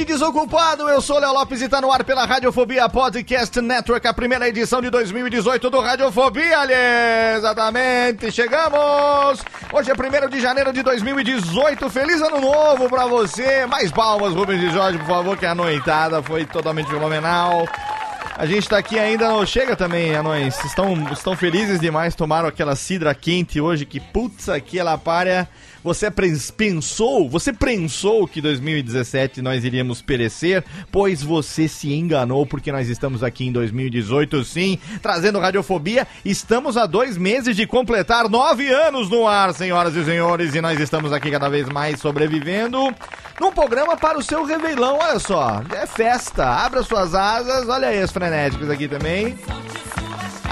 Ouvinte desocupado! Eu sou Léo Lopes e tá no ar pela Radiofobia Podcast Network, a primeira edição de 2018 do Radiofobia, ali. Exatamente, chegamos! Hoje é 1 de janeiro de 2018, feliz ano novo pra você! Mais palmas, Rubens e Jorge, por favor, que a noitada foi totalmente fenomenal. A gente tá aqui ainda, não chega também, anões. Estão, estão felizes demais, tomaram aquela cidra quente hoje, que putz, aquela párea. Você pensou, você pensou que 2017 nós iríamos perecer, pois você se enganou, porque nós estamos aqui em 2018 sim, trazendo radiofobia. Estamos a dois meses de completar nove anos no ar, senhoras e senhores, e nós estamos aqui cada vez mais sobrevivendo num programa para o seu reveilão, olha só. É festa, abra suas asas, olha aí as frenéticas aqui também.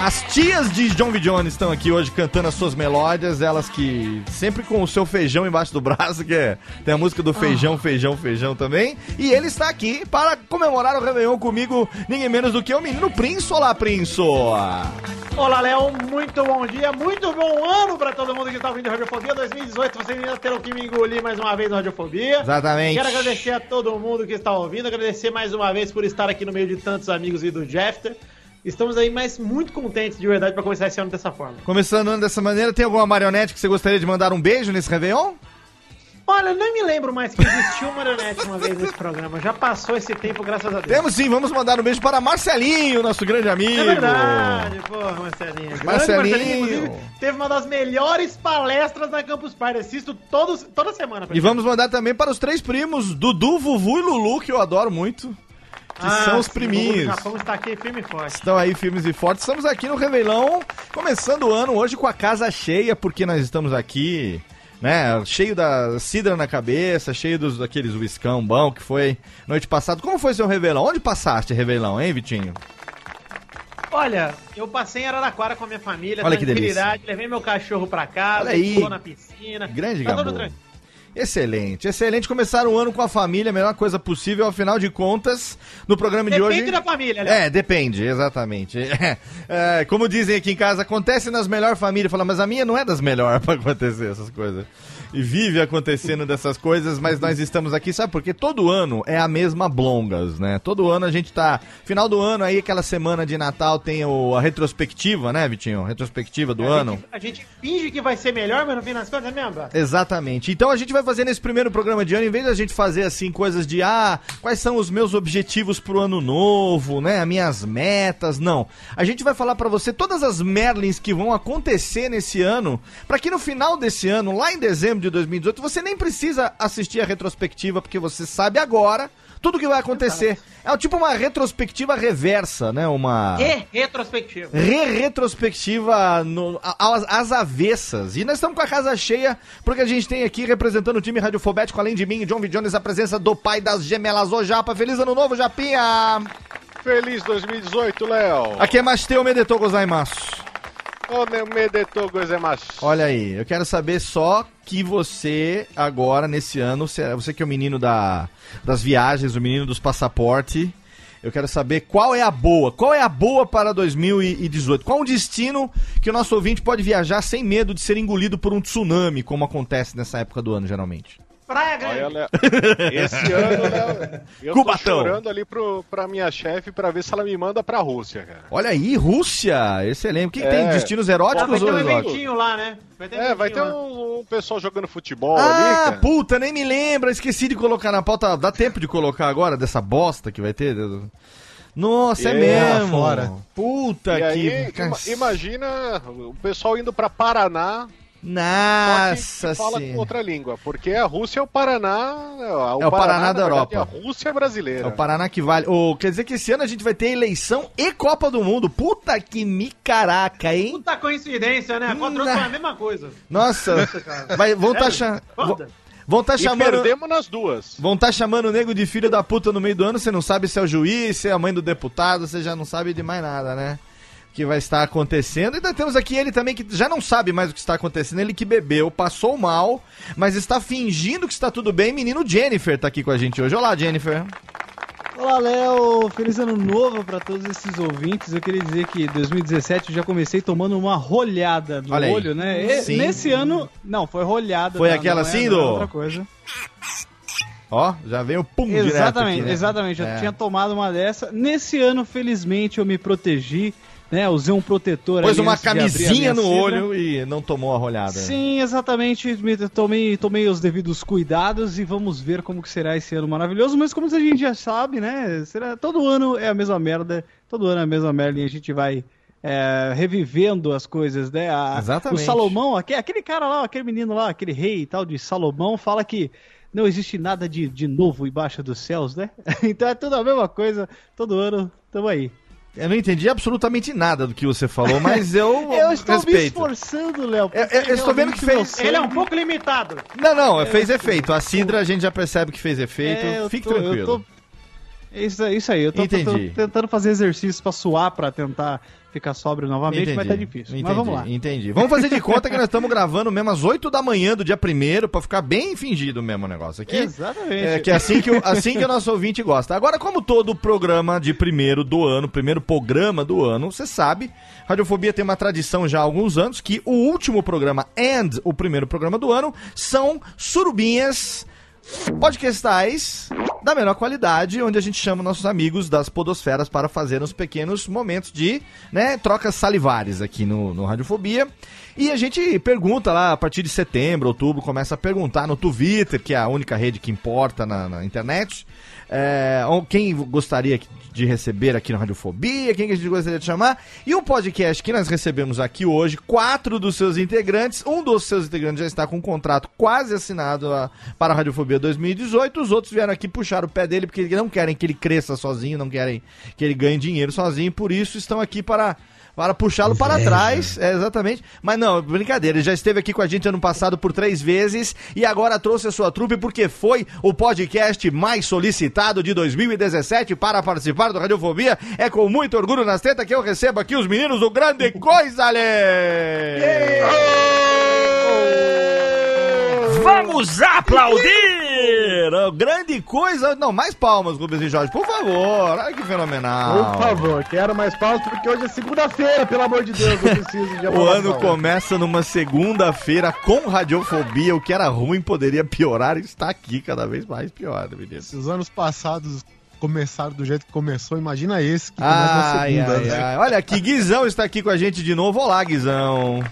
As tias de John V. Jones estão aqui hoje cantando as suas melódias, elas que sempre com o seu feijão embaixo do braço, que é, tem a música do feijão, feijão, feijão também. E ele está aqui para comemorar o Réveillon comigo, ninguém menos do que o menino Prince. Olá, Prince! Olá, Léo, muito bom dia, muito bom ano pra todo mundo que tá ouvindo Radiofobia 2018. Vocês ainda terão que me engolir mais uma vez no Radiofobia. Exatamente. Quero agradecer a todo mundo que está ouvindo, agradecer mais uma vez por estar aqui no meio de tantos amigos e do Jeffter. Estamos aí, mas muito contentes de verdade pra começar esse ano dessa forma. Começando o ano dessa maneira, tem alguma marionete que você gostaria de mandar um beijo nesse Réveillon? Olha, eu nem me lembro mais que existiu marionete uma vez nesse programa. Já passou esse tempo, graças a Deus. Temos sim, vamos mandar um beijo para Marcelinho, nosso grande amigo. É verdade, porra, Marcelinho. Grande Marcelinho. inclusive, teve uma das melhores palestras na Campus Party. Assisto todos, toda semana. E gente. vamos mandar também para os três primos, Dudu, Vuvu e Lulu, que eu adoro muito. Que Ah, são os sim, O priminhos. Japão está aqui firme e forte. Estão aí firmes e fortes. Estamos aqui no Reveilão, começando o ano hoje com a casa cheia, porque nós estamos aqui, né, cheio da cidra na cabeça, cheio dos daqueles uiscão bom que foi noite passada. Como foi seu Reveilão? Onde passaste Reveilão, hein, Vitinho? Olha, eu passei em Araraquara com a minha família, Olha que tranquilidade, levei meu cachorro pra casa, Olha aí. na piscina. Grande tá tudo tranquilo. Excelente, excelente começar o ano com a família, a melhor coisa possível, afinal de contas, no programa de Depende hoje... da família, Léo. É, depende, exatamente. É, como dizem aqui em casa, acontece nas melhores famílias. Fala, mas a minha não é das melhores pra acontecer essas coisas. E vive acontecendo dessas coisas, mas nós estamos aqui, sabe por quê? Todo ano é a mesma Blongas, né? Todo ano a gente tá. Final do ano aí, aquela semana de Natal, tem o, a retrospectiva, né, Vitinho? Retrospectiva do a ano. Gente, a gente finge que vai ser melhor, mas no fim das contas é mesmo. Exatamente. Então a gente vai fazer nesse primeiro programa de ano, em vez de a gente fazer assim coisas de ah, quais são os meus objetivos pro ano novo, né? As minhas metas, não. A gente vai falar pra você todas as Merlins que vão acontecer nesse ano, pra que no final desse ano, lá em dezembro de 2018, você nem precisa assistir a retrospectiva, porque você sabe agora tudo que vai acontecer. É tipo uma retrospectiva reversa, né? Uma E retrospectiva. re-retrospectiva no- às, avessas. E nós estamos com a casa cheia, porque a gente tem aqui, representando o time radiofobético, além de mim, John V. Jones, a presença do pai das gemelas, o Japa. Feliz ano novo, Japinha! Feliz 2018, Léo! Aqui é Masteu Medetou Gozaimasu. Olha aí, eu quero saber só que você, agora, nesse ano, você que é o menino da, das viagens, o menino dos passaportes, eu quero saber qual é a boa, qual é a boa para 2018? Qual um destino que o nosso ouvinte pode viajar sem medo de ser engolido por um tsunami, como acontece nessa época do ano, geralmente? Praia Grande. Olha, Léo. Esse ano, Léo, eu Cubatão. tô chorando ali pro, pra minha chefe pra ver se ela me manda pra Rússia, cara. Olha aí, Rússia, excelente. O que, que É. tem? Destinos Ah, eróticos vai ter um eventinho lá, né? Vai ter É, vai ter um, um pessoal jogando futebol Ah, ali, cara. puta, nem me lembra, esqueci de colocar na pauta. Dá tempo de colocar agora dessa bosta que vai ter? Nossa, é, É, mesmo. fora. Puta E que. aí, imagina o pessoal indo pra Paraná, que Nossa fala com outra língua. Porque a Rússia é o Paraná. É o Paraná da na verdade, Europa. É a Rússia brasileira. É o Paraná que vale. Ô, quer dizer que esse ano a gente vai ter eleição e Copa do Mundo. Puta que me caraca, hein? Puta coincidência, né? Quatro anos foi a mesma coisa. Nossa, vai, vão tá, Sério? cha... Foda. vão tá E chamando. perdemos nas duas. Vão tá chamando o nego de filho da puta no meio do ano, você não sabe se é o juiz, se é a mãe do deputado, você já não sabe de mais nada, né? O Que vai estar acontecendo. E ainda temos aqui ele também que já não sabe mais o que está acontecendo. Ele que bebeu, passou mal, mas está fingindo que está tudo bem. Menino Jennifer tá aqui com a gente hoje. Olá, Jennifer. Olá, Léo! Feliz ano novo para todos esses ouvintes. Eu queria dizer que 2017 eu já comecei tomando uma rolhada no olho, né? E Sim. nesse ano, não, foi rolhada. Foi não, aquela não é- assim, é do- outra coisa. Ó, já veio pum direto Exatamente, aqui, né? exatamente. Eu É. tinha tomado uma dessa. Nesse ano, felizmente, eu me protegi, né? Usei um protetor Pôs uma camisinha no olho e não tomou a rolhada. Sim, exatamente. Me- Tomei, tomei os devidos cuidados e vamos ver como que será esse ano maravilhoso. Mas como a gente já sabe, né? Será, todo ano é a mesma merda. Todo ano é a mesma merda e a gente vai é, revivendo as coisas, né? A- Exatamente. O Salomão, aquele, aquele cara lá, aquele menino lá, aquele rei e tal de Salomão, fala que não existe nada de, de novo embaixo dos céus, né? então é tudo a mesma coisa. Todo ano, tamo aí. Eu não entendi absolutamente nada do que você falou, mas eu, Eu estou me respeito. esforçando, Léo. Eu- eu- eu estou vendo que fez- Ele é um pouco limitado. Não, não, fez efeito. A Sidra a gente já percebe que fez efeito. É, Fique tô- eu tranquilo. tô- Isso, isso aí, eu tô, tô- tô Entendi. tentando fazer exercícios pra suar, pra tentar ficar sóbrio novamente, mas tá difícil. Entendi, mas vamos lá. Entendi. Vamos fazer de conta que nós estamos gravando mesmo às 8 da manhã do dia 1 pra ficar bem fingido mesmo o negócio aqui. Exatamente. É, que é assim que, o, assim que o nosso ouvinte gosta. Agora, como todo programa de primeiro do ano, primeiro programa do ano, você sabe, Radiofobia tem uma tradição já há alguns anos que o último programa and o primeiro programa do ano são surubinhas podcastais da menor qualidade, onde a gente chama nossos amigos das podosferas para fazer uns pequenos momentos de né, trocas salivares aqui no, no Radiofobia. E a gente pergunta lá, a partir de setembro, outubro, começa a perguntar no Twitter, que é a única rede que importa na, na internet, é, quem gostaria de receber aqui no Radiofobia, quem que a gente gostaria de chamar. E o podcast que nós recebemos aqui hoje, quatro dos seus integrantes, um dos seus integrantes já está com um contrato quase assinado a- para a Radiofobia 2018, os outros vieram aqui puxar o pé dele porque não querem que ele cresça sozinho, não querem que ele ganhe dinheiro sozinho, por isso estão aqui para para puxá-lo para trás, é, exatamente. Mas não, brincadeira, ele já esteve aqui com a gente ano passado por três vezes e agora trouxe a sua trupe porque foi o podcast mais solicitado de 2017 para participar do Radiofobia. É com muito orgulho nas tetas que eu recebo aqui os meninos do Grande Coisa, Ale! Vamos aplaudir! Verão. Grande coisa. Não, mais palmas, Rubens e Jorge, por favor. Olha que fenomenal. Por favor, quero mais pausas porque hoje é segunda-feira, pelo amor de Deus, eu preciso de O ano começa numa segunda-feira com radiofobia. O que era ruim poderia piorar e está aqui cada vez mais pior, menino. Se os anos passados começaram do jeito que começou, imagina esse que começa na Ai, segunda. ai, né? ai. Olha aqui, Guizão está aqui com a gente de novo. Olá, Guizão.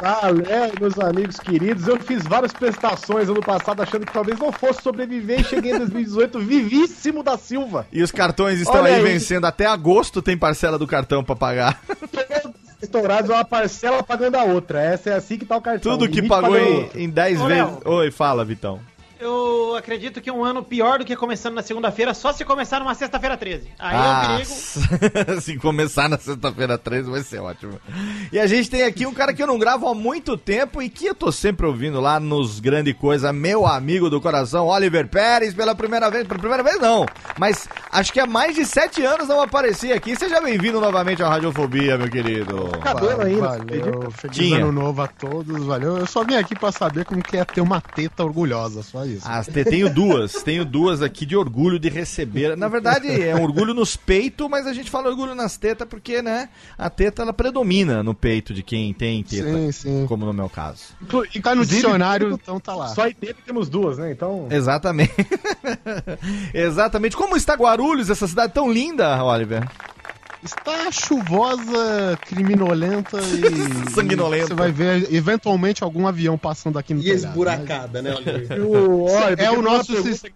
Galera, meus amigos queridos, eu fiz várias prestações ano passado achando que talvez não fosse sobreviver e cheguei em 2018 vivíssimo da Silva. E os cartões estão Olha aí, aí. vencendo. Até agosto tem parcela do cartão pra pagar. Estourados uma parcela pagando a outra. Essa é assim que tá o cartão. Tudo que pagou em, outra. em 10 Ô, vezes. Léo. Oi, fala, Vitão. Eu acredito que um ano pior do que começando na segunda-feira, só se começar numa sexta-feira 13. Aí Ah, é um perigo. se começar na sexta-feira 13 vai ser ótimo. E a gente tem aqui um cara que eu não gravo há muito tempo e que eu tô sempre ouvindo lá nos Grande Coisa, meu amigo do coração, Oliver Pérez, pela primeira vez. Pela primeira vez não, mas acho que há mais de sete anos não aparecia aqui. Seja bem-vindo novamente à Radiofobia, meu querido. Cabelo ainda. Valeu, feliz Tinha. ano novo a todos, valeu. Eu só vim aqui pra saber como que é ter uma teta orgulhosa, só isso. Ah, te- tenho duas, tenho duas aqui de orgulho de receber. Na verdade, é um orgulho nos peitos, mas a gente fala orgulho nas tetas porque, né, a teta ela predomina no peito de quem tem teta, sim, sim. como no meu caso. E tá no dicionário, então tá lá. Só em tempo temos duas, né? Então. Exatamente. Exatamente. Como está Guarulhos, essa cidade tão linda, Oliver? Está chuvosa, criminolenta e. Sanguinolenta. Você vai ver eventualmente algum avião passando aqui no E telhado, esburacada, né, Oliver? O, olha, É o nosso sistema.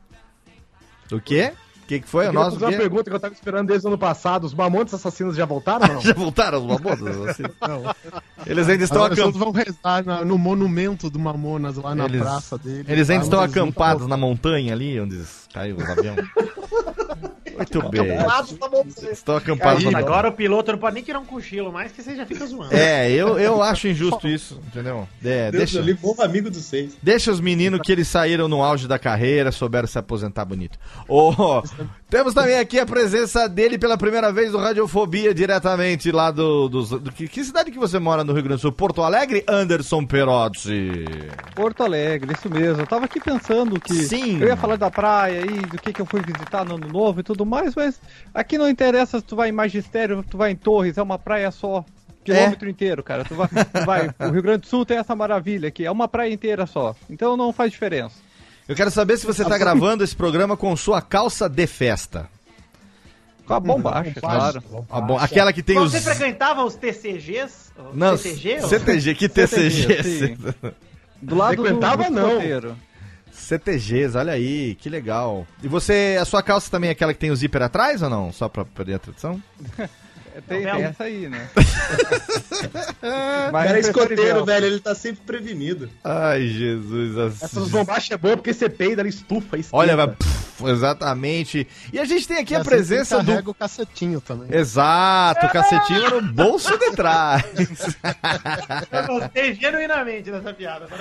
O quê? O que, que foi? eu O nosso fazer uma pergunta que eu tava esperando desde o ano passado. Os mamontes assassinos já voltaram ou não? Já voltaram os mamonas? Assim? Não. Eles ainda estão acampados. vão rezar na- no monumento do Mamonas lá na Eles- praça dele. Eles ainda estão acampados na montanha ali, onde caiu os aviões. Muito bem. Estão acampados na montanha. Agora o piloto não pode nem tirar um cochilo mais, que você já fica zoando. É, eu, eu acho injusto isso, entendeu? É, Deus deixa, bom amigo dos seis. deixa os meninos que eles saíram no auge da carreira, souberam se aposentar bonito. Ô, temos também aqui a presença dele pela primeira vez do Radiofobia, diretamente lá do, dos- do- que, que cidade que você mora no Rio Grande do Sul? Porto Alegre? Anderson Perozzi. Porto Alegre, isso mesmo. Eu tava aqui pensando que Sim. eu ia falar da praia e do que, que eu fui visitar no ano novo e tudo mais, mas aqui não interessa se tu vai em Magistério, tu vai em Torres, é uma praia só. Quilômetro inteiro, cara. Tu vai, tu vai- o Rio Grande do Sul tem essa maravilha aqui, é uma praia inteira só. Então não faz diferença. Eu quero saber se você está gravando esse programa com sua calça de festa. Com a bombacha, claro. Ah, bom, aquela que tem os. Você frequentava os TCGs? Não, ou- CTG, que TCG? sim. Do lado do, Frequentava, do não. CTGs, olha aí, que legal. E você, a sua calça também é aquela que tem o zíper atrás ou não? Só pra perder a tradição? É, Tem, Não, tem essa aí, né? O Mas é prefiro escoteiro, velho, ele tá sempre prevenido. Ai, Jesus. Essas bombachas é boa porque você peida, ela estufa, esquenta. Olha, vai. Exatamente. E a gente tem aqui E a presença do. carrega o cacetinho também. Exato, o cacetinho no bolso de trás. Eu gostei genuinamente dessa piada.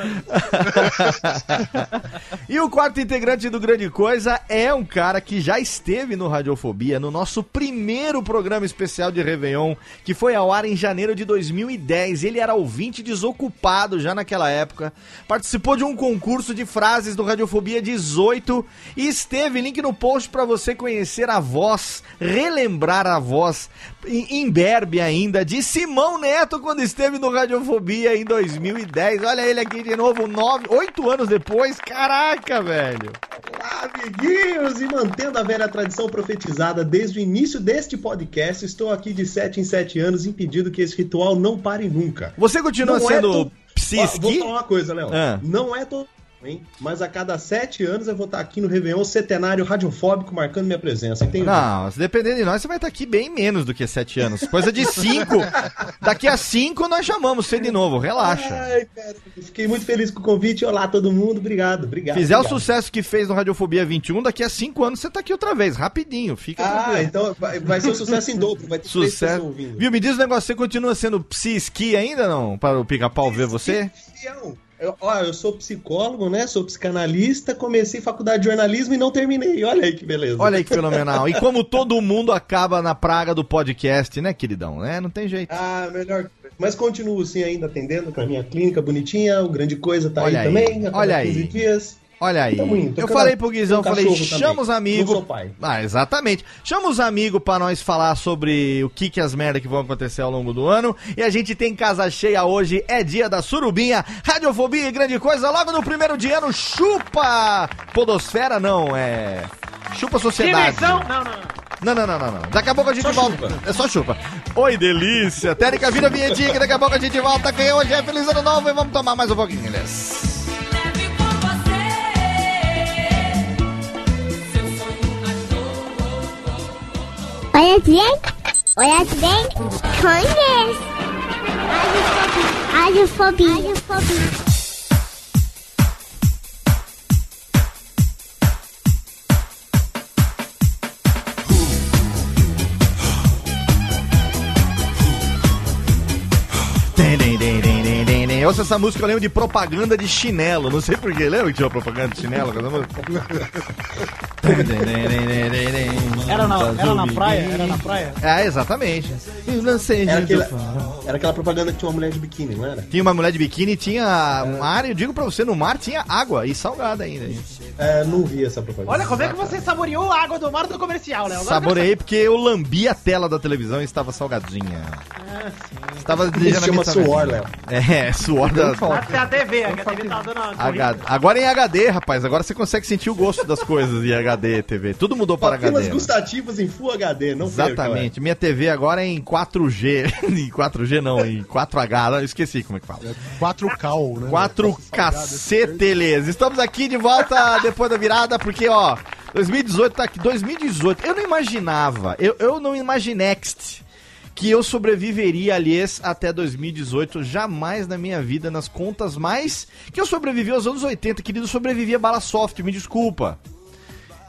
E o quarto integrante do Grande Coisa é um cara que já esteve no Radiofobia, no nosso primeiro programa especial de Réveillon, que foi ao ar em janeiro de 2010. Ele era ouvinte desocupado já naquela época. Participou de um concurso de frases do Radiofobia 18 e esteve, link no post para você conhecer a voz, relembrar a voz em imberbe ainda de Simão Neto quando esteve no Radiofobia em 2010. Olha ele aqui de novo, nove, oito anos depois. Caraca, velho. Olá, amiguinhos! E mantendo a velha tradição profetizada desde o início deste podcast, estou aqui de 7 em 7 anos impedindo que esse ritual não pare nunca. Você continua Não é sendo to- Ó, vou falar uma coisa, Léo. Ah. Não é todo hein? Mas a cada sete anos eu vou estar aqui no Réveillon Centenário Radiofóbico marcando minha presença. Não, se depender de nós, você vai estar aqui bem menos do que sete anos. Coisa de cinco. Daqui a cinco nós chamamos você de novo, relaxa. Ai, cara, fiquei muito feliz com o convite. Olá, todo mundo. Obrigado, obrigado. Fizer o obrigado. sucesso que fez no Radiofobia 21, daqui a cinco anos você tá aqui outra vez, rapidinho, fica Ah, tranquilo. então vai, vai ser um sucesso em dobro. Vai ter Sucesso. ouvindo. Viu, me diz o negócio, você continua sendo psi-ski ainda não? Para o pica-pau ver você? Fiel. Eu, ó, eu sou psicólogo, né? Sou psicanalista, comecei faculdade de jornalismo e não terminei. Olha aí que beleza. Olha aí que fenomenal. E como todo mundo acaba na praga do podcast, né, queridão? É, não tem jeito. Ah, melhor. Mas continuo sim ainda atendendo com a minha clínica bonitinha. O grande coisa tá Olha aí, aí, também. cada olha 15 aí. dias. Olha aí. Tamo indo, tô eu falei pro Guizão, um falei, chama os amigos. Não sou pai. Ah, exatamente. Chama os amigos pra nós falar sobre o que que as merdas que vão acontecer ao longo do ano. E a gente tem casa cheia hoje, é dia da surubinha, radiofobia e grande coisa. Logo no primeiro dia no Chupa Podosfera, não, é... Chupa Sociedade. Não, não, não. Não, não, não, não, não. Daqui a pouco a gente Só volta. chupa. É só chupa. Oi, delícia. Térica, vira a vinhetinha que daqui a pouco a gente volta. Quem hoje é Feliz Ano Novo e vamos tomar mais um pouquinho, eles. Hola, Frank. Hola, Frank. Congress. Are ouço essa música, eu lembro de propaganda de chinelo. Não sei porquê. Lembra que tinha uma propaganda de chinelo? com essa música? Era na, era na praia? Era na praia? É, exatamente. Eu lancei Era, aquele, era aquela propaganda que tinha uma mulher de biquíni, não era? Tinha uma mulher de biquíni, tinha um mar, eu digo pra você, no mar tinha água e salgada ainda. É, não vi essa propaganda. Olha como é que você saboreou a água do mar do comercial, Léo. Saboreei porque eu lambi a tela da televisão e estava salgadinha. Estava Isso chama suor, Léo. É, suor da... Pode ser a TV, a TV tá dando uma H-. Agora em HD, rapaz. Agora você consegue sentir o gosto das coisas em HD TV. Tudo mudou para Papilas HD. né? gustativas em Full HD, não perca, Exatamente. Minha TV agora é em 4G. em 4G não, em 4H. Não, eu esqueci como é que fala. 4K, né? 4 caceteles. Estamos aqui de volta depois da virada, porque, ó, 2018 tá aqui. 2018, eu não imaginava, eu, eu não imaginext que eu sobreviveria, aliás, até 2018. Jamais na minha vida, nas contas mais. Que eu sobrevivi aos anos 80, querido, sobrevivi a bala soft, me desculpa.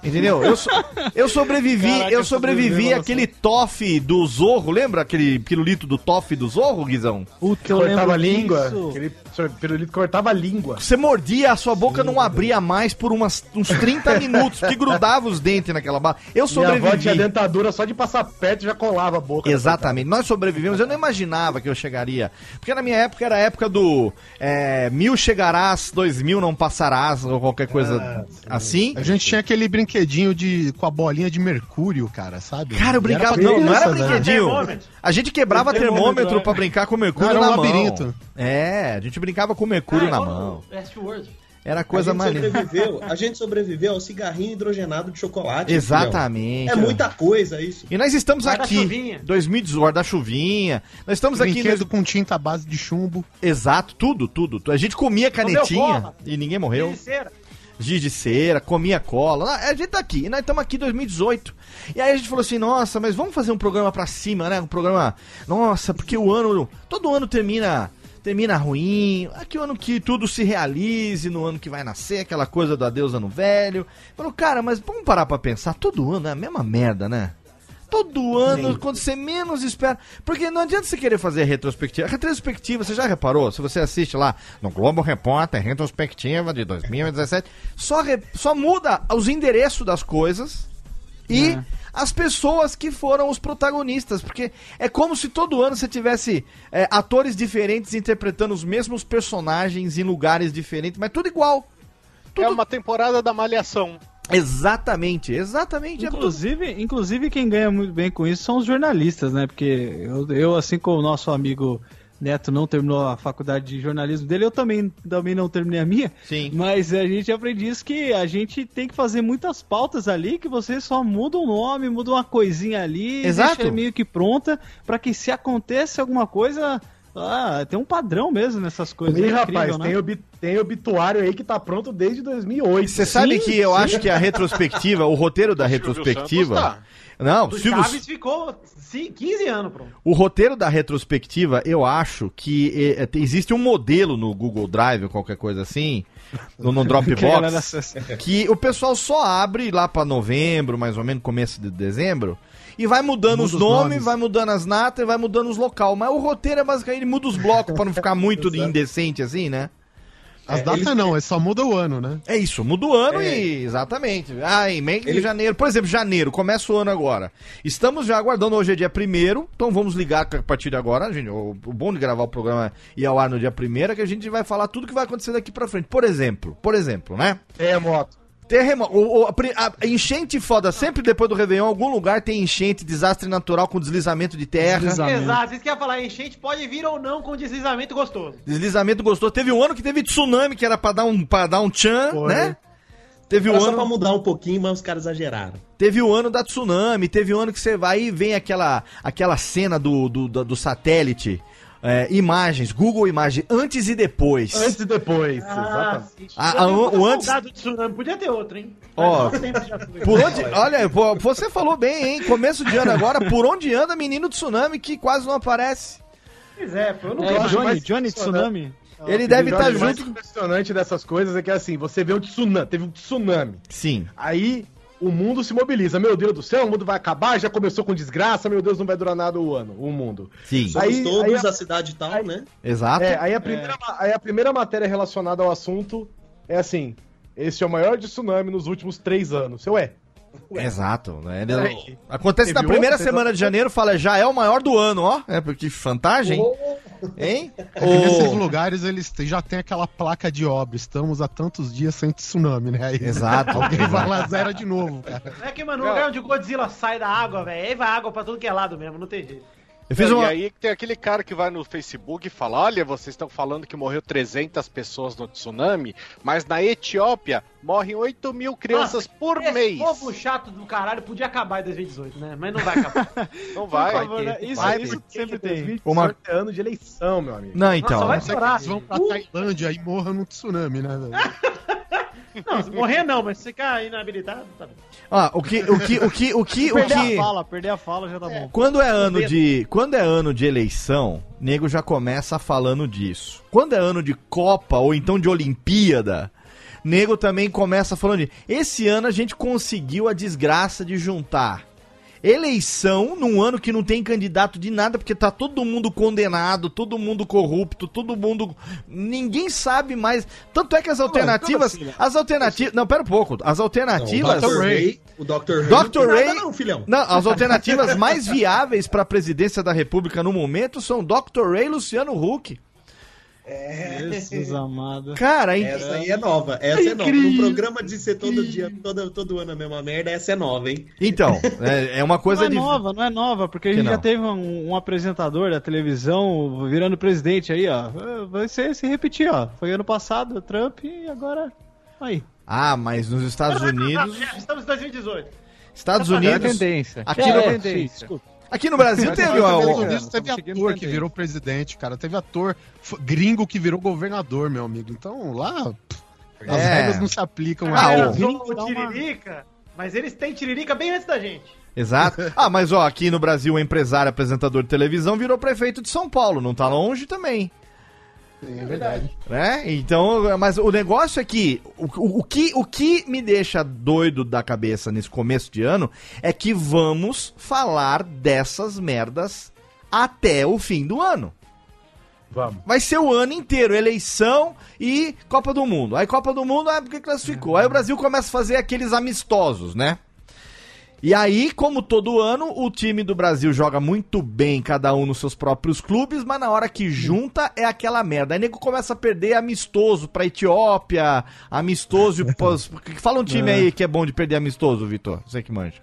Entendeu? Eu, so- eu sobrevivi, Caraca, eu sobrevivi aquele toff do Zorro, lembra aquele pirulito do toff do Zorro, Guizão? Puta, eu cortava a língua. disso. Aquele pirulito cortava a língua. Você mordia, a sua boca não abria mais por umas, uns 30 minutos, que grudava os dentes naquela bala. Eu Minha avó tinha sobrevivi. dentadura só de passar perto já colava a boca. Exatamente, nós sobrevivemos. Eu não imaginava que eu chegaria. Porque na minha época era a época do é, mil chegarás, dois mil não passarás, ou qualquer coisa assim. A gente tinha aquele brinquedinho de com a bolinha de mercúrio, cara, sabe? Cara, eu brincava. Não, não era né? brinquedinho. Termômetro. A gente quebrava Termômetro, termômetro é. pra brincar com mercúrio Não, era um na mão. labirinto. É, a gente brincava com mercúrio Ah, na igual mão. no Westworld. Era A coisa gente maneira. sobreviveu, a gente sobreviveu ao cigarrinho hidrogenado de chocolate. Exatamente. É muita coisa isso. E nós estamos aqui, chuvinha. 2018, da chuvinha. Nós estamos aqui. Brinquedo nesse- com tinta à base de chumbo. Exato, tudo, tudo. A gente comia canetinha e ninguém morreu. De cera. Giz de cera, comia cola. Ah, A gente tá aqui, e nós estamos aqui em 2018. E aí a gente falou assim, nossa, mas vamos fazer um programa pra cima, né? Um programa. Nossa, porque o ano. Todo ano termina. Termina ruim. Aqui o ano que tudo se realize, no ano que vai nascer, aquela coisa do adeus ano velho. Falou, cara, mas vamos parar pra pensar. Todo ano é a mesma merda, né? Todo ano, quando você menos espera. Porque não adianta você querer fazer retrospectiva. A retrospectiva, você já reparou? Se você assiste lá no Globo Repórter, retrospectiva de 2017, só, re- só muda os endereços das coisas e É. as pessoas que foram os protagonistas. Porque é como se todo ano você tivesse é, atores diferentes interpretando os mesmos personagens em lugares diferentes, mas tudo igual. É uma temporada da Malhação. Exatamente, exatamente. é tudo- Inclusive, inclusive, quem ganha muito bem com isso são os jornalistas, né? Porque eu, eu, assim como o nosso amigo Neto não terminou a faculdade de jornalismo dele, eu também, também não terminei a minha. Sim. Mas a gente aprende isso que a gente tem que fazer muitas pautas ali, que você só muda um nome, muda uma coisinha ali, Exato. deixa meio que pronta, pra que se acontece alguma coisa, ah, tem um padrão mesmo nessas coisas. Ih, É rapaz, incrível, né? tem, obi- tem obituário aí que tá pronto desde 2008. Você sabe que eu sim. acho que a retrospectiva, o roteiro da Silvio retrospectiva. Tá. Não, Do Silvio, Chaves ficou sim, 15 anos pronto. o roteiro da retrospectiva, eu acho que eh, tem- existe um modelo no Google Drive ou qualquer coisa assim, no, no Dropbox, que o pessoal só abre lá pra novembro, mais ou menos, começo de dezembro, e vai mudando Muda os os nomes, nomes. vai mudando as natas e vai mudando os local. Mas o roteiro é basicamente, ele muda os blocos pra não ficar muito indecente assim, né? As É, datas eles- não, é só muda o ano, né? É isso, muda o ano É. e. Exatamente. Ah, em meio de Ele- janeiro. Por exemplo, janeiro, começa o ano agora. Estamos já aguardando, hoje é dia 1 então vamos ligar a partir de agora, gente. O, o bom de gravar o programa e ao ar no dia 1 é que a gente vai falar tudo que vai acontecer daqui pra frente. Por exemplo, por exemplo, né? É, moto. Terremoto. O, o- a, a enchente foda, sempre depois do Réveillon, algum lugar tem enchente, desastre natural com deslizamento de terra. Deslizamento. Exato, isso que ia falar, enchente pode vir ou não com deslizamento gostoso. Deslizamento gostoso. Teve um ano que teve tsunami, que era pra dar um, pra dar um tchan, Foi. né? Teve Era um só ano. pra mudar um pouquinho, mas os caras exageraram. Teve o ano da tsunami, teve o ano que você vai e vem aquela, aquela cena do, do, do, do satélite. É, imagens, Google Imagens, antes e depois. Antes e depois. Ah, exatamente. sim. Ah, ah, o- o antes- do tsunami, podia ter outro, hein? Ó, foi. Por onde, olha, você falou bem, hein? Começo de ano agora, por onde anda menino tsunami que quase não aparece? Pois é, eu não É, acho Johnny, mais Johnny. Tsunami. Ele deve O estar mais junto. impressionante dessas coisas é que assim, você vê um tsunami, teve um tsunami. Sim. Aí o mundo se mobiliza. Meu Deus do céu, o mundo vai acabar, já começou com desgraça, meu Deus, não vai durar nada o ano, o mundo. Sim. Somos Aí- todos aí a- da cidade e tal, né? Exato. É, aí a, primeira, ma- aí a primeira matéria relacionada ao assunto é assim: esse é o maior tsunami nos últimos três anos. Seu é. Exato. Né? Acontece Teve na primeira outro? semana de janeiro, fala, já é o maior do ano, ó. É porque vantagem, hein? É que nesses lugares eles já tem aquela placa de obra. Estamos há tantos dias sem tsunami, né? Aí Exato. alguém vai lá zero de novo, cara. Não é que, mano, no lugar onde o Godzilla sai da água, velho, aí vai água pra tudo que é lado mesmo, não tem jeito. Eu fiz E uma. aí tem aquele cara que vai no Facebook e fala: Olha, vocês estão falando que morreu 300 pessoas no tsunami, mas na Etiópia morrem 8 mil crianças por Esse mês. povo chato do caralho podia acabar em 2018, né? Mas não vai acabar. Não vai. Favor, né? Isso, Vai, isso porque sempre tem. 2018 Uma- é ano de eleição, meu amigo. Não, então. Nossa, vai Não que chorar. eles vão pra Tailândia e morram num tsunami, né? Não, se morrer não, mas se ficar inabilitado, tá bom. Ah, o que, o que, o que, o que, o Perder que. a fala, perder a fala já tá bom. Quando é ano de, quando é ano de eleição, nego já começa falando disso. Quando é ano de Copa ou então de Olimpíada, nego também começa falando de. Esse ano a gente conseguiu a desgraça de juntar eleição num ano que não tem candidato de nada, porque tá todo mundo condenado, todo mundo corrupto, todo mundo. Ninguém sabe mais. Tanto é que as alternativas. assim, né? As alternativas. Não, pera um pouco. As Não, o alternativas. Dr. Ray. O Dr. Ray. Dr. não tem nada Ray- Não, filhão. Não, as alternativas mais viáveis para a presidência da República no momento são Dr. Ray e Luciano Huck. Jesus amado. Cara, hein? Essa aí é nova. Essa é, nova. No programa de ser todo dia, todo, todo ano a mesma merda, essa é nova, hein? Então, é, é uma coisa não é de. nova, não é nova, porque a gente não? já teve um, um apresentador da televisão virando presidente aí, ó. É, Vai ser se repetir, ó. Foi ano passado, Trump, e agora. Aí. Ah, mas nos Estados Unidos. Já estamos em 2018. Estados É a Unidos. tendência. Aqui é no- a tendência. Aqui no Brasil teve, ó. Unidos teve ator que virou presidente, cara. Teve ator gringo que virou governador, meu amigo. Então lá pff, as É. regras não se aplicam Ah. Era o- o Tiririca, mas eles têm Tiririca bem antes da gente. Exato. Ah, mas ó, aqui no Brasil, o empresário apresentador de televisão virou prefeito de São Paulo. Não tá longe também. É verdade. né? Então, mas o negócio é que o, o, o que o que me deixa doido da cabeça nesse começo de ano é que vamos falar dessas merdas até o fim do ano. Vamos. Vai ser o ano inteiro, eleição e Copa do Mundo. Aí Copa do Mundo, ah, porque classificou. Aí o Brasil começa a fazer aqueles amistosos, né? E aí, como todo ano, o time do Brasil joga muito bem, cada um nos seus próprios clubes, mas na hora que junta é aquela merda. Aí nego começa a perder amistoso pra Etiópia, amistoso. e pós- Fala um time aí que é bom de perder amistoso, Vitor. Você que manja.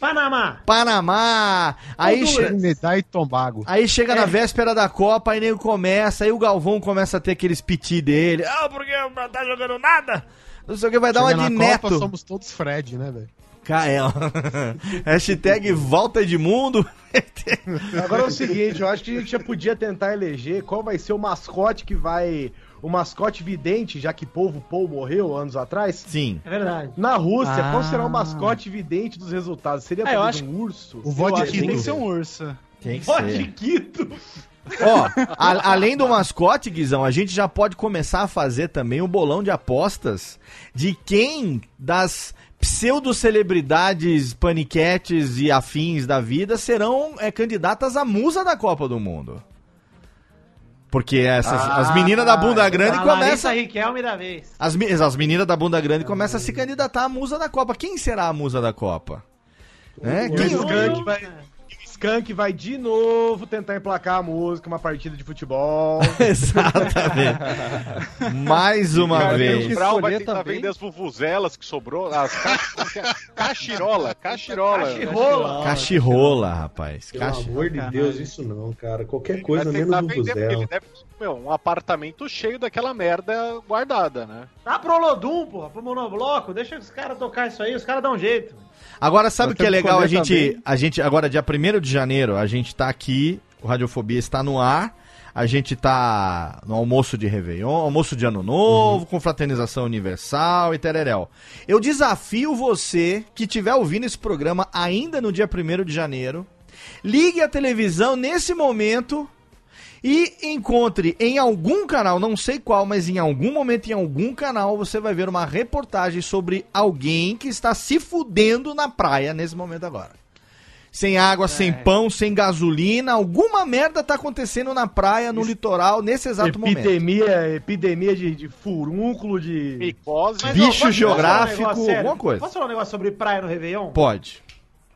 Panamá. Panamá. Aí, che- e Tobago. aí chega na véspera da Copa, aí nego começa, aí o Galvão começa a ter aqueles piti dele. Ah, porque não tá jogando nada? Não sei o que, vai dar uma Chega de na neto. Copa, somos todos Fred, né, velho? Cael. Hashtag volta Edmundo. Agora é o seguinte, eu acho que a gente já podia tentar eleger qual vai ser o mascote que vai. O mascote vidente, já que Polvo Paul morreu anos atrás. Sim. É verdade. Na Rússia, Ah. qual será o mascote vidente dos resultados? Seria Ah, eu acho- um urso? O acho Tem que ser um urso. Tem que Pode Quito. Ó, a- além do mascote, Guizão, a gente já pode começar a fazer também o bolão de apostas de quem das pseudo-celebridades, paniquetes e afins da vida serão é, candidatas à musa da Copa do Mundo. Porque essas, Ah, as meninas da bunda grande começam. Riquelme da vez. As, as meninas da bunda grande começam a se candidatar à musa da Copa. Quem será a musa da Copa? É, E o quem- Skank vai, Skank vai de novo tentar emplacar a música, uma partida de futebol. Exatamente. Mais uma Cara, vez. O Brau vai tentar também. vender as vuvuzelas que sobrou, as ca... é? cachirola, cachirola. Cachirola. Cachirola, rapaz. Pelo Cachi... amor de Deus, isso não, cara. Qualquer coisa menos ele deve meu, um apartamento cheio daquela merda guardada, né? Dá pro Olodum, porra, pro Monobloco. Deixa os caras tocar isso aí, os caras dão um jeito. Agora, sabe o que é legal? A gente, também. a gente, agora, dia 1 de janeiro, a gente tá aqui, o Radiofobia está no ar. A gente tá no almoço de Réveillon, almoço de Ano Novo, com fraternização universal e tereréu. Eu desafio você que estiver ouvindo esse programa ainda no dia 1 de janeiro, ligue a televisão nesse momento e encontre em algum canal, não sei qual, mas em algum momento, em algum canal, você vai ver uma reportagem sobre alguém que está se fudendo na praia nesse momento agora. Sem água, sem pão, sem gasolina, alguma merda tá acontecendo na praia, no litoral, nesse exato momento. epidemia, epidemia de, de furúnculo, de. Micose. Mas, Bicho um geográfico, negócio sério? alguma coisa. Posso falar um negócio sobre praia no Réveillon? Pode.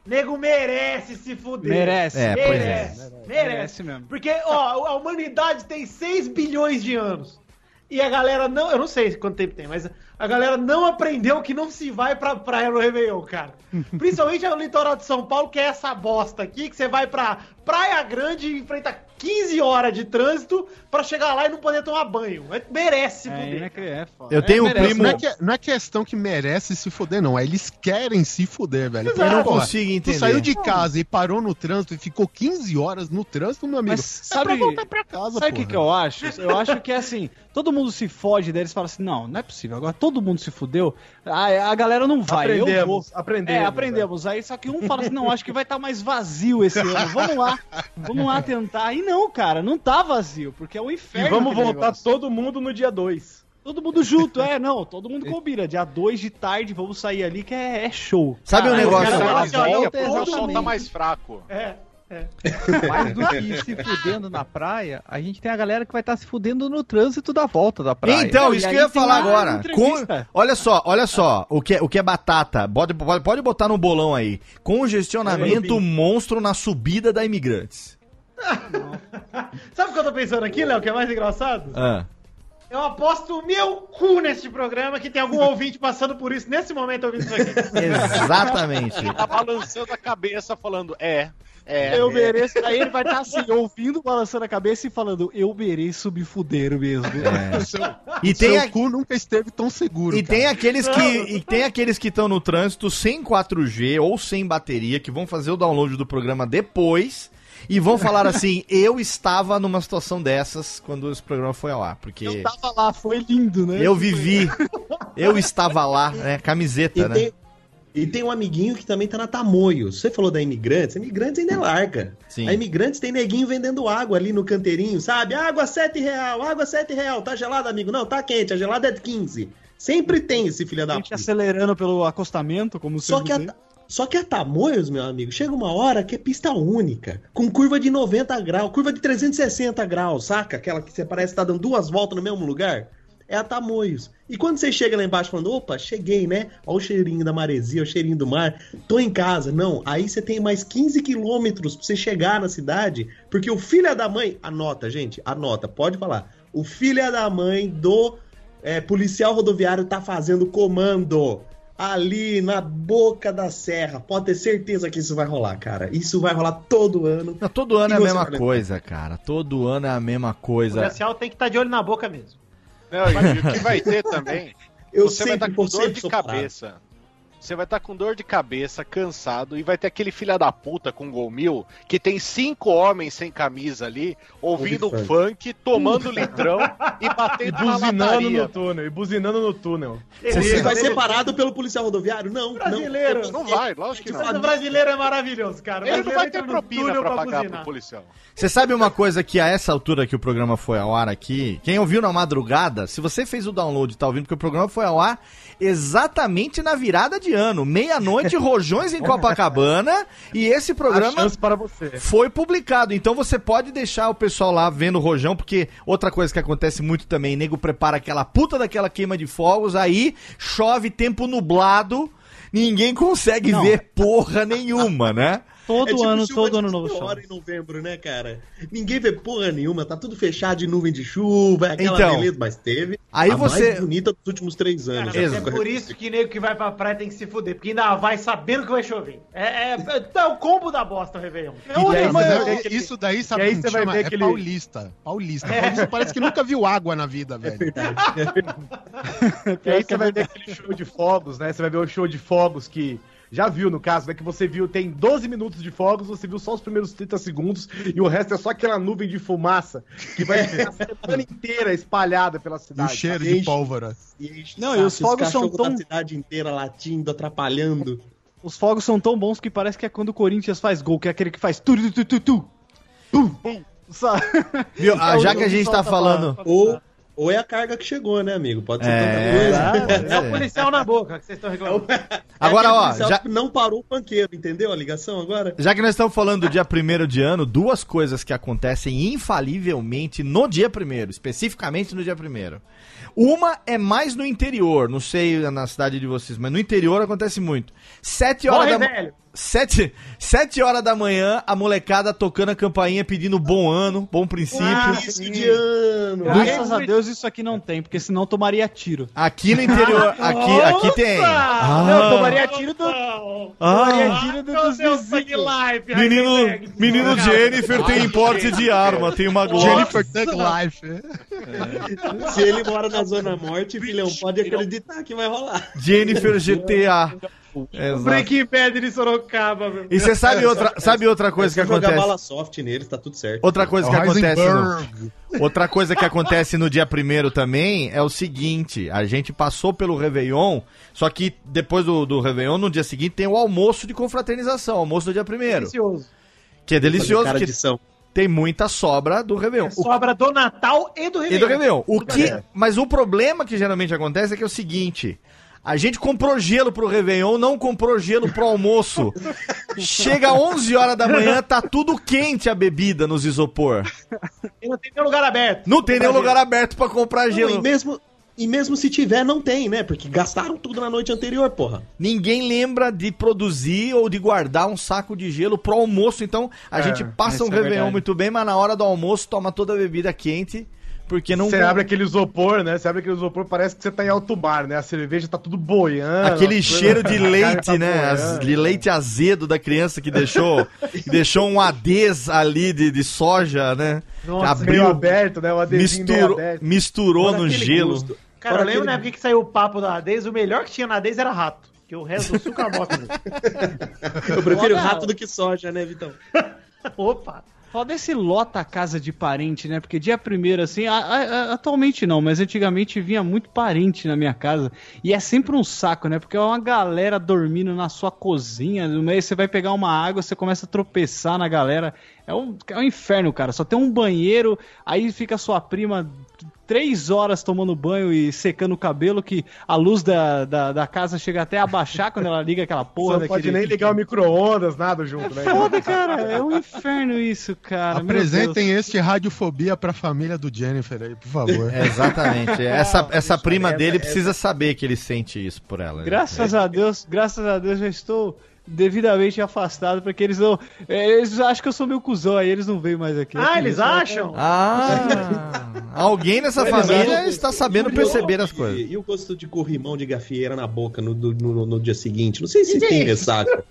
Nego merece se fuder. Merece. É, pois é. merece. Merece. Merece mesmo. Porque, ó, a humanidade tem 6 bilhões de anos. E a galera não. Eu não sei quanto tempo tem, mas a galera não aprendeu que não se vai pra praia no Réveillon, cara. Principalmente no litoral de São Paulo, que é essa bosta aqui, que você vai pra Praia Grande e enfrenta 15 horas de trânsito pra chegar lá e não poder tomar banho. É- Merece se É, fuder. né, que é foda. Eu É, tenho um merece. primo- Não é, que, não é questão que merece se fuder, não. É eles querem se fuder, velho. Eu não consigo Tu entender. saiu de casa e parou no trânsito e ficou 15 horas no trânsito, meu amigo. Mas é pra sabe- voltar pra casa, Sabe o que, que eu acho? Eu acho que é assim, todo mundo se fode, daí eles falam assim, não, não é possível, agora todo mundo se fudeu, a, a galera não vai, eu vou. Aprendemos, aprendemos. É, aprendemos. Aí só que um fala assim, não, acho que vai estar mais vazio esse ano. Vamos lá, vamos lá tentar. E não, cara, não tá vazio, porque é o E inferno. vamos aquele voltar negócio. todo mundo no dia 2. Todo mundo junto, é, não, todo mundo combina. Dia 2 de tarde, vamos sair ali que é, é show. Sabe um Caralho, negócio? ó, não, volta, o sol tá mais fraco. É, é. Mais do que se fudendo na praia, a gente tem a galera que vai estar se fudendo no trânsito da volta da praia. Então, isso que eu ia falar agora. Com- olha só, olha só, o que, é- o que é batata, pode, pode, pode botar no bolão aí. Congestionamento monstro na subida da imigrantes. Sabe o que eu tô pensando aqui, Léo, que é mais engraçado? Ah. Eu aposto o meu cu neste programa que tem algum ouvinte passando por isso nesse momento ouvindo isso aqui. Exatamente. Tá balançando a cabeça falando, é, é. Eu mereço. Aí ele vai estar assim, ouvindo, balançando a cabeça e falando, eu mereço me fuder mesmo. É. O seu, E o seu tem, a- cu nunca esteve tão seguro. e cara. tem aqueles que e tem aqueles que estão no trânsito sem 4G ou sem bateria que vão fazer o download do programa depois e vão falar assim: "Eu estava numa situação dessas quando esse programa foi ao ar", porque Eu tava lá, foi lindo, né? eu vivi, eu estava lá, né, camiseta, E né? tem, e tem um amiguinho que também tá na Tamoio. Você falou da Imigrantes, Imigrantes ainda é larga. Sim. A Imigrantes tem neguinho vendendo água ali no canteirinho, sabe? Água 7 real, água 7 real. Tá gelada, amigo? Não, tá quente, a gelada é de 15. Sempre tem esse filho da A gente puta. acelerando pelo acostamento, como Só sempre que, a, só que a Tamoios, meu amigo, chega uma hora que é pista única, com curva de 90 graus, curva de 360 graus, saca? Aquela que você parece que tá dando duas voltas no mesmo lugar. É a Tamoios. E quando você chega lá embaixo falando, opa, cheguei, né? Olha o cheirinho da maresia, o cheirinho do mar, tô em casa. Não, aí você tem mais 15 quilômetros pra você chegar na cidade, porque o filho da mãe, anota, gente, anota, pode falar. O filho da mãe do é, policial rodoviário tá fazendo comando ali na boca da serra. Pode ter certeza que isso vai rolar, cara. Isso vai rolar todo ano. Não, todo ano E é a mesma coisa, cara. Todo ano é a mesma O coisa. policial tem que estar de olho na boca mesmo. Não, e o que vai ter também, Eu você vai estar sempre, com dor de cabeça. Você vai estar com dor de cabeça, cansado, e vai ter aquele filho da puta com gol mil que tem cinco homens sem camisa ali, ouvindo Ouve funk, tomando litrão e E batendo na buzinando no túnel, e buzinando no túnel. Ele vai ser parado pelo policial rodoviário? Não, Brasileiro. Não vai, lógico que não. Mas o brasileiro é maravilhoso, cara. Ele não vai ter propina túnel pra pagar buzinar. pro policial. Você sabe uma coisa que a essa altura que o programa foi ao ar aqui, quem ouviu na madrugada, se você fez o download e tá ouvindo, porque o programa foi ao ar exatamente na virada de ano. Meia-noite, Rojões em Copacabana. E esse programa foi publicado. Então você pode deixar o pessoal lá vendo o rojão, porque outra coisa que acontece muito também, nego prepara aquela puta daquela queima de fogos, aí chove tempo nublado, ninguém consegue Não. ver porra nenhuma, né? Todo É tipo ano, chuva todo de ano novo show. em novembro, né, cara? Ninguém vê porra nenhuma, tá tudo fechado de nuvem de chuva, é aquela Então, beleza, mas teve aí a você- mais bonita dos últimos três anos. Cara, é por isso que nego que vai pra praia tem que se fuder, porque ainda vai sabendo que vai chover. É, é, é o combo da bosta o Réveillon. É aí outra você Mas vai coisa. é- ver aquele- isso daí, sabe aí chama? ver É aquele- paulista. Paulista. Paulista parece que nunca viu água na vida, É velho. verdade. E aí você vai ver aquele show de fogos, né? Você vai ver o show de fogos que já viu, no caso, né? Que você viu, tem 12 minutos de fogos, você viu só os primeiros 30 segundos e o resto é só aquela nuvem de fumaça que vai ficar a semana inteira espalhada pela E o cidade. cheiro de pólvora. E enche Não, e os fogos são tão- da cidade inteira latindo, atrapalhando. Os fogos são tão bons que parece que é quando o Corinthians faz gol, que é aquele que faz tu tu tu tu tu. Pum? Viu? Ah, É o já que a gente tá falando. pra- Ou, ou é a carga que chegou, né, amigo? Pode ser É, tanta coisa. É o policial na boca que vocês estão reclamando. Agora, aquele ó, policial já- que Não parou o panqueiro, entendeu a ligação agora? Já que nós estamos falando do dia 1 de ano, duas coisas que acontecem infalivelmente no dia 1 especificamente no dia 1 Uma é mais no interior, não sei na cidade de vocês, mas no interior acontece muito. Sete horas Morre, da velho. Sete, sete horas da manhã, a molecada tocando a campainha pedindo bom ano, bom princípio. Início de ano. Graças a Deus isso aqui não tem, porque senão tomaria tiro. Aqui no interior, aqui, aqui tem. Não, Ah, tomaria tiro do. Tomaria ah, tiro do, dos Deus, Life. menino, menino Jennifer tem importe de arma, tem uma Glock. Jennifer Thug Life. Se ele mora na Zona Norte, filhão, pode acreditar que vai rolar. Jennifer GTA. Exato. Breaking Bad de Sorocaba, meu. E você sabe outra, sabe outra coisa que Se jogar acontece? bala soft neles, tá tudo certo. Outra coisa que É acontece no. Outra coisa que acontece no dia primeiro também é o seguinte: a gente passou pelo Réveillon, só que depois do, do Réveillon, no dia seguinte, tem o almoço de confraternização, almoço do dia primeiro. Delicioso. Que é delicioso, Cara que de São. tem muita sobra do Réveillon. O- Sobra do Natal e do e Réveillon. do Réveillon. O que, É. mas o problema que geralmente acontece é que é o seguinte. A gente comprou gelo pro Réveillon, não comprou gelo pro almoço. Chega 11 horas da manhã, tá tudo quente a bebida nos isopor. E não tem nenhum lugar aberto. Não tem nenhum lugar aberto pra comprar Não, gelo. e, mesmo, e mesmo se tiver, não tem, né? Porque gastaram tudo na noite anterior, porra. Ninguém lembra de produzir ou de guardar um saco de gelo pro almoço. Então a gente passa um é Réveillon verdade. muito bem, mas na hora do almoço toma toda a bebida quente. Porque não. Você abre aquele isopor, né? Você abre aquele isopor, parece que você tá em alto mar, né? A cerveja tá tudo boiando. Aquele cheiro de a leite, tá né? As- de leite azedo da criança que deixou, que deixou um adês ali de, de soja, né? Nossa, meio aberto, né? O misturou, aberto. misturou no gelo. gosto. Cara, Fora eu lembro na aquele- época que saiu o papo da Ades, o melhor que tinha na Ades era rato. Que o resto do suco era bosta. mesmo. Eu prefiro rato do que soja, né, Vitão? Opa. Foda esse lota casa de parente, né? Porque dia primeiro, assim, a- a- atualmente não, mas antigamente vinha muito parente na minha casa. E é sempre um saco, né? Porque é uma galera dormindo na sua cozinha. No meio você vai pegar uma água, você começa a tropeçar na galera. É um, é um inferno, cara. Só tem um banheiro, aí fica sua prima três horas tomando banho e secando o cabelo, que a luz da, da, da casa chega até a abaixar quando ela liga aquela porra Você não pode nem ligar o micro-ondas, nada junto, né? Foda, cara. É um inferno isso, cara. Apresentem este Radiofobia pra família do Jennifer aí, por favor. É, exatamente. Essa, essa prima dele precisa saber que ele sente isso por ela. né? Graças a Deus, graças a Deus já estou devidamente afastado, porque eles não. é, Eles acham que eu sou meu cuzão, aí eles não veem mais aqui. Ah, eles acham? Ah! Alguém nessa família está sabendo e perceber as de- coisas. E o gosto de corrimão de gafieira na boca no, no, no- no dia seguinte? Não sei se tem ressaca.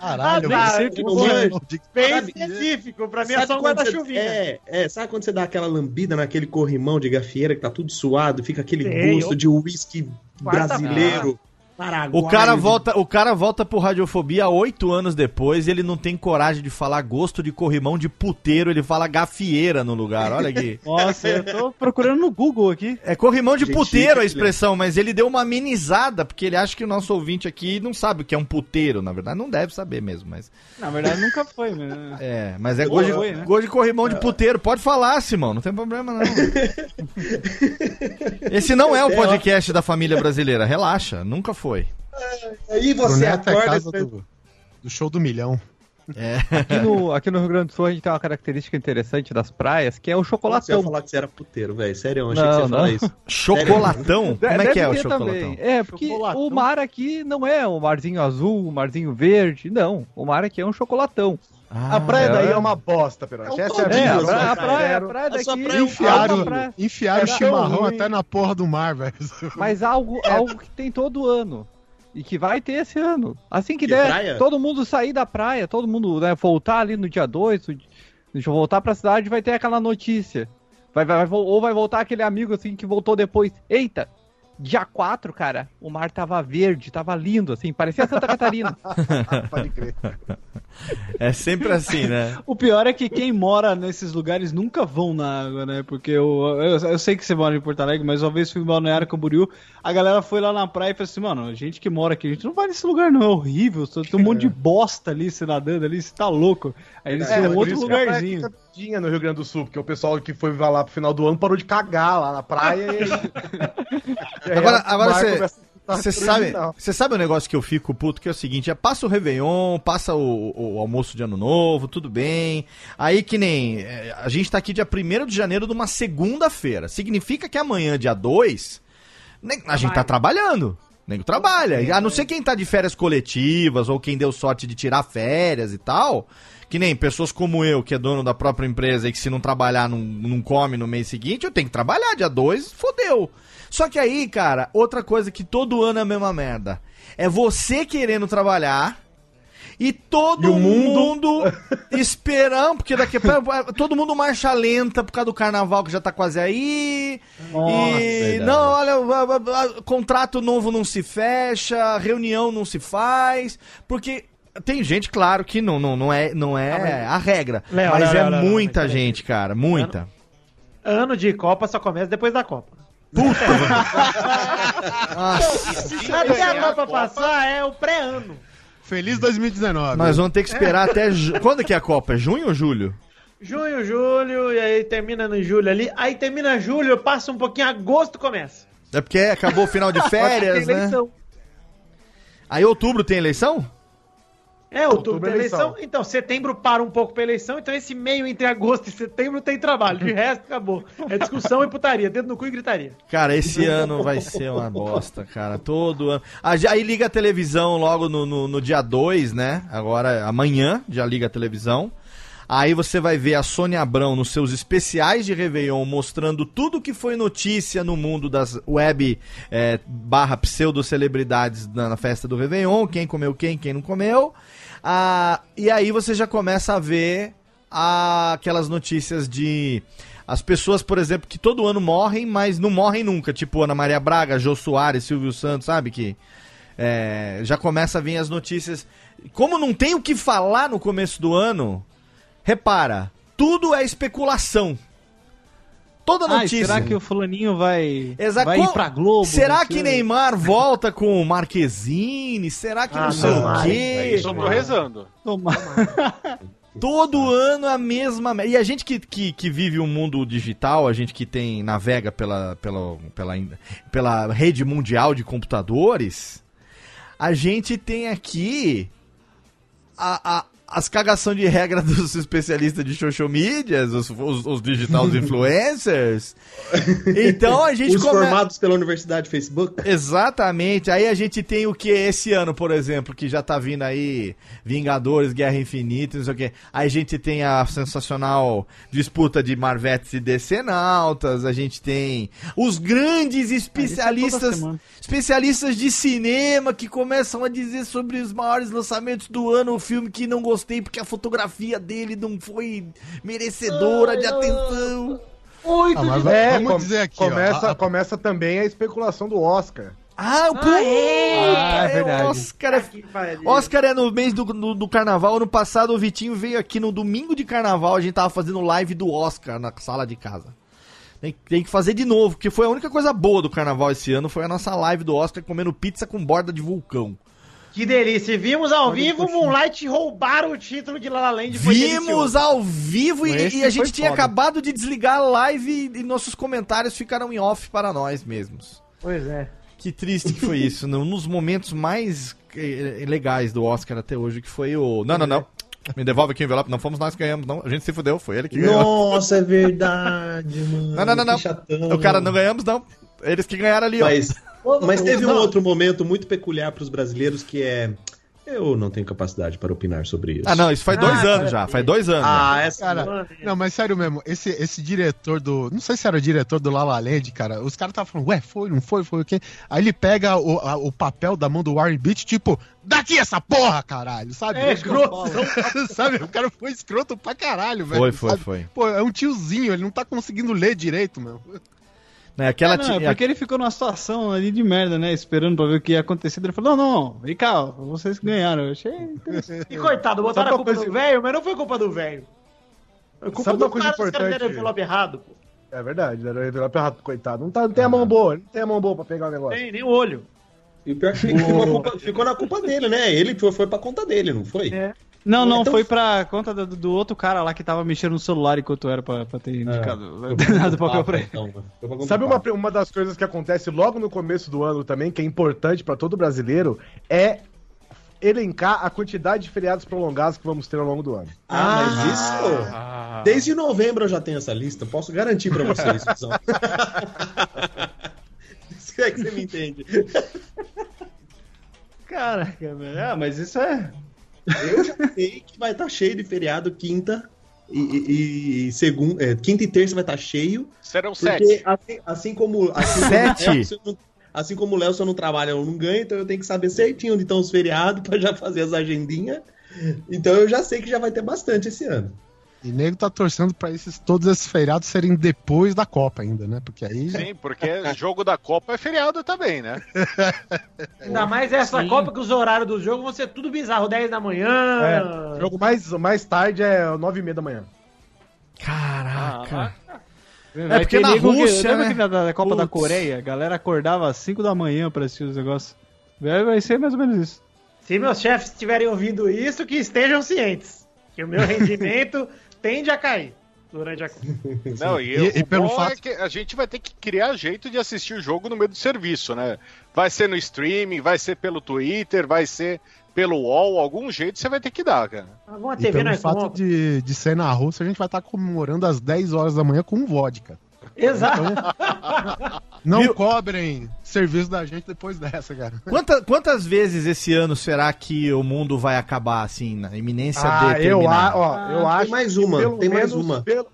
Caralho, Ah, que Não manjo. Bem Sabe- específico, pra mim é só um quando guarda-chuvinha. É, é, sabe quando você dá aquela lambida naquele corrimão de gafieira que tá tudo suado, fica aquele Sei, gosto eu- de uísque brasileiro, paraguaio. O cara volta, o cara volta pro Radiofobia oito anos depois e ele não tem coragem de falar gosto de corrimão de puteiro, ele fala gafieira no lugar. Olha aqui. Nossa, eu tô procurando no Google aqui. É corrimão de Gente, puteiro a expressão, mas ele deu uma amenizada, porque ele acha que o nosso ouvinte aqui não sabe o que é um puteiro, na verdade. Não deve saber mesmo, mas. Na verdade, nunca foi, né? É, mas é gosto de, foi, né? gosto de corrimão de puteiro. Pode falar, Simão, não tem problema não. Esse não é o podcast da família brasileira, relaxa, nunca foi. Aí Pro você é acorda. casa do, do show do milhão. Aqui no, aqui no Rio Grande do Sul a gente tem uma característica interessante das praias, que é o Você ia chocolatão. falar que você era puteiro, velho. Sério, eu achei Não, que você ia falar isso. Chocolatão? Como é Deve que é o chocolatão? também. É, porque Chocolatão? o mar aqui não é um marzinho azul, um marzinho verde, não. O mar aqui é um chocolatão. Ah, A praia daí é. é uma bosta, Perotti. É o Essa é a Todinho, É, a praia, a cara. praia, a praia A sua daqui praia é um Enfiaram, uma praia- enfiaram É o chimarrão até na porra do mar, velho. Mas algo, algo que tem todo ano. E que vai ter esse ano. Assim que, Que der, praia? todo mundo sair da praia, todo mundo né, voltar ali no dia 2, deixa eu voltar pra cidade, vai ter aquela notícia. Vai, vai, vai ou vai voltar aquele amigo assim que voltou depois. Eita! Dia 4, cara, o mar tava verde, tava lindo, assim, parecia Santa Catarina. Pode crer. É sempre assim, né? O pior é que quem mora nesses lugares nunca vão na água, né? Porque eu, eu, eu sei que você mora em Porto Alegre, mas uma vez fui em Balneário Camboriú, a galera foi lá na praia e falou assim, mano, a gente que mora aqui, a gente não vai nesse lugar não, é horrível, tem um monte de bosta ali, se nadando ali, você tá louco. Aí eles É, por outro lugarzinho. Pedinha no Rio Grande do Sul, porque o pessoal que foi lá pro final do ano parou de cagar lá na praia e... e Agora- o agora você- começa Você sabe, você sabe o negócio que eu fico puto, que é o seguinte, é passa o Réveillon, passa o, o almoço de ano novo, tudo bem. Aí que nem, é, a gente tá aqui dia 1 de janeiro de uma segunda-feira. Significa que amanhã, dia 2, né, a gente tá trabalhando. Nego trabalha. A não ser quem tá de férias coletivas ou quem deu sorte de tirar férias e tal. Que nem pessoas como eu, que é dono da própria empresa e que se não trabalhar não, não come no mês seguinte, eu tenho que trabalhar dia 2, fodeu. Só que aí, cara, outra coisa que todo ano é a mesma merda. É você querendo trabalhar e todo E mundo, mundo? esperando, porque daqui a pouco todo mundo marcha lenta por causa do carnaval que já tá quase aí. e verdade. não, olha, contrato novo não se fecha, reunião não se faz, porque tem gente, claro, que não, não, não é, não é a regra, Léo, mas Léo, é Léo, muita mas gente, cara, muita. Ano de Copa só começa depois da Copa. Nossa, Até a Copa passar é o pré-ano. Feliz 2019. nós vamos ter que esperar até. ju- Quando que é a Copa? É junho ou julho? Junho, julho, e aí termina no julho ali. Aí termina julho, passa um pouquinho, agosto começa. É porque acabou o final de férias, né? Aí outubro tem eleição? É, outubro, Outubro é eleição. eleição. Então, setembro para um pouco pra eleição. Então, esse meio entre agosto e setembro tem trabalho. De resto, acabou. É discussão e putaria. Dedo no cu e gritaria. Cara, esse ano vai ser uma bosta, cara. Todo ano. Já- Aí liga a televisão logo no, no, no dia 2, né? Agora, amanhã, já liga a televisão. Aí você vai ver a Sônia Abrão nos seus especiais de Réveillon mostrando tudo que foi notícia no mundo das web é, barra pseudo-celebridades na, na festa do Réveillon, quem comeu quem, quem não comeu. Ah, e aí você já começa a ver ah, aquelas notícias de as pessoas, por exemplo, que todo ano morrem, mas não morrem nunca, tipo Ana Maria Braga, Jô Soares, Silvio Santos, sabe que é, já começa a vir as notícias. Como não tem o que falar no começo do ano, repara, tudo é especulação. Toda Ai, notícia. será que o fulaninho vai, Exato. vai ir pra Globo? Será que Neymar volta com o Marquezine? Será que Ah, não sei o tomara, quê? Só tô rezando. Toma- Todo ano a mesma. me- E a gente que, que, que vive o mundo digital, a gente que tem navega pela, pela, pela, pela rede mundial de computadores, a gente tem aqui a, a- as cagação de regra dos especialistas de social medias, os, os, os digital influencers. Então a gente Os come- formados pela Universidade Facebook. Exatamente. Aí a gente tem o que esse ano, por exemplo, que já tá vindo aí Vingadores, Guerra Infinita, não sei o quê. Aí a gente tem a sensacional disputa de Marvetes e Decenautas, a gente tem os grandes toda especialistas, semana. especialistas de cinema que começam a dizer sobre os maiores lançamentos do ano, o filme que não gostei porque a fotografia dele não foi merecedora de atenção. Muito Ah, mas É, vamos com- dizer aqui, ó, começa, a- começa também a especulação do Oscar. Ah, o Ah, é é verdade. Oscar é Oscar é no mês do, do, do carnaval. Ano passado o Vitinho veio aqui no domingo de carnaval. A gente tava fazendo live do Oscar na sala de casa. Tem, tem que fazer de novo, porque foi a única coisa boa do carnaval esse ano. Foi a nossa live do Oscar comendo pizza com borda de vulcão. Que delícia. Vimos ao vivo o Moonlight roubar o título de La La Land. Vimos ao vivo e, e a gente tinha foda. acabado de desligar a live e nossos comentários ficaram em off para nós mesmos. Pois é. Que triste que foi isso. Num dos momentos mais eh, legais do Oscar até hoje, que foi o. Não, não, não. Me devolve aqui o envelope. Não fomos nós que ganhamos, não. A gente se fudeu, foi ele que ganhou. Nossa, é verdade, mano. Não, não, não, não. Que chatão. O cara não ganhamos, não. Eles que ganharam ali, ó. Mas, teve um outro momento muito peculiar pros brasileiros que é. Eu não tenho capacidade para opinar sobre isso. Ah, não, isso faz dois Ah, anos já. Faz dois anos. Ah, essa. Cara, não, mas sério mesmo, esse, esse diretor do. Não sei se era o diretor do La La Land, cara. Os caras estavam falando, ué, foi, não foi, foi o quê? Aí ele pega o, a- o papel da mão do Warren Beach, tipo, daqui essa porra, caralho, sabe? É, Isso que eu escroto. sabe? O cara foi escroto pra caralho, velho. Foi, foi, sabe? foi. Pô, é um tiozinho, ele não tá conseguindo ler direito, meu. Né, aquela É, não, é porque ele ficou numa situação ali de merda, né? Esperando pra ver o que ia acontecer. Ele falou: não, não, vem cá, vocês que ganharam. Eu achei interessante. E coitado, botaram Sabe a culpa uma do coisa- velho, mas não foi culpa do velho. Foi culpa Sabe do uma coisa cara, os caras importante? deram o envelope errado, pô. É verdade, deram o envelope errado, coitado. Não, tá, não tem a mão boa, não tem a mão boa pra pegar o negócio. Nem, nem o olho. E o pior que ficou, culpa- ficou na culpa dele, né? Ele foi, foi pra conta dele, não foi? É. Não, não, Então- foi pra conta do, do outro cara lá que tava mexendo no celular enquanto era pra, pra ter indicado. Foi dado pra papel conta pra do ele. Papa, então, Sabe uma, uma das coisas que acontece logo no começo do ano também, que é importante pra todo brasileiro, é elencar a quantidade de feriados prolongados que vamos ter ao longo do ano. Ah, mas isso. Desde novembro eu já tenho essa lista. Posso garantir pra vocês. Se é que você me entende. Caraca, velho. Ah, mas isso é. Eu já sei que vai estar cheio de feriado quinta e, e, e segunda. é, quinta e terça vai estar cheio. Serão Porque sete. assim, assim como. Assim Sete? Como o Léo, se eu não- assim como o Léo, se eu não trabalho, eu não ganho, então eu tenho que saber certinho onde estão os feriados pra já fazer as agendinhas. Então eu já sei que já vai ter bastante esse ano. E nego tá torcendo pra esses, todos esses feriados serem depois da Copa ainda, né? Porque aí. Sim, porque jogo da Copa é feriado também, né? Ainda mais essa Copa que os horários do jogo vão ser tudo bizarro. 10 da manhã. É, o jogo mais, mais tarde é 9 e meia da manhã. Caraca. É porque na Rússia, Lembra né? que na, da Copa da. Coreia, a galera acordava às 5 da manhã pra assistir os negócios? Vai, vai ser mais ou menos isso. Se meus chefes estiverem ouvindo isso, que estejam cientes. Que o meu rendimento tende a cair durante a. Não, e, E- o e pelo bom fato- é que a gente vai ter que criar jeito de assistir o jogo no meio do serviço, né? Vai ser no streaming, vai ser pelo Twitter, vai ser pelo UOL, algum jeito você vai ter que dar, cara. Alguma E TV pelo não é fato de, de ser na Rússia, a gente vai estar comemorando às 10 horas da manhã com vodka. Exato. Não Viu? cobrem serviço da gente depois dessa, cara. Quanta- quantas vezes esse ano será que o mundo vai acabar, assim, na iminência Ah, de eu, a, ó, eu Ah, acho. tem mais uma, tem mais uma. pelo-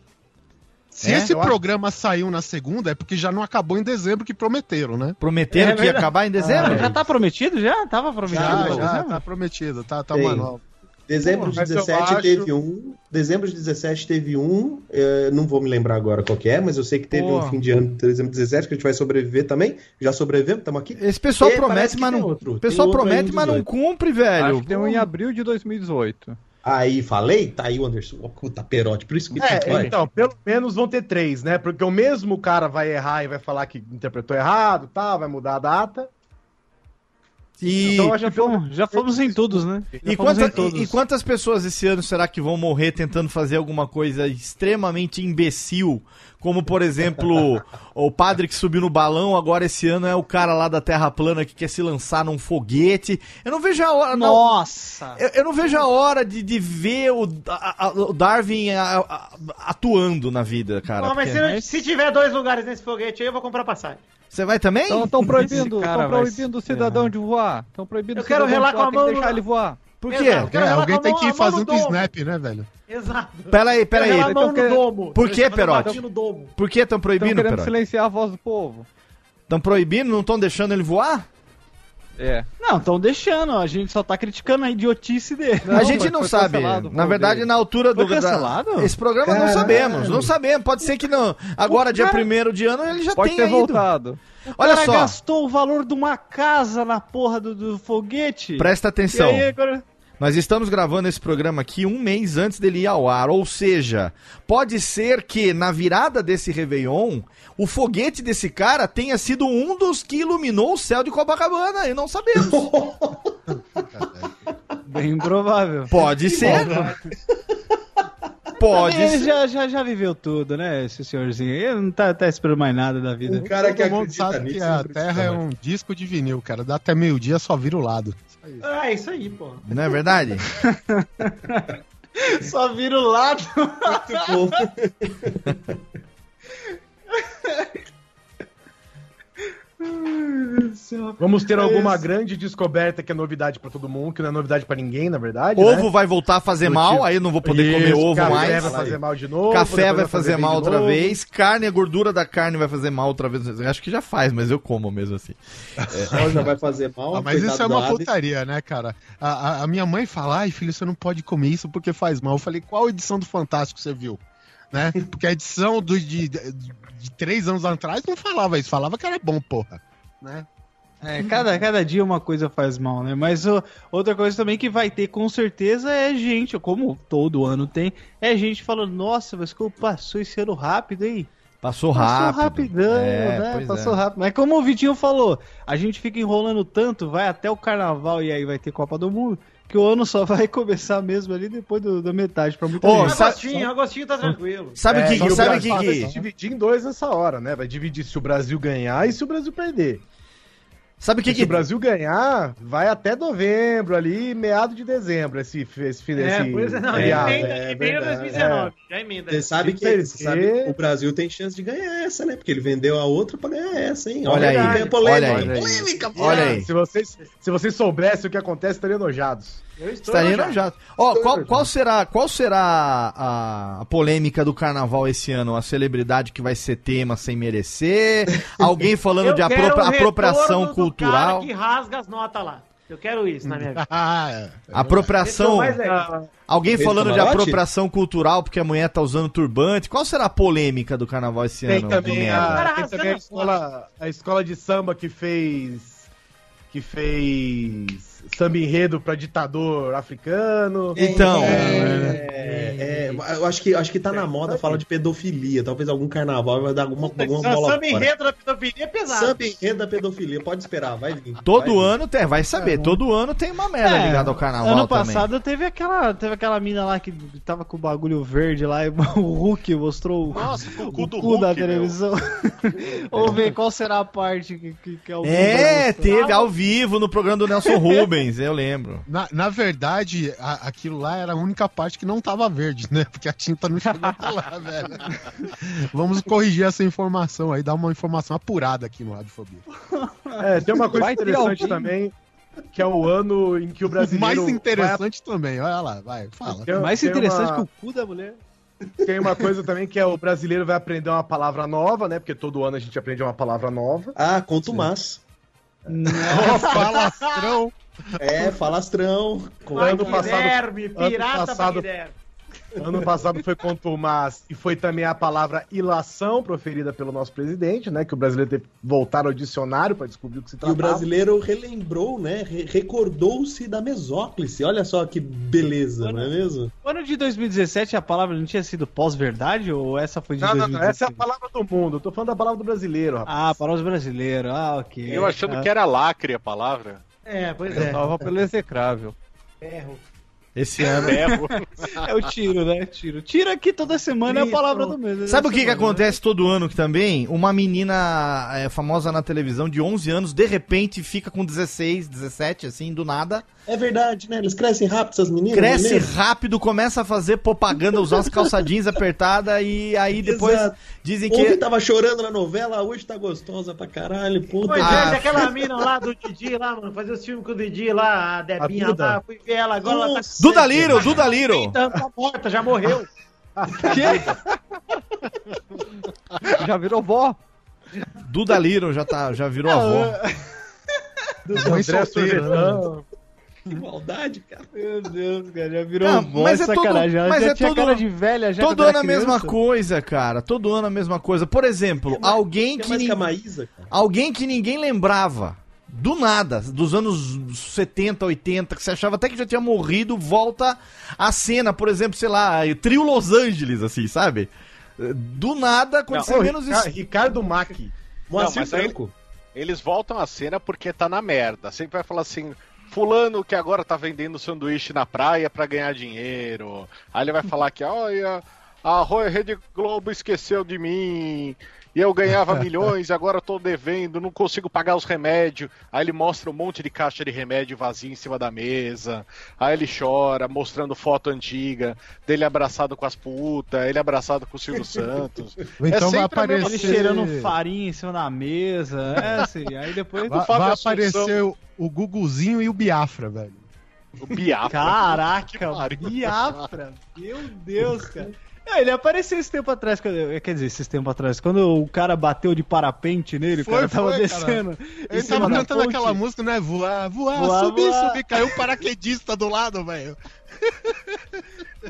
Se É? esse Eu acho- programa saiu na segunda, é porque já não acabou em dezembro que prometeram, né? Prometeram É que ia acabar em dezembro? já tá prometido? Já? Tava prometido? Já, já, tá prometido, tá, tá uma Dezembro de Mas eu 17 acho- teve um. Dezembro de 17 teve um. eh, não vou me lembrar agora qual que é, mas eu sei que teve Pô. um fim de ano de dezembro de 17 que a gente vai sobreviver também. Já sobrevivemos, estamos aqui. Esse pessoal E promete, mas não. outro. Pessoal promete, mas não 18. cumpre, velho. Acho que tem um em abril de 2018. Aí, falei? Tá aí o Anderson. Ó, Puta, perote. Por isso que É, vai. então, pelo menos vão ter três, né? Porque o mesmo cara vai errar e vai falar que interpretou errado, tá? Vai mudar a data. E, Então, Já fomos, já fomos em todos, né? E, quanta- em todos. e- e quantas pessoas esse ano será que vão morrer tentando fazer alguma coisa extremamente imbecil? Como, por exemplo, o padre que subiu no balão, agora esse ano é o cara lá da Terra plana que quer se lançar num foguete. Eu não vejo a hora. não- Nossa! Eu, eu não vejo a hora de, de ver o, a- a- o Darwin a- a- atuando na vida, cara. Não, mas porque- se, se tiver dois lugares nesse foguete aí, eu vou comprar passagem. Você vai também? Estão proibindo, tão vai proibindo o cidadão de voar. Estão proibindo Eu o quero cidadão relar de com a mão deixar no- ele voar. Por Exato. quê? Quero É, alguém tem mão- que ir fazendo snap, né, velho? Exato. Pera aí, pera aí. mão no quer- domo. Por que, Perote? Por que estão Estão proibindo, querendo Perotti? silenciar a voz do povo. Estão proibindo? Não estão deixando ele voar? É. Não, estão deixando, a gente só tá criticando a idiotice dele. a gente não sabe. Na verdade, dele. na altura do. Foi cancelado? da- Esse programa não Caralho. sabemos. Não sabemos. Pode ser que não. Agora, dia 1 de ano, ele já Pode tenha ter ido. voltado. Olha o cara só. gastou o valor de uma casa na porra do, do foguete. Presta E atenção. aí, agora... Nós estamos gravando esse programa aqui um mês antes dele ir ao ar. Ou seja, pode ser que na virada desse Réveillon, o foguete desse cara tenha sido um dos que iluminou o céu de Copacabana. E não sabemos. Bem provável. Pode ser. Pode Ele ser. já, já, já viveu tudo, né, esse senhorzinho? Ele não tá, tá esperando mais nada da vida. O cara que Todo mundo acredita sabe que nisso a não precisa Terra é um disco de vinil, cara. Dá até meio-dia, só vira o lado. Ah, é isso aí, pô. Não é verdade? Só vira o lado. Muito bom. Vamos ter É alguma isso. grande descoberta que é novidade pra todo mundo, que não é novidade pra ninguém, na verdade. Ovo né? vai voltar a fazer Do mal, tipo- aí eu não vou poder comer Isso, ovo café mais. vai fazer mal de novo. Café vai fazer mal outra vez. Carne, a gordura da carne vai fazer mal outra vez. Eu Acho que já faz, mas eu como mesmo assim. Soja vai fazer mal. Ah, mas isso é uma putaria, né, cara? A, a- a minha mãe fala, ai filho, você não pode comer isso porque faz mal. Eu falei, qual edição do Fantástico você viu? Né? Porque a edição do, de, de, de três anos atrás não falava isso, falava que era bom, porra. Né? É, cada, cada dia uma coisa faz mal, né? Mas ó, outra coisa também que vai ter com certeza é gente, como todo ano tem, é gente falando, nossa, mas como passou esse ano rápido, hein? Passou Passou rápido. rapidão, É, né? Passou é. rápido. Mas como o Vitinho falou, a gente fica enrolando tanto, vai até o carnaval e aí vai ter Copa do Mundo, que o ano só vai começar mesmo ali depois do- da metade pra muita Ô, gente. sabe- Agostinho, Agostinho tá tranquilo. Sabe o É, que, só que, o sabe o que, vai que- se dividir em dois nessa hora, né? Vai dividir se o Brasil ganhar e se o Brasil perder. Sabe o que, se que o Brasil ganhar, vai até novembro ali, meado de dezembro, esse, esse, esse É, pois é, não, feriado. emenda, é emenda verdade. 2019. Já emenda. Você sabe Se que perder- você sabe que o Brasil tem chance de ganhar essa, né? Porque ele vendeu a outra pra ganhar essa, hein? Olha aí, que polêmica, olha aí. polêmica, Olha aí. Se vocês, se vocês soubessem o que acontece, estariam enojados. Eu estou Estaria enojado. enojado. Ó, Estou qual, qual será, qual será a, a polêmica do carnaval esse ano? A celebridade que vai ser tema sem merecer? Alguém falando de quero apropria- o apropriação cultural? cara que rasga as notas lá. Eu quero isso na minha vida. Ah, é. Apropriação. É. Alguém Fez falando de apropriação cultural porque a mulher tá usando turbante. Qual será a polêmica do carnaval esse Tem ano? também, a, tem também a escola, a escola de samba que fez que fez samba enredo pra ditador africano. Então, É, é, eu acho que, acho que tá na moda falar de pedofilia. Talvez algum carnaval vai dar alguma, alguma bola Samba enredo da pedofilia é pesado. Samba enredo da pedofilia. Pode esperar, vai vir. todo vai vir. ano tem, vai saber, todo ano tem uma merda É, ligada ao carnaval Ano também. passado teve aquela, teve aquela mina lá que tava com o bagulho verde lá e o Hulk mostrou o- Nossa, o cu o do cu da Hulk, televisão. Vamos ver qual será a parte que, que, que É, vai mostrar. teve ao vivo no programa do Nelson Rubens, eu lembro. Na, na verdade, a- aquilo lá era a única parte que não tava verde, né? Porque a tinta não chegou até lá, velho. Vamos corrigir essa informação aí, dar uma informação apurada aqui no Radiofobia. É, tem uma coisa Vai ter interessante também, que é o ano em que o O brasileiro. mais vai- interessante também, olha lá, vai, fala. tem- Mais tem interessante uma- que o cu da mulher. Tem uma coisa também que é o brasileiro vai aprender uma palavra nova, né? Porque todo ano a gente aprende uma palavra nova. Ah, conto mas. Ó, falastrão. É, falastrão. Vai, Ano passado- Guilherme, ano pirata passado- pra Guilherme. Ano passado foi contumaz e foi também a palavra ilação proferida pelo nosso presidente, né? Que o brasileiro teve que voltar ao dicionário para descobrir o que se E o tratava. brasileiro relembrou, né? Re- Recordou-se da mesóclise. Olha só que beleza, não é mesmo? O ano de 2017 a palavra não tinha sido pós-verdade ou essa foi de Não, não, não, 2016? essa é a palavra do mundo. Eu tô falando da palavra do brasileiro, rapaz. Ah, palavras brasileiro. Ah, ok. Eu achando Ah, que era lacre a palavra. É, pois Eu é. tava pelo execrável. Ferro. Esse ano. Ferro. É o tiro, né? Tiro. Tiro aqui toda semana é a palavra do mês. Sabe o que, que né? acontece todo ano também? Uma menina é, famosa na televisão de 11 anos, de repente fica com 16, 17, assim, do nada. É verdade, né? Eles crescem rápido, essas meninas. Cresce é mesmo? rápido, começa a fazer propaganda, usar as calçadinhas apertadas e aí depois Exato. dizem Ontem que. tava chorando na novela, hoje tá gostosa pra caralho, puta. Pois Ah, é, aquela mina lá do Didi lá, mano, fazer os filmes com o Didi lá, a Debinha Duda. lá, fui ver ela agora, ela tá Nossa, Duda Liro, Duda Liro! tá, morta, já morreu. Já virou vó. Duda Liro já, tá, já virou avó. Mãe André solteira, Sorvetão. Que maldade, cara. Meu Deus, cara, já virou Não, avó, mas é sacanagem. Mas já é todo- cara de velha já Todo ano a mesma coisa, cara. Todo ano a mesma coisa. Por exemplo, alguém Que é que, nin- que a Maísa, alguém que ninguém lembrava. Do nada, dos anos 70, 80, que você achava até que já tinha morrido, volta à cena, por exemplo, sei lá, Trio Los Angeles, assim, sabe? Do nada, quando Não, você menos Rica- isso. Ricardo Mack. Moacir Franco. Eles voltam à cena porque tá na merda. Sempre vai falar assim: fulano que agora tá vendendo sanduíche na praia pra ganhar dinheiro. Aí ele vai falar que, olha, a Rede Globo esqueceu de mim. E eu ganhava milhões, e agora eu tô devendo, não consigo pagar os remédios. Aí ele mostra um monte de caixa de remédio vazia em cima da mesa. Aí ele chora, mostrando foto antiga dele abraçado com as putas, ele abraçado com o Silvio Santos. Então vai sempre a mesma Ele aparecer. cheirando farinha em cima da mesa, é assim, aí depois... Vai, Fábio vai aparecer o, o Guguzinho e o Biafra, velho. O Biafra. Caraca. Biafra, meu Deus, cara. É, ele apareceu esse tempo atrás, quando- quer dizer, esse tempo atrás, quando o cara bateu de parapente nele, Foi, o cara tava foi, descendo. Ele tava cantando ponte. aquela música, né? Voar, voar, Voar, subir, voar. subir. Caiu um paraquedista do lado, velho.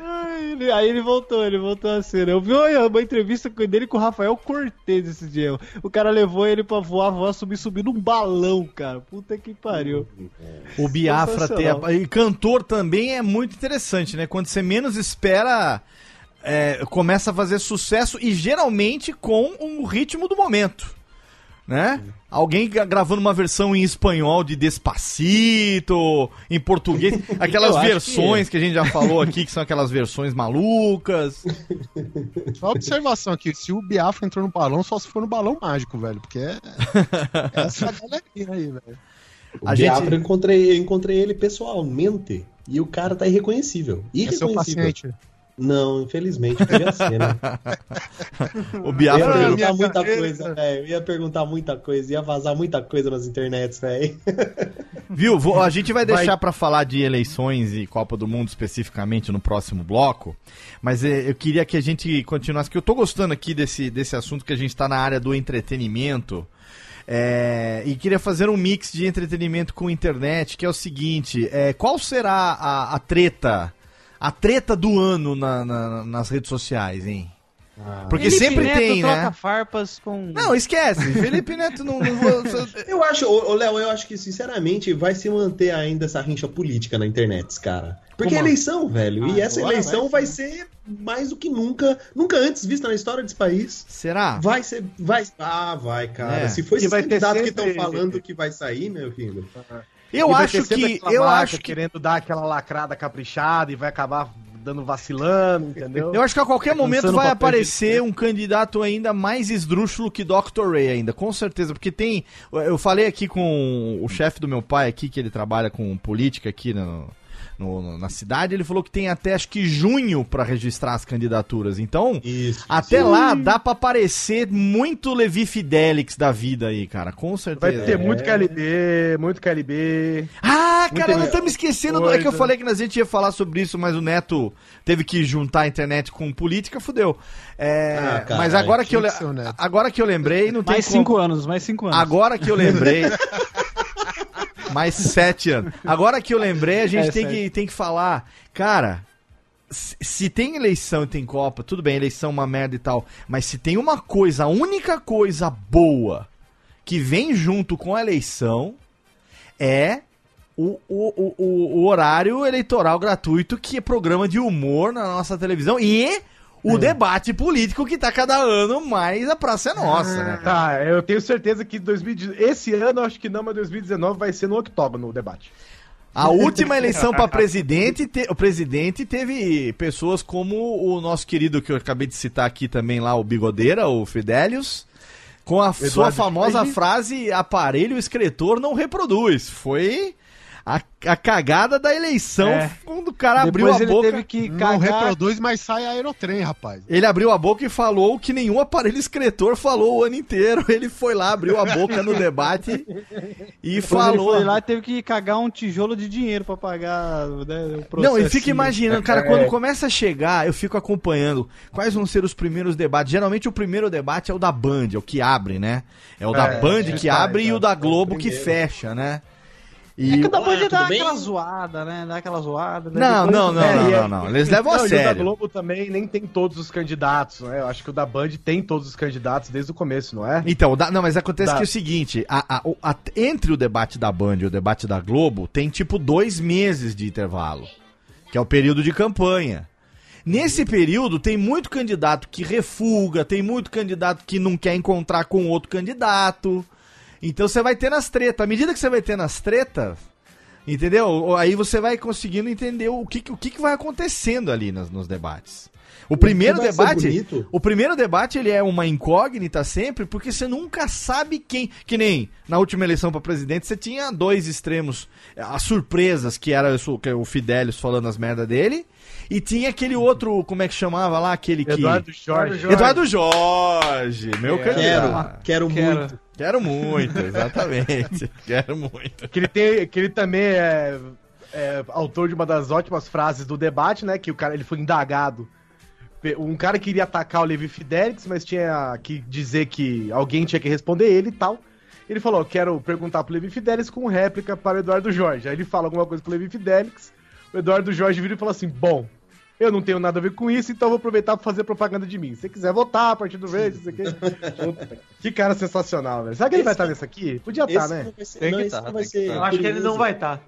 Ai, ele- aí ele voltou, ele voltou a cena. Eu vi uma uma entrevista com- dele com o Rafael Cortez esse dia. O cara levou ele pra voar, voar, subir, subir num balão, cara. Puta que pariu. O Biafra ter. Sensacional. E cantor também é muito interessante, né? Quando você menos espera, é, começa a fazer sucesso e geralmente com o ritmo do momento. Né? Alguém gra- gravando uma versão em espanhol de Despacito, em português, aquelas acho versões que... a gente já falou aqui, que são aquelas versões malucas. Só uma observação aqui, se o Biafra entrou no balão, só se for no balão mágico, velho. Porque é. Essa galerinha aí, velho. O A Biafra, gente- eu, encontrei, eu encontrei ele pessoalmente e o cara tá irreconhecível. É seu Irreconhecível. paciente. Não, infelizmente, podia ser, né? O Eu ia Biafra. minha perguntar muita cabeça. coisa, velho. Eu ia perguntar muita coisa, ia vazar muita coisa nas internets, velho. Viu? Vou- a gente vai deixar pra falar de eleições e Copa do Mundo especificamente no próximo bloco, mas eh, eu queria que a gente continuasse, que eu tô gostando aqui desse, desse assunto que a gente tá na área do entretenimento. é, e queria fazer um mix de entretenimento com internet, que é o seguinte: é, qual será a, a treta, a treta do ano na- na- nas redes sociais, hein? Porque Felipe sempre Neto tem, troca né? farpas com. Não, esquece. Felipe Neto não. não vou- Eu acho, ô ô, Léo, eu acho que, sinceramente, vai se manter ainda essa rincha política na internet, cara. Porque é Como? eleição, velho. e Ah, essa agora eleição vai ser mais do que nunca, nunca antes vista na história desse país. será? Vai ser. Vai, ah, vai, cara. É. Se for E esse vai candidato que estão falando que vai sair, meu filho. Eu acho que. Eu acho que. querendo dar aquela lacrada caprichada e vai acabar dando vacilando, entendeu? Eu acho que a qualquer Tá momento vai papel de aparecer um candidato ainda mais esdrúxulo que Dr. Ray ainda, com certeza, porque tem, eu falei aqui com o chefe do meu pai aqui, que ele trabalha com política aqui no, no- na cidade, ele falou que tem até acho que junho pra registrar as candidaturas, então Isso. até lá dá pra aparecer muito Levi Fidelix da vida aí, cara, com Vai certeza. ter muito KLB, muito KLB. Ah, cara, nós estamos esquecendo. do- É que eu coisa. falei que a gente ia falar sobre isso, mas o Neto teve que juntar a internet com política, fudeu. É, Ah, caralho, mas agora que, eu, que Neto. agora que eu lembrei, não tem Mais como- cinco anos, mais cinco anos. Agora que eu lembrei. mais sete anos. Agora que eu lembrei, a gente É, tem, que, tem que falar. Cara, se, tem eleição e tem Copa, tudo bem, eleição é uma merda e tal. Mas se tem uma coisa, a única coisa boa que vem junto com a eleição é o, o, o, o- o horário eleitoral gratuito, que é programa de humor na nossa televisão, e o debate político que tá cada ano mais a praça é nossa, né? Tá, eu tenho certeza que 2000, esse ano, acho que não, mas 2019 vai ser no octógono o debate. A última eleição para presidente, te- o presidente teve pessoas como o nosso querido que eu acabei de citar aqui também lá, o Bigodeira, o Fidelius, com a sua Eduardo famosa Freire. frase aparelho escritor não reproduz. Foi a, a cagada da eleição É. quando o cara abriu Depois a ele boca. teve que Não cagar. reproduz, mas sai aerotrem, rapaz. Ele abriu a boca e falou o que nenhum aparelho escritor falou o ano inteiro. Ele foi lá, abriu a boca no debate e Depois falou. Ele foi lá e teve que cagar um tijolo de dinheiro pra pagar né, o Não, e fica imaginando, cara, quando começa a chegar, eu fico acompanhando quais vão ser os primeiros debates. Geralmente o primeiro debate é o da Band, é o que abre, né? É o da É, Band é, que tá, abre e então. o da Globo É o que fecha, né? É E... que o da Band dá aquela zoada, né? Dá aquela zoada. né? Não, não, não, É, não, é- não, não. Eles levam a e o da sério. Globo também nem tem todos os candidatos, né? Eu acho que o da Band tem todos os candidatos desde o começo, não é? Então, da- não, mas acontece Dá. que é o seguinte: a- a- a- entre o debate da Band e o debate da Globo, tem tipo dois meses de intervalo, que é o período de campanha. Nesse período, tem muito candidato que refuga, tem muito candidato que não quer encontrar com outro candidato. Então você vai ter nas tretas. À medida que você vai ter nas tretas, Entendeu? Aí você vai conseguindo entender o que, o que, vai acontecendo ali nos, nos debates. O primeiro debate, o primeiro debate ele é uma incógnita sempre, porque você nunca sabe quem, que nem na última eleição para presidente você tinha dois extremos, as surpresas que era que é o Fidelis falando as merda dele, e tinha aquele outro, como é que chamava lá, aquele que Eduardo Jorge. Eduardo Jorge, meu Quero, candidato. quero, Quero. muito. Quero muito, exatamente. Quero muito. Que ele, tem, que ele também é, é autor de uma das ótimas frases do debate, né? Que o cara ele foi indagado. Um cara queria atacar o Levi Fidelix, mas tinha que dizer que alguém tinha que responder ele e tal. Ele falou: quero perguntar pro Levi Fidelix com réplica para o Eduardo Jorge. Aí ele fala alguma coisa pro Levi Fidelix. O Eduardo Jorge vira e fala assim: Bom, eu não tenho nada a ver com isso, então vou aproveitar pra fazer propaganda de mim. Se você quiser votar a partir do verde, não sei o quê. Que cara sensacional, velho. Será que ele vai Esse- estar nesse aqui? Podia estar, Esse né? vai ser, Tem não, que esse tá, vai ser tá. Eu acho que ele não vai estar.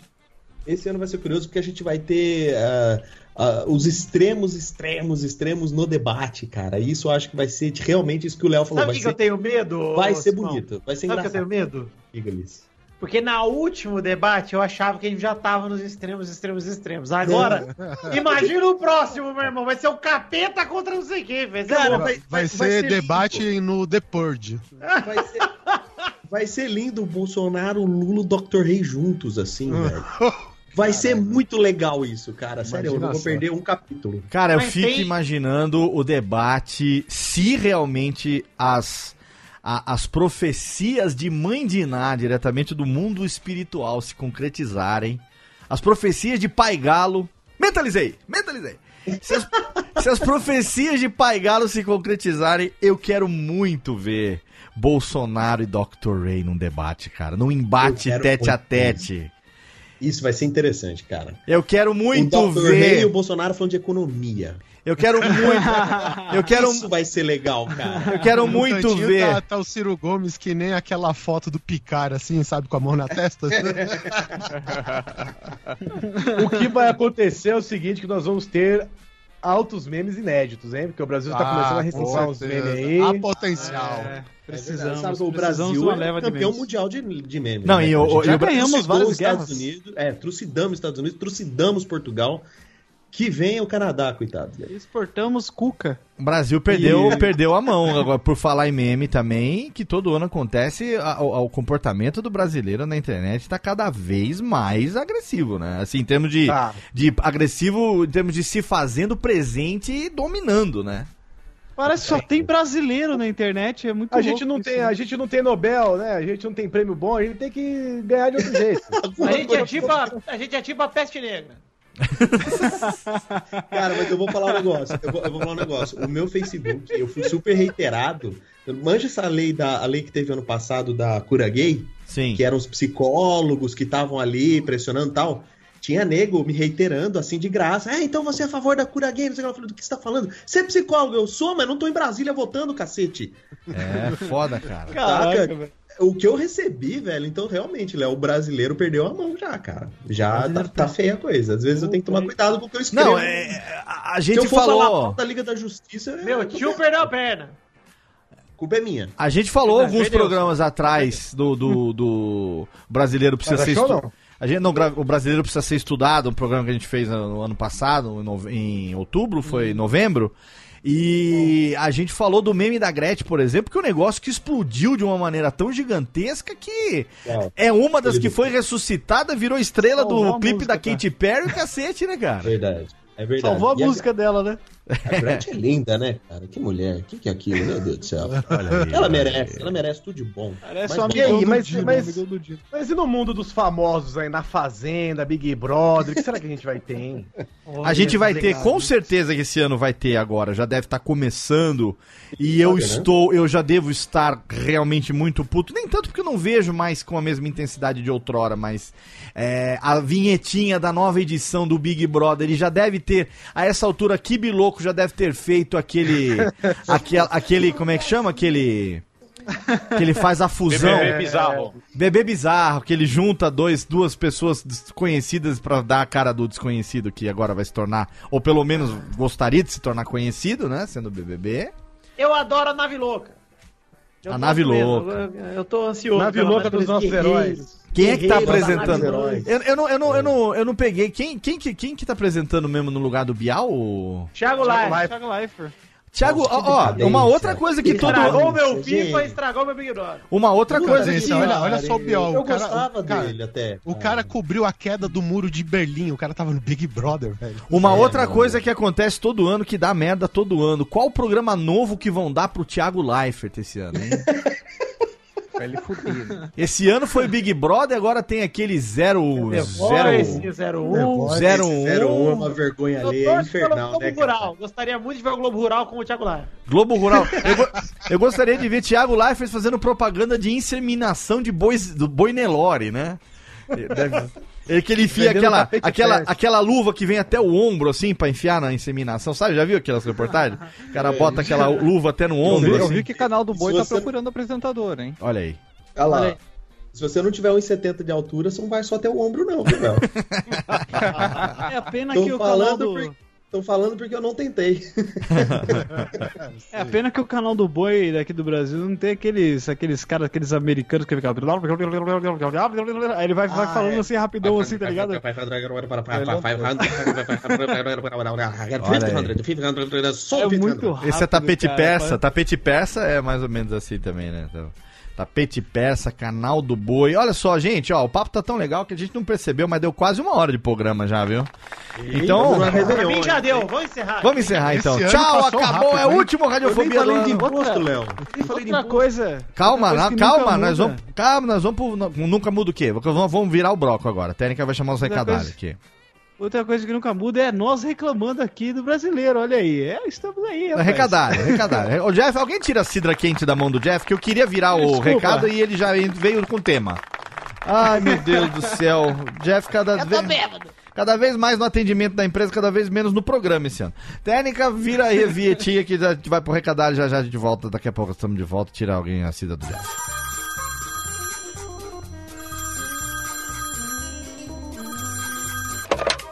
Esse ano vai ser curioso porque a gente vai ter ah, ah, os extremos, extremos, extremos no debate, cara. E Isso eu acho que vai ser realmente isso que o Léo falou. Sabe o Vai que, que eu ser, tenho medo? vai ser Simão? bonito, vai ser Sabe o que eu tenho engraçado. medo? Diga-lhes. Porque na último debate eu achava que a gente já tava nos extremos, extremos, extremos. Agora, imagina o próximo, meu irmão. Vai ser o capeta contra não sei quem, velho. Cara, Vai- vai, Vai, vai ser debate no The Purge. Vai ser, vai ser lindo o Bolsonaro, o Lula, o Dr. Rei juntos, assim, velho. Vai ser muito legal isso, cara. Sério, eu não Imagina vou só. perder um capítulo. Cara, eu Mas fico tem- imaginando o debate se realmente as, a- as profecias de Mãe de Iná, diretamente do mundo espiritual, se concretizarem. As profecias de Pai Galo. Mentalizei! Mentalizei! Se as, se as profecias de Pai Galo se concretizarem, eu quero muito ver Bolsonaro e Dr. Ray num debate, cara. Num embate tete a tete. Isso vai ser interessante, cara. Eu quero muito o Dr. Rei e ver. o Bolsonaro falando de economia. Eu quero muito. Eu quero, Isso vai ser legal, cara. eu quero No muito ver. Tá, tá o Ciro Gomes que nem aquela foto do Picar, assim, sabe, com a mão na testa. O que vai acontecer é o seguinte, que nós vamos ter altos memes inéditos, hein? Porque o Brasil tá começando a Ah, recensar uns certeza. memes aí. Há potencial. É, Precisamos, precisamos. sabe, o Brasil de uma é leva de campeão memes. mundial de, de memes. Não, né? e o- já e ganhamos trucidou várias os Estados. Unidos, é, trucidamos os Estados Unidos, trucidamos Portugal. Que venha o Canadá, coitado. Exportamos cuca. O Brasil perdeu, E- perdeu a mão. Agora, por falar em meme também, que todo ano acontece, o, comportamento do brasileiro na internet tá cada vez mais agressivo, né? Assim, em termos de, Tá. de agressivo, em termos de se fazendo presente e dominando, né? Parece que só tem brasileiro na internet, é muito A louco gente, não isso, tem, né? a gente não tem Nobel, né? A gente não tem prêmio bom, a gente tem que ganhar de outro jeito. A gente, é tipo a, a gente é tipo a peste negra. Cara, mas eu vou falar um negócio. Eu vou, eu vou falar um negócio. O meu Facebook, eu fui super reiterado. Manja essa lei da a lei que teve ano passado da cura gay, Sim. que eram os psicólogos que estavam ali pressionando e tal. Tinha nego me reiterando assim de graça. É, então você é a favor da cura gay? Não sei o que. Eu falei, do que você tá falando? Você é psicólogo? Eu sou, mas não tô em Brasília votando, cacete. É foda, cara. Caraca, velho. O que eu recebi, velho, então realmente, Léo, o brasileiro perdeu a mão já, cara. Já tá, tá feia a coisa. Às vezes eu tenho que tomar cuidado com o que eu escrevo. Não, é, a, a Se eu gente for falar falou. mal da Liga da Justiça, Meu é- tio perdeu a perna. culpa é minha. A gente falou Não, alguns perdeu. programas atrás do, do, do brasileiro precisa Mas ser estu- não? A gente não o brasileiro precisa ser estudado, um programa que a gente fez no, no ano passado, em, outubro, foi em novembro. E a gente falou do meme da Gretchen, por exemplo, que é um negócio que explodiu de uma maneira tão gigantesca que Não, é uma das que foi ressuscitada, virou estrela Salvou do a clipe música, da Katy Perry e cacete, né, cara? verdade. É verdade. Salvou a E música dela, né? A Gretchen é linda, né, cara? Que mulher. O que, que é aquilo, meu Deus do céu? Olha aí, Ela olha merece, aí. ela merece tudo de bom. Parece Mas e aí, mas- mas- Dino. Mas e no mundo dos famosos aí, na Fazenda, Big Brother, o que será que a gente vai ter, hein? A gente vai ter, com certeza que esse ano vai ter agora, já deve estar começando. E eu Sabe, né? estou, eu já devo estar realmente muito puto. Nem tanto porque eu não vejo mais com a mesma intensidade de outrora, mas é, a vinhetinha da nova edição do Big Brother, ele já deve ter, a essa altura, Kibi Louco já deve ter feito aquele. aquele, aquele como é que chama? Aquele. Que ele faz a fusão. Bebê bizarro. Bebê bizarro, que ele junta dois, duas pessoas desconhecidas pra dar a cara do desconhecido que agora vai se tornar, ou pelo menos gostaria de se tornar conhecido, né? Sendo BBB. Eu adoro a nave louca. Eu A nave mesmo, louca. Eu, eu tô ansioso. Nave louca dos nossos heróis. Quem é que tá apresentando? Eu, eu, não, eu, não, eu, não, eu não peguei. Quem, quem, que, quem que tá apresentando mesmo no lugar do Bial? O... Thiago Leifert. Thiago, Nossa, que ó, ó, uma outra coisa que todo. Estragou meu. FIFA, estragou meu Big Brother. Uma outra coisa gente, olha- olha só o Biel, Eu o cara- gostava o cara- dele até. O cara cobriu a queda do muro de Berlim. O cara tava no Big Brother, velho. Uma É, outra mano. coisa que acontece todo ano, que dá merda todo ano. Qual programa novo que vão dar pro Thiago Leifert esse ano, hein? Pra ele fuder. Esse ano foi Big Brother, agora tem aquele zero. The zero. Voice, 01. Zero Esse 01 é um. uma vergonha alheia, é infernal, Globo né? Rural. Gostaria muito de ver o Globo Rural com o Thiago Live. Globo Rural. Eu, go- eu gostaria de ver Thiago Leifert fazendo propaganda de inseminação de bois, do boi Nelore, né? Deve- Ele que ele enfia aquela, aquela, aquela luva que vem até o ombro, assim, pra enfiar na inseminação. Sabe, já viu aquelas reportagens? O cara bota aquela luva até no Eu ombro, vi, eu assim. vi que canal do Boi Se tá você- procurando apresentador, hein? Olha aí. Olha lá. Olha aí. Se você não tiver 1,70 de altura, você não vai só até o ombro, não, viu? É a pena Tô que o canal falando do... por- Tô falando porque eu não tentei. É a pena que o canal do Boi daqui do Brasil não tem aqueles, aqueles caras, aqueles americanos que ficam. Aí ele vai, vai Ah, falando é. assim rapidão, assim, tá ligado? É muito rápido. Esse é tapete cara, persa. Tapete persa é mais ou menos assim também, né? Então, tapete persa, canal do boi. Olha só, gente, ó, o papo tá tão legal que a gente não percebeu, mas deu quase uma hora de programa já, viu? Então, Pra mim já deu. Vamos encerrar. vamos encerrar então. Esse ano Tchau, acabou, rápido, é o último Eu nem Radiofobia do falei de ano. imposto, Léo. Nem falei de Outra coisa. Calma, outra coisa calma, nós vamos, calma, nós vamos pro, nunca muda o quê? Vamos, virar o bloco agora. A técnica vai chamar os coisa- aqui. Outra coisa que nunca muda é nós reclamando aqui do brasileiro, olha aí. É, estamos aí, rapaz. Recadário, recadário. O Jeff, alguém tira a cidra quente da mão do Jeff, que eu queria virar o Desculpa. recado e ele já veio com o tema. Ai, meu Deus do céu. Jeff cada vez. Cada vez mais no atendimento da empresa, cada vez menos no programa esse ano. Técnica, vira aí a vietinha que já vai pro recadário já já de volta. Daqui a pouco estamos de volta. Tira alguém a cidra do Jeff.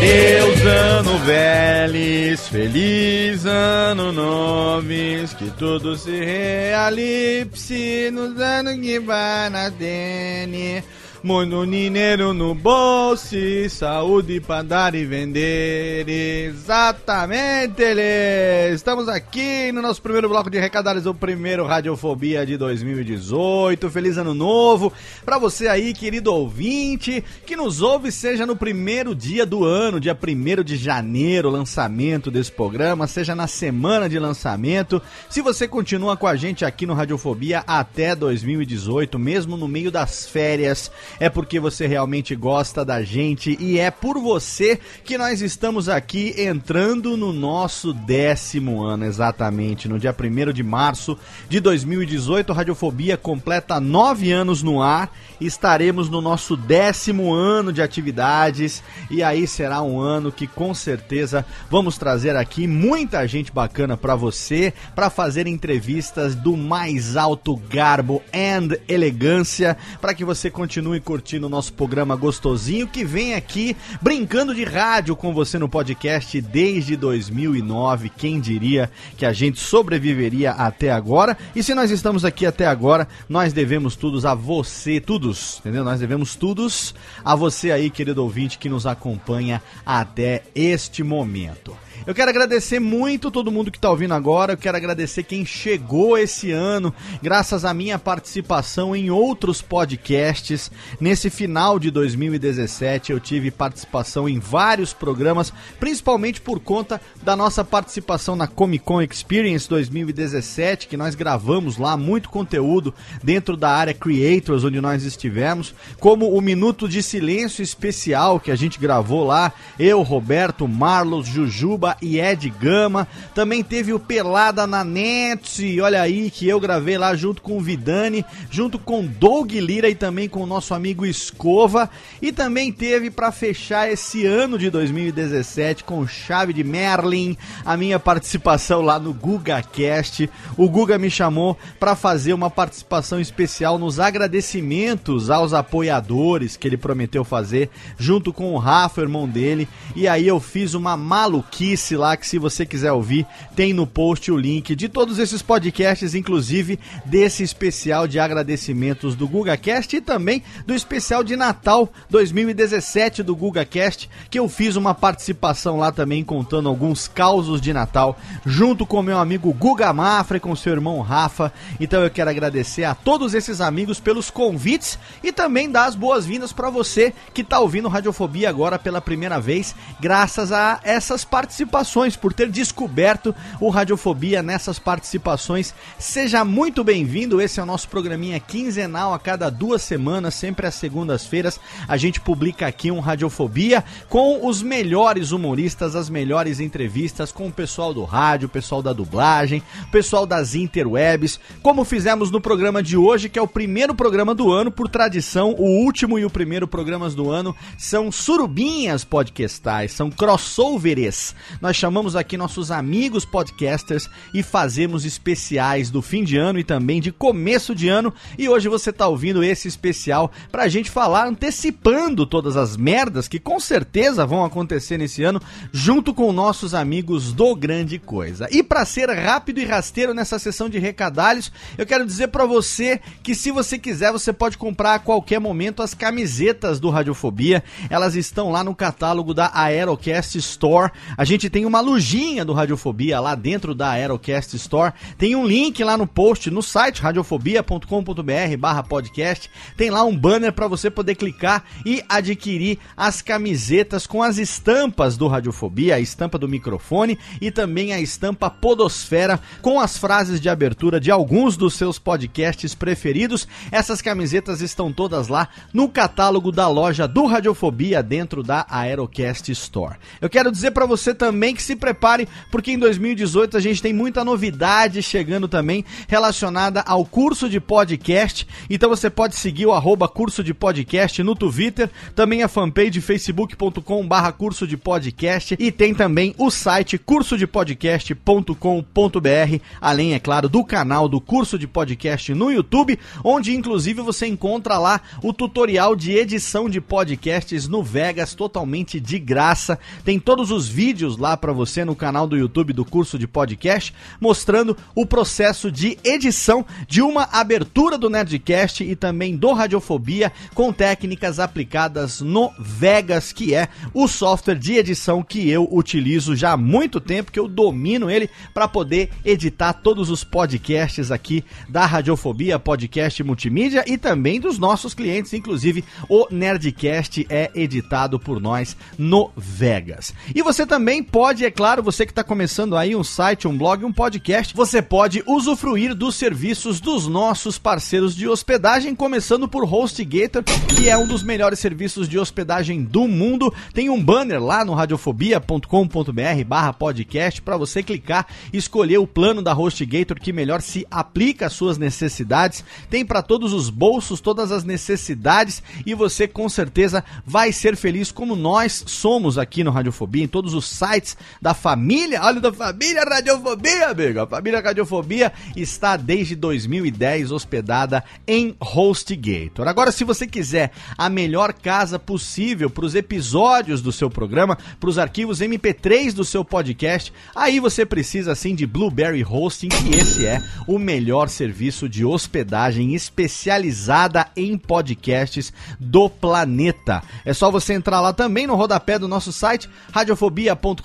Adeus, ano velhos, feliz ano noves, que tudo se realize nos anos que vai na dene. Muito dinheiro no bolso, saúde para dar e vender. Exatamente, ele. Estamos aqui no nosso primeiro bloco de recadários, o primeiro Radiofobia de 2018. Feliz ano novo para você aí, querido ouvinte, que nos ouve, seja no primeiro dia do ano, dia 1 de janeiro, lançamento desse programa, seja na semana de lançamento. Se você continua com a gente aqui no Radiofobia até 2018, mesmo no meio das férias, é porque você realmente gosta da gente e é por você que nós estamos aqui entrando no nosso décimo ano, exatamente. No dia 1 de março de 2018, a Radiofobia completa nove anos no ar. Estaremos no nosso décimo ano de atividades e aí será um ano que com certeza vamos trazer aqui muita gente bacana para você, para fazer entrevistas do mais alto garbo and elegância, para que você continue curtindo o nosso programa gostosinho que vem aqui brincando de rádio com você no podcast desde 2009. Quem diria que a gente sobreviveria até agora? E se nós estamos aqui até agora, nós devemos tudo a você, todos, entendeu? Nós devemos todos a você aí, querido ouvinte, que nos acompanha até este momento. Eu quero agradecer muito todo mundo que está ouvindo agora. Eu quero agradecer quem chegou esse ano, graças à minha participação em outros podcasts. Nesse final de 2017 eu tive participação em vários programas, principalmente por conta da nossa participação na Comic Con Experience 2017, que nós gravamos lá muito conteúdo dentro da área Creators, onde nós estivemos, como o Minuto de Silêncio especial que a gente gravou lá, eu, Roberto, Marlos, Jujuba e Ed Gama. Também teve o Pelada na Net, olha aí, que eu gravei lá junto com o Vidani, junto com Doug Lira e também com o nosso amigo Escova. E também teve para fechar esse ano de 2017 com chave de Merlin, a minha participação lá no GugaCast. O Guga me chamou para fazer uma participação especial nos agradecimentos aos apoiadores que ele prometeu fazer, junto com o Rafa, irmão dele. E aí eu fiz uma maluquice lá que se você quiser ouvir, tem no post o link de todos esses podcasts, inclusive desse especial de agradecimentos do GugaCast e também do especial de Natal 2017 do GugaCast, que eu fiz uma participação lá também contando alguns causos de Natal, junto com meu amigo Guga Mafra e com seu irmão Rafa. Então eu quero agradecer a todos esses amigos pelos convites e também dar as boas-vindas para você que está ouvindo Radiofobia agora pela primeira vez, graças a essas participações, por ter descoberto o Radiofobia nessas participações. Seja muito bem-vindo, esse é o nosso programinha quinzenal a cada duas semanas, sempre às segundas-feiras. A gente publica aqui um Radiofobia com os melhores humoristas, as melhores entrevistas com o pessoal do rádio, o pessoal da dublagem, o pessoal das interwebs, como fizemos no programa de hoje, que é o primeiro programa do ano, por tradição, o último e o primeiro programas do ano são surubinhas podcastais, são crossovers. Nós chamamos aqui nossos amigos podcasters e fazemos especiais do fim de ano e também de começo de ano. E hoje você tá ouvindo esse especial pra gente falar antecipando todas as merdas que com certeza vão acontecer nesse ano, junto com nossos amigos do Grande Coisa. E para ser rápido e rasteiro nessa sessão de recadalhos, eu quero dizer para você que se você quiser, você pode comprar a qualquer momento as camisetas do Radiofobia. Elas estão lá no catálogo da Aerocast Store. A gente tem uma lojinha do Radiofobia lá dentro da Aerocast Store. Tem um link lá no post no site radiofobia.com.br/barra podcast. Tem lá um banner para você poder clicar e adquirir as camisetas com as estampas do Radiofobia, a estampa do microfone e também a estampa Podosfera com as frases de abertura de alguns dos seus podcasts preferidos. Essas camisetas estão todas lá no catálogo da loja do Radiofobia dentro da Aerocast Store. Eu quero dizer para você também que se prepare porque em 2018 a gente tem muita novidade chegando também relacionada ao curso de podcast. Então você pode seguir o arroba curso de podcast no Twitter, também a fanpage facebook.com barra curso de podcast e tem também o site cursodepodcast.com.br, além, é claro, do canal do curso de podcast no YouTube, onde inclusive você encontra lá o tutorial de edição de podcasts no Vegas totalmente de graça. Tem todos os vídeos lá para você no canal do YouTube do curso de podcast, mostrando o processo de edição de uma abertura do Nerdcast e também do Radiofobia com técnicas aplicadas no Vegas, que é o software de edição que eu utilizo já há muito tempo, que eu domino ele para poder editar todos os podcasts aqui da Radiofobia, podcast multimídia e também dos nossos clientes, inclusive o Nerdcast é editado por nós no Vegas. E você também pode, é claro, você que está começando aí um site, um blog, um podcast, você pode usufruir dos serviços dos nossos parceiros de hospedagem, começando por HostGator, que é um dos melhores serviços de hospedagem do mundo. Tem um banner lá no radiofobia.com.br barra podcast para você clicar escolher o plano da HostGator que melhor se aplica às suas necessidades. Tem para todos os bolsos, todas as necessidades e você com certeza vai ser feliz como nós somos aqui no Radiofobia, em todos os sites da família, olha da família Radiofobia, amigo. A família Radiofobia está desde 2010 hospedada em HostGator. Agora, se você quiser a melhor casa possível para os episódios do seu programa, para os arquivos MP3 do seu podcast, aí você precisa sim de Blueberry Hosting, que esse é o melhor serviço de hospedagem especializada em podcasts do planeta. É só você entrar lá também no rodapé do nosso site,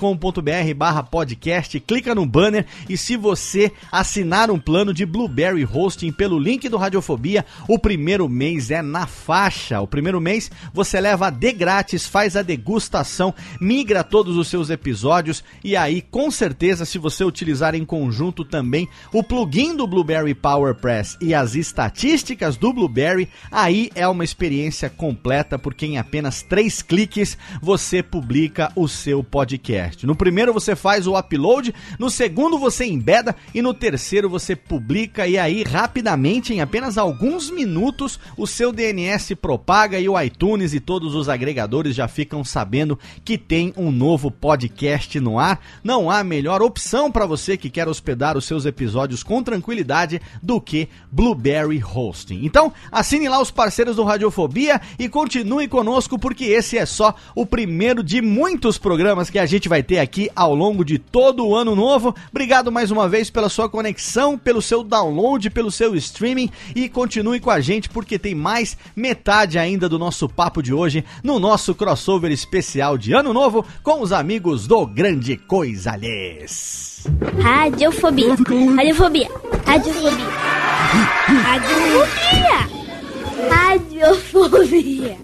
radiofobia.com.br barra podcast, clica no banner e se você assinar um plano de Blueberry Hosting pelo link do Radiofobia, o primeiro mês é na faixa. O primeiro mês você leva de grátis, faz a degustação, migra todos os seus episódios e aí, com certeza, se você utilizar em conjunto também o plugin do Blueberry PowerPress e as estatísticas do Blueberry, aí é uma experiência completa, porque em apenas três cliques você publica o seu podcast. No primeiro você faz o upload, no segundo você embeda e no terceiro você publica e aí rapidamente, em apenas alguns minutos, o seu DNS propaga e o iTunes e todos os agregadores já ficam sabendo que tem um novo podcast no ar. Não há melhor opção para você que quer hospedar os seus episódios com tranquilidade do que Blueberry Hosting. Então, assine lá os parceiros do Radiofobia e continue conosco porque esse é só o primeiro de muitos programas que a gente vai ter aqui ao longo de todo o ano novo. Obrigado mais uma vez pela sua conexão, pelo seu download, pelo seu streaming e continue com a gente porque tem mais metade ainda do nosso papo de hoje no nosso crossover especial de Ano Novo com os amigos do Grande Coisa Lhes. Radiofobia. Radiofobia. Radiofobia. Radiofobia. Radiofobia.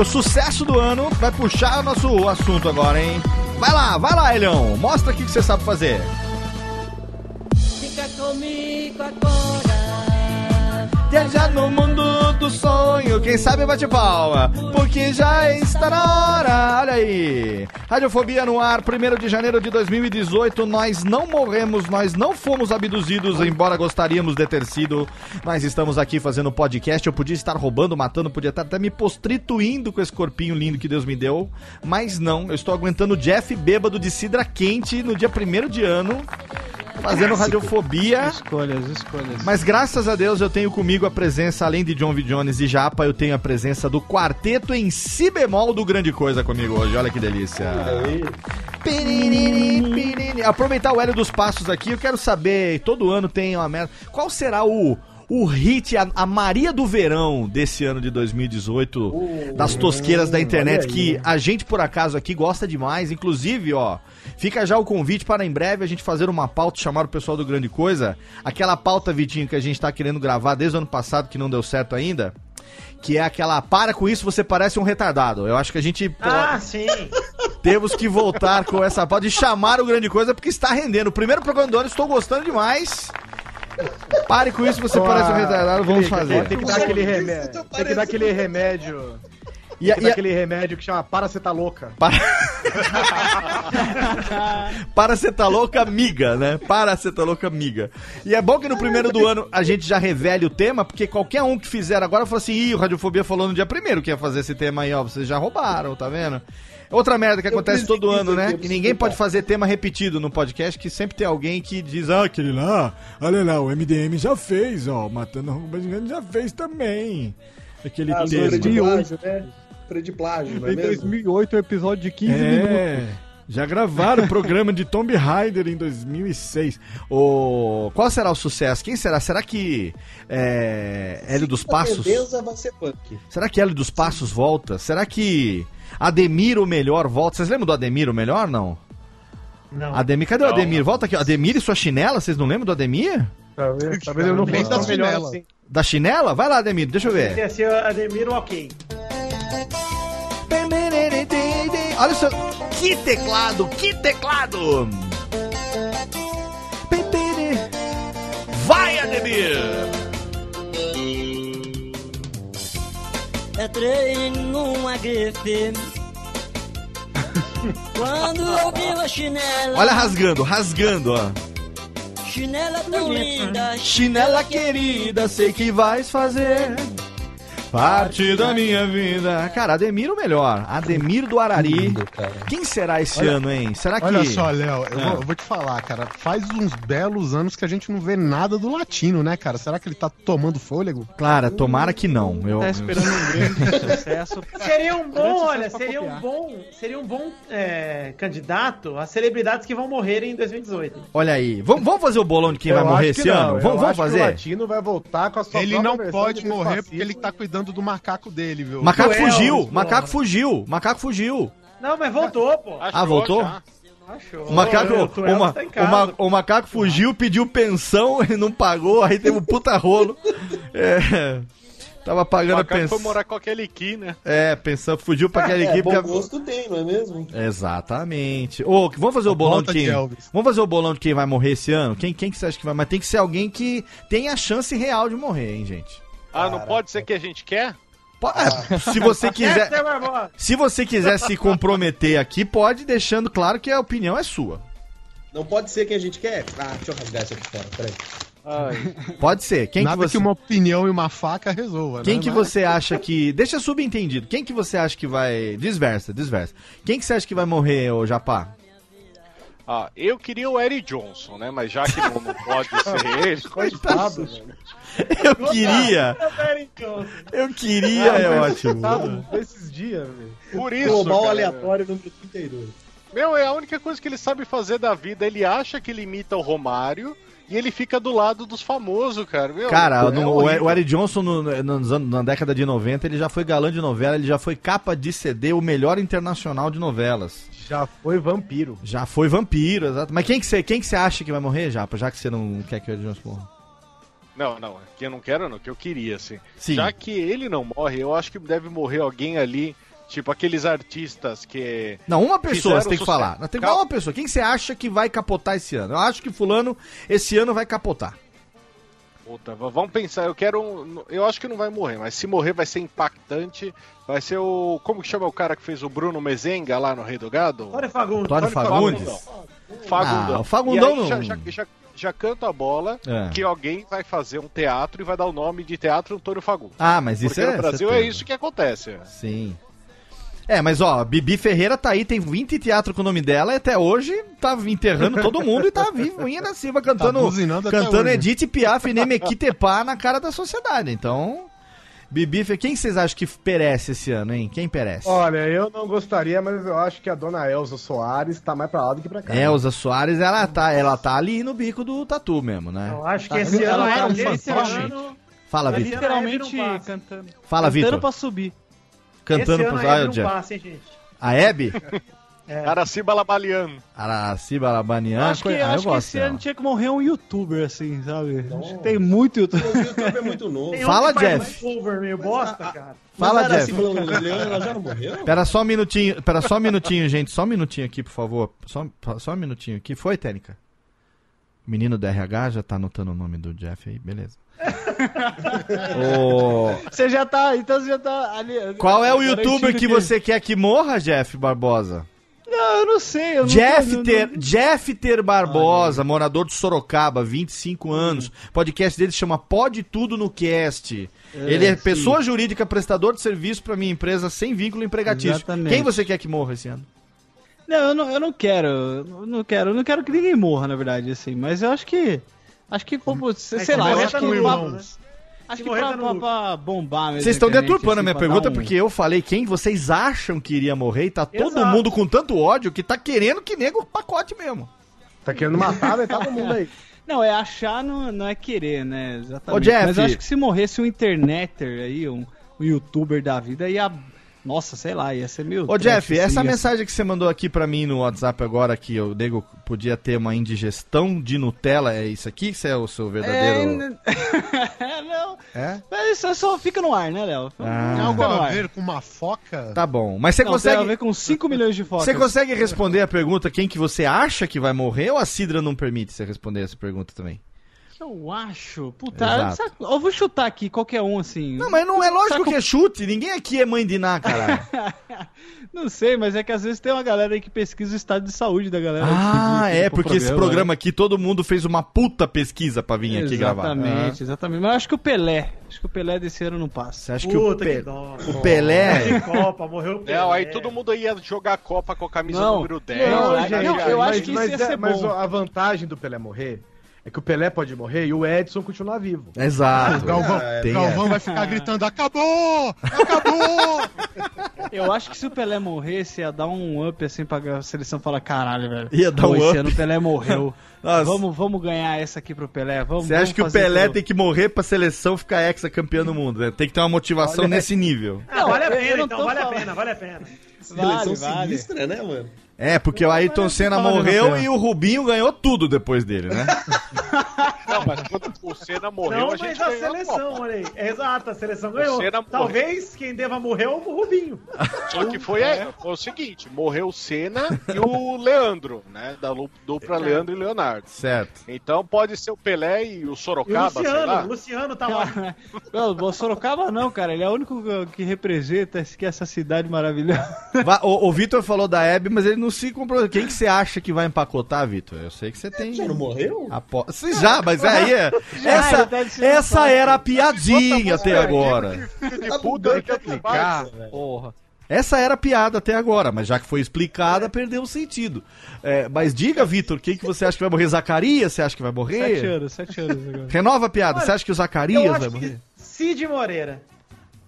O sucesso do ano vai puxar o nosso assunto agora, hein? Vai lá, vai lá, Elião. Mostra aqui o que você sabe fazer. Fica comigo agora. Viajar no mundo do sonho, quem sabe bate palma, porque já está na hora. Olha aí. Radiofobia no ar, 1 de janeiro de 2018. Nós não morremos, nós não fomos abduzidos, embora gostaríamos de ter sido. Nós estamos aqui fazendo podcast. Eu podia estar roubando, matando, podia estar até me prostituindo com esse corpinho lindo que Deus me deu. Mas não, eu estou aguentando Jeff bêbado de cidra quente no dia 1 de ano. Fazendo radiofobia. Escolhas, escolhas. Mas graças a Deus eu tenho comigo a presença, além de John V. Jones e Japa, eu tenho a presença do quarteto em si bemol do Grande Coisa comigo hoje. Olha que delícia. Piriri, piriri. Aproveitar o Hélio dos Passos aqui, eu quero saber, todo ano tem uma merda. Qual será o. O hit, a, a Maria do Verão desse ano de 2018, das tosqueiras da internet, que a gente, por acaso, aqui gosta demais. Inclusive, ó, fica já o convite para em breve a gente fazer uma pauta, chamar o pessoal do Grande Coisa. Aquela pauta, Vitinho, que a gente tá querendo gravar desde o ano passado, que não deu certo ainda. Que é aquela, para com isso, você parece um retardado. Eu acho que a gente Ah, sim. temos que voltar com essa pauta e chamar o Grande Coisa, porque está rendendo. O primeiro programa do ano, estou gostando demais. Pare com isso, você parece um retardado, vamos fazer. Tem que dar aquele remédio. Tem que dar aquele remédio. E que e dar a- aquele remédio que chama paracetalouca. Paracetalouca amiga, né? Paracetalouca amiga. E é bom que no primeiro do ano a gente já revele o tema, porque qualquer um que fizer agora fala assim: ih, o Radiofobia falou no dia primeiro que ia fazer esse tema aí, ó. Vocês já roubaram, tá vendo? Outra merda que acontece todo ano, né? E ninguém pode fazer tema repetido no podcast, que sempre tem alguém que diz, ah, Aquele lá, olha lá, o MDM já fez, ó. Matando Arroba Gigante já fez também. Aquele Ah, tema. de plágio, né? Zoeira de plágio, não é Em mesmo? 2008, um episódio de 15 minutos. É. Já gravaram o programa de Tomb Raider em 2006. o... qual será o sucesso? Quem será? Será que é, Hélio dos Passos? Beleza, vai ser punk. Será que Hélio dos Passos volta? Será que Ademir o Melhor volta? Vocês lembram do Ademir o Melhor, não? Não. Ademir, cadê o Não. Ademir? Volta aqui. Ademir e sua chinela, vocês não lembram do Ademir? Talvez, talvez eu não fosse da chinela. assim. Da chinela? Vai lá, Ademir, deixa eu ver. Ser o Ademir ok. Olha só. Que teclado, que teclado! Vai, Ademir! Entrei numa grife. Quando eu vi a chinela. Olha rasgando, rasgando, ó. Chinela tão linda. Chinela querida, sei que vais fazer. Parte da minha vida. Cara, Ademir o melhor. Ademir do Arari. Quem será esse Olha- ano, hein? Será que. Olha só, Léo, eu, vou, eu vou te falar, cara. Faz uns belos anos que a gente não vê nada do latino, né, cara? Será que ele tá tomando fôlego? Cara, tomara que não. Eu, Tá esperando um grande sucesso. Seria um bom, olha, seria um copiar. bom, seria um bom é, candidato a celebridades que vão morrer em 2018. hein? Olha aí. Vamos, vamos fazer o bolão de quem Eu vai morrer esse não, ano? eu Vamos, que O fazer? latino vai voltar com a sua Ele não pode de morrer porque ele tá cuidando do macaco dele, viu? Macaco Cruel, fugiu, macaco fugiu, macaco fugiu. Não, mas voltou, pô. Ah, voltou? já. Achou. O macaco, é o, ma- tá o ma- o macaco fugiu, pediu pensão, ele não pagou, aí teve um puta rolo. É, tava O pagando a macaco foi pensão. morar com aquele aqui, né? É, pensão, fugiu pra aquela É, equipe. bom que a- gosto tem, não é mesmo? Exatamente. Ô, vamos fazer o bolão de de quem? Elvis. Vamos fazer o bolão de quem vai morrer esse ano? Quem, quem que você acha que vai? Mas tem que ser alguém que tenha a chance real de morrer, hein, gente? Ah, não pode ser que a gente quer? É, se você quiser, Essa é se você quiser se comprometer aqui, pode deixando claro que a opinião é sua. Não pode ser quem a gente quer? Ah, deixa eu rasgar isso aqui fora, peraí. Ai, Pode ser. Quem Nada que você que uma opinião e uma faca resolva, Quem né? que Mas- você acha que. Deixa subentendido. Quem que você acha que vai. Desversa, desversa. Quem que você acha que vai morrer, ô Japá? ah, eu queria o Eric Johnson, né? Mas já que não, não pode ser ele, Coitado, velho. Eu queria. Eu queria, é ótimo. Desses dias, velho. por isso. Global cara, aleatório número 32. Meu, é a única coisa que ele sabe fazer da vida. Ele acha que ele imita o Romário e ele fica do lado dos famosos, cara. Meu, Cara, é no- o, Eric Johnson, no- anos- na década de 90, ele já foi galã de novela, ele já foi capa de CD, o melhor internacional de novelas. Já foi vampiro. Já foi vampiro, exato. Mas quem que você, quem que você acha que vai morrer, Japa? Já que você não quer que o Eric Johnson morra? Não, não, que eu não quero, não, que eu queria, assim. Sim. Já que ele não morre, eu acho que deve morrer alguém ali, tipo aqueles artistas que. Não, uma pessoa você tem que sucesso. falar. Tem que falar uma pessoa. Quem que você acha que vai capotar esse ano? Eu acho que fulano esse ano vai capotar. Puta, vamos pensar, eu quero. um- Eu acho que não vai morrer, mas se morrer vai ser impactante. Vai ser o. Como que chama o cara que fez o Bruno Mezenga lá no Rei do Gado? Tony Fagundes. Tony Fagundes? Fagundão. Ah, o Fagundão E aí não- já, já, já, já canta a bola É. que alguém vai fazer um teatro e vai dar o nome de Teatro Antônio Fagundes. Ah, mas isso Porque é. no Brasil é isso que acontece. Sim. É, mas ó, Bibi Ferreira tá aí, tem 20 teatro com o nome dela e até hoje tá enterrando todo mundo e tá vivo ainda Silva cantando, até cantando. Edith Piaf e Nemequitepá na cara da sociedade. Então, Bibi quem vocês acham que perece esse ano, hein? Quem perece? Olha, eu não gostaria, mas eu acho que a dona Elza Soares tá mais pra lá do que pra cá. Elza Soares, ela tá, ela tá ali no bico do tatu mesmo, né? Eu acho que Tá, esse ela ano, tá um esse ano, Fala, Vitor. Literalmente Não passa. cantando. Fala, cantando Vitor. pra subir. Cantando esse ano pro a ah, Hebe não passa, hein, gente. A Hebe? Araciba Labaliano. Araciba Labanian. acho que, ah, eu acho que gosto esse dela. ano tinha que morrer um youtuber, assim, sabe? Que tem muito youtuber. O YouTube é muito novo. Tem Fala, um que Jeff. cover meio bosta, cara. Fala, Mas a Jeff. Araci ela já não morreu? Pera só um minutinho, pera só um minutinho, gente. Só um minutinho aqui, por favor. Só, só um minutinho aqui. Foi, Técnica? O menino do RH já tá anotando o nome do Jeff aí, beleza. Ô, Você já tá, então você já tá ali. qual é o youtuber que você quer que morra, Jeff Barbosa? Não, eu não sei. Eu Jeff, não- ter, não- Jeff Ter Barbosa, morador de Sorocaba, 25 anos. O podcast dele se chama Pode Tudo no Cast. Ele é sim. pessoa jurídica, prestador de serviço para minha empresa sem vínculo empregatício. Exatamente. Quem você quer que morra esse ano? Não, eu não, eu não quero. Eu não quero. Eu não quero que ninguém morra, na verdade, assim. Mas eu acho que. Acho que como. Sei, se lá, eu morrer, acho que. né? Acho Se que pra, tá no pra- bombar mesmo. Vocês estão a deturpando a assim, minha pra pergunta um- porque eu falei quem vocês acham que iria morrer e tá todo Exato. mundo com tanto ódio que tá querendo que nego o pacote mesmo. Tá querendo matar metade do mundo aí. Não, é achar, não, não é querer, né? Exatamente. Ô, Jeff. Mas eu acho que se morresse um interneter aí, um, um youtuber da vida, ia. Nossa, sei lá, ia ser meio. Ô trash, Jeff, assim, essa ia- mensagem que você mandou aqui pra mim no WhatsApp agora que o nego podia ter uma indigestão de Nutella, é isso aqui? Isso é o seu É, verdadeiro... não. É? Mas isso só fica no ar, né, Léo? Ah. Tem algo Tem a ver com uma foca? Tá bom, mas você Não, tem a consegue... ver com 5 milhões de focas. Você consegue responder a pergunta quem que você acha que vai morrer ou a Sidra não permite você responder essa pergunta também? Eu acho. Puta, sabe- eu vou chutar aqui qualquer um assim. Não, mas não é lógico que é chute. Ninguém aqui é mãe de Ná, caralho. Não sei, mas é que às vezes tem uma galera aí que pesquisa o estado de saúde da galera. Ah, é, porque esse né? programa aqui todo mundo fez uma puta pesquisa pra vir aqui gravar. Exatamente, exatamente. Mas eu acho que o Pelé. Acho que o Pelé desse ano não passa. Você acha que o, Puta Pe- que dó. o Pelé. Copa, morreu o Pelé. Não, aí todo mundo ia jogar a Copa com a camisa Não, número 10. não, aí- gente, eu mas, acho que isso mas ia é- ser mas bom. a vantagem do Pelé morrer é que o Pelé pode morrer e o Edson continuar vivo. Exato. O Galvão, Tem Galvão vai ficar gritando: acabou! Acabou! Eu acho que se o Pelé morresse, ia dar um up assim pra seleção falar: caralho, velho. Ia dar pô, um esse up." ano o Pelé morreu. Nossa. Vamos, vamos ganhar essa aqui pro Pelé. Vamos, Você acha vamos que o Pelé pelo- tem que morrer pra seleção ficar ex-campeão do mundo? né? Tem que ter uma motivação nesse nível. Ah, vale a pena, não então, vale a falando. pena, vale a pena. Seleção Vale, vale. sinistra, né, mano? É, porque o Ayrton Senna morreu e o Rubinho ganhou tudo depois dele, né? Não, mas quando o Senna morreu, Não, a mas gente a ganhou a seleção, olha aí. Exato, a seleção ganhou. Senna morreu. Talvez quem deva morrer é o Rubinho. Só que foi, é, foi o seguinte: morreu o Senna e o Leandro, né? Da dupla Leandro e Leonardo. certo. Então pode ser o Pelé e o E o Sorocaba, sei lá. Luciano, o Luciano tá lá. Não, o Sorocaba não, cara. Ele é o único que representa essa cidade maravilhosa. O, o Vitor falou da Hebe, mas ele não se comprou. Quem que você acha que vai empacotar, Vitor? Eu sei que você tem. Já não morreu? Apo... Você já, mas aí é. Já, essa, essa era a piadinha até agora. Tá puta, bugando ele quer a explicar. cabeça, Porra. Essa era a piada até agora, mas já que foi explicada, perdeu o sentido. É, mas diga, Vitor, quem que você acha que vai morrer? Zacarias? Você acha que vai Sete morrer? anos, sete anos agora. Renova a piada. Você acha que o Eu Zacarias vai morrer? que Cid Moreira.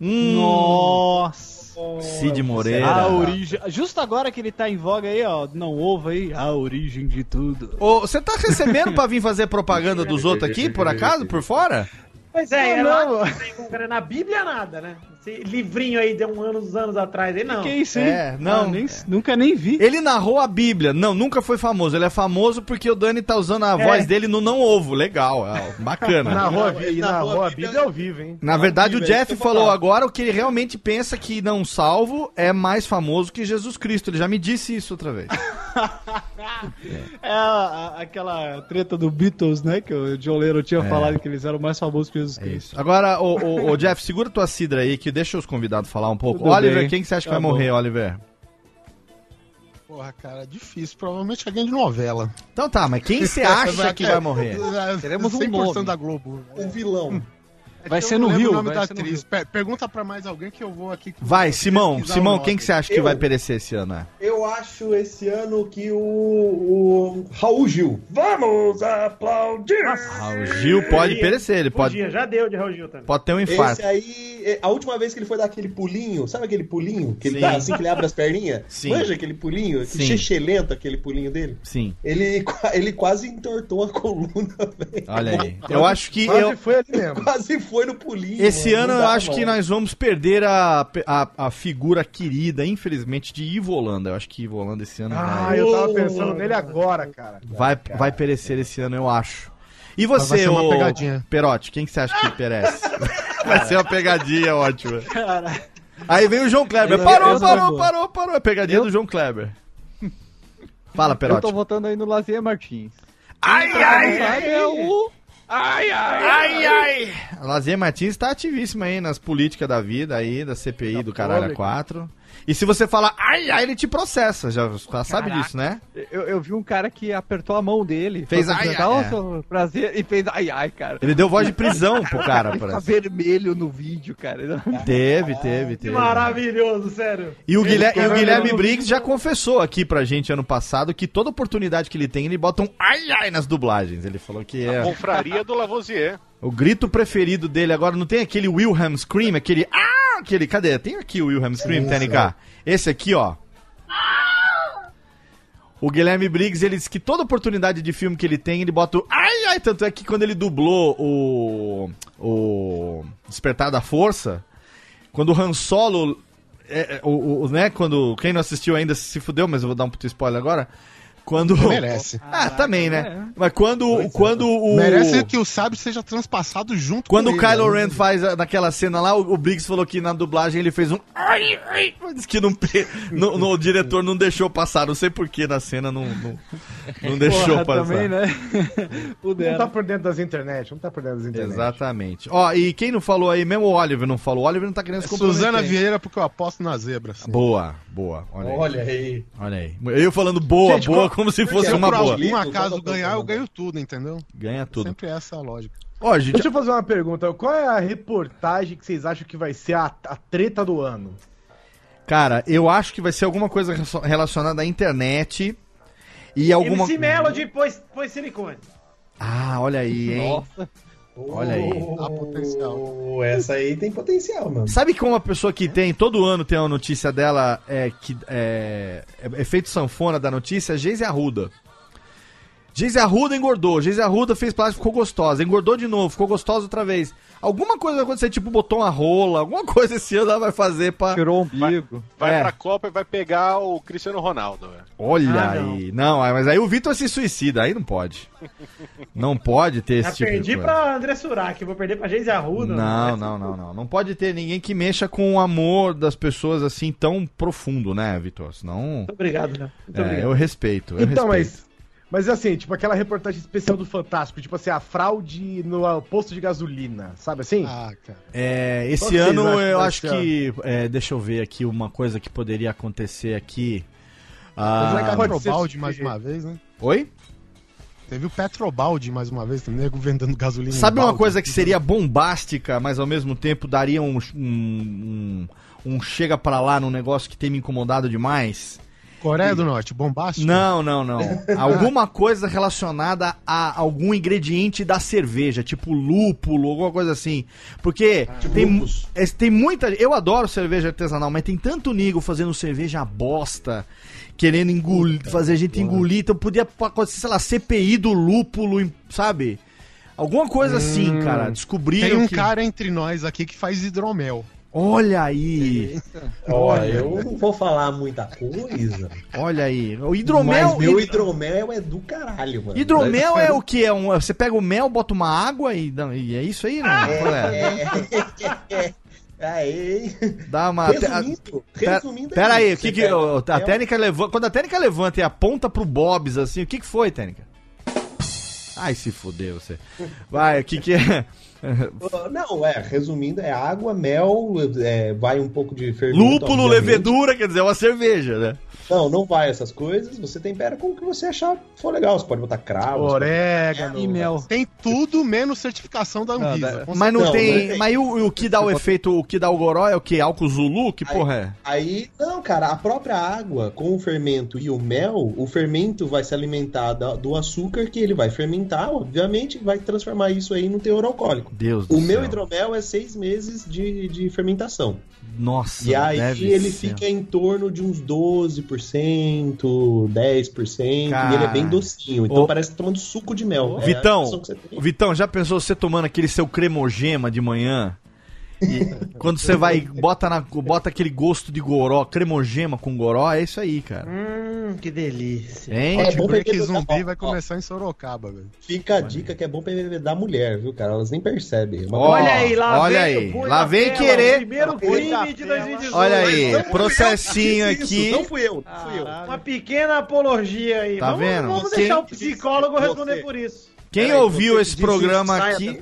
Hum, Nossa. Cid Moreira. A origem. Justo agora que ele tá em voga aí, ó. Não ovo aí. A origem de tudo. Ô, você tá recebendo pra vir fazer propaganda dos outros aqui, por acaso, por fora? Pois é, Não, ela não. tem na Bíblia nada, né? Esse livrinho aí de um ano, uns anos atrás aí, não. Que isso aí? É, não. Ah, nem- nunca nem vi. Ele narrou a Bíblia. Não, nunca foi famoso. Ele é famoso porque o Dani tá usando a É. voz dele no Não Ovo. Legal, é, bacana. Na rua, Ele e na narrou a a Bíblia- ao vivo, hein? Na verdade, o Jeff que eu falou agora o que ele realmente pensa que não salvo é mais famoso que Jesus Cristo. Ele já me disse isso outra vez. É a- a- aquela treta do Beatles, né? Que o John Lennon tinha falado que eles eram mais famosos que Jesus É Cristo. isso. Agora, o, o- o Jeff, segura tua cidra aí que deixa os convidados falar um pouco. Tudo Oliver, bem. quem que você acha que Tá vai bom. morrer, Oliver? Porra, cara, difícil. Provavelmente alguém de novela. Então tá, mas quem você acha que vai morrer? Teremos um 100% nome. da Globo. Um vilão. Vai Eu ser no Rio, o nome vai da ser no atriz. Per- Pergunta pra mais alguém que eu vou aqui. Vai, Simão. Simão, quem que você acha que vai perecer esse ano? É? Eu acho esse ano que o, o Raul Gil. Vamos aplaudir! Ah, o Gil pode perecer, ele pode, Podia, já deu de Raul Gil também. pode ter um infarto. Esse aí, é, a última vez que ele foi dar aquele pulinho, sabe aquele pulinho que ele Sim. dá assim que ele abre as perninhas? Sim. Manja aquele pulinho? Sim. Que chechelento aquele pulinho dele? Sim, Ele, ele quase entortou a coluna, velho. olha aí. Eu acho que Quase eu, foi ali mesmo. Quase foi no pulinho. esse mano. ano eu acho que nós vamos perder a, a, a figura querida, infelizmente, de Ivo Holanda. Eu acho que Ivo Holanda esse ano Ah, vai, eu tava pensando nele agora, cara. vai, vai perecer esse ano, eu acho. E Vai você, ser uma ô pegadinha. Perotti, quem que você acha que perece? vai ser uma pegadinha ótima. Aí vem o João Kleber. Eu- Parou, eu- parou, eu- parou, parou. É pegadinha do João Kleber. Fala, Eu Perotti. tô votando aí no Lazier Martins. Ai, ai, sabe é o. ai, ai, ai. A Lazier Martins tá ativíssima aí nas políticas da vida aí, da CPI do Caralho 4. E se você falar ai, ai, ele te processa. Já, já sabe disso, né? Eu, eu vi um cara que apertou a mão dele. Fez foi ai, ai, "Ô, é. seu prazer. E fez ai, ai, cara. Ele deu voz de prisão pro cara, Ele tá parece. vermelho no vídeo, cara. Teve, teve, Que teve. maravilhoso, sério. E o, Guilherme, e o Guilherme Briggs já confessou aqui pra gente ano passado que toda oportunidade que ele tem, ele bota um ai ai nas dublagens. Ele falou que é Confraria do Lavoisier. o grito preferido dele. Agora não tem aquele Wilhelm Scream, aquele ah, aquele, cadê? Tem aqui o Wilhelm Scream, TNK. Esse aqui, ó. O Guilherme Briggs, ele diz que toda oportunidade de filme que ele tem, ele bota o ai ai, tanto é que quando ele dublou o o Despertar da Força, quando o Han Solo é, é, o, o- né, quando quem não assistiu ainda se fudeu, mas eu vou dar um puto spoiler agora. Quando Merece. Ah, também, né? Mas quando quando o Merece que o sábio seja transpassado junto quando o com ele, Kylo né? Ren faz a- naquela cena lá, o, o Briggs falou que na dublagem ele fez um ai, ai, diz que não, pe- no, no- o diretor não deixou passar, não sei porquê na cena não, não, Não deixou Porra, passar. também, né? Não tá por dentro das internet, não tá por dentro das internet. Exatamente. Ó, e quem não falou aí, mesmo o Oliver não falou. O Oliver não tá querendo se comprometer. Suzana Vieira, porque eu aposto na zebra. assim. Boa, boa. Olha aí. Olha aí. Olha aí. Eu falando boa, Gente, boa, qual- como se fosse Se uma por boa. algum Lindo, acaso ganhar, eu ganho tudo, entendeu? Ganha tudo. Sempre essa a lógica. Ó, gente, Deixa eu fazer uma pergunta. Qual é a reportagem que vocês acham que vai ser a, a treta do ano? cara, eu acho que vai ser alguma coisa relacion- relacionada à internet e alguma... MC Melody pôs, pôs silicone. Ah, olha aí, hein? Olha aí. Há potencial. Oh, essa aí tem potencial, mano. Sabe como uma pessoa que tem, todo ano tem uma notícia dela, é, que é, é efeito sanfona da notícia? Geise Arruda. Geise Arruda engordou, Geise Arruda fez plástico, ficou gostosa, engordou de novo, ficou gostosa outra vez. Alguma coisa vai acontecer, tipo botou uma rola, alguma coisa esse ano ela vai fazer pra... Tirou o umbigo. Vai É. pra Copa e vai pegar o Cristiano Ronaldo. velho. Olha Ah, aí. Não. mas aí o Vitor se suicida, aí não pode. Não pode ter esse Já tipo perdi pra André Surak, vou perder pra Geise Arruda. Não, não, não, não. Não pode ter ninguém que mexa com o amor das pessoas assim tão profundo, né, Vitor? Senão. Muito obrigado, né? Muito É, obrigado. eu respeito. Eu então, respeito. mas. Mas assim, tipo aquela reportagem especial do Fantástico, tipo assim, a fraude no posto de gasolina, sabe assim? Ah, cara. É, esse vocês ano que eu acho que. é, deixa eu ver aqui uma coisa que poderia acontecer aqui. Teve Ah, o ser- mais uma vez, né? Oi? Teve o Petrobalde mais uma vez, tem nego vendendo gasolina. Sabe uma balde. coisa que seria bombástica, mas ao mesmo tempo daria um, um, um, um chega pra lá num negócio que tem me incomodado demais? Coreia do Norte, bombástico? Não, não, não. Alguma coisa relacionada a algum ingrediente da cerveja, tipo lúpulo, alguma coisa assim. Porque tem, lúpus. é, tem muita. Eu adoro cerveja artesanal, mas tem tanto nigo fazendo cerveja bosta, querendo engolir, fazer a gente engolir. Então podia acontecer, sei lá, CPI do lúpulo, sabe? Alguma coisa assim, cara. Descobriram Tem um que. cara entre nós aqui que faz hidromel. Olha aí, Olha, eu não vou falar muita coisa. olha aí. O hidromel. Mas meu hidromel é do caralho, mano. Hidromel é o que? É um, você pega o mel, bota uma água e, e é isso aí, né? Qual é? É. Aí. Dá uma. Resumindo, Pera, resumindo pera aí, o que que. A técnica levanta. Quando a técnica levanta e aponta pro Bobs assim, o que que foi, técnica? Ai, se fodeu você. Vai, o que que é? Não, é, resumindo, é água, mel, é, vai um pouco de fermento. Lúpulo, obviamente. levedura, quer dizer, é uma cerveja, né? Não, não vai essas coisas. Você tempera com o que você achar for legal. Você pode botar cravo. Orégano. E mel. Tem tudo menos certificação da Anvisa. Não, Mas não, Não, tem. não tem. Mas o, o que dá o efeito, o que dá o goró é o que? Álcool Zulu? Que porra é? Aí, não, cara, a própria água com o fermento e o mel, o fermento vai se alimentar da- do açúcar que ele vai fermentar, obviamente, vai transformar isso aí no teor alcoólico. Deus O meu céu. hidromel é seis meses de, de fermentação. Nossa, E aí deve ele ser. fica em torno de uns 12%, 10%, e ele Cara. é bem docinho. Então Ô. parece que tá tomando suco de mel. É Vitão, tem. Vitão, já pensou você tomando aquele seu cremogema de manhã? E quando você vai, bota, na, bota aquele gosto de goró, cremogema com goró, é isso aí, cara. Hum, que delícia. Hein? É bom porque- zumbi ó, vai ó. começar em Sorocaba, velho. Fica a dica que é bom pra da mulher, viu, cara? Elas nem percebem. Mas- Ó, olha aí, lá olha vem, aí. Lá vem tela, querer- Primeiro crime de 2018. Olha aí, eu processinho fiz isso, aqui. Não fui eu, não fui eu. Uma pequena apologia aí. Tá vamos, vendo? Vamos Você- deixar o psicólogo Você- responder por isso. Quem Peraí, ouviu esse programa aqui,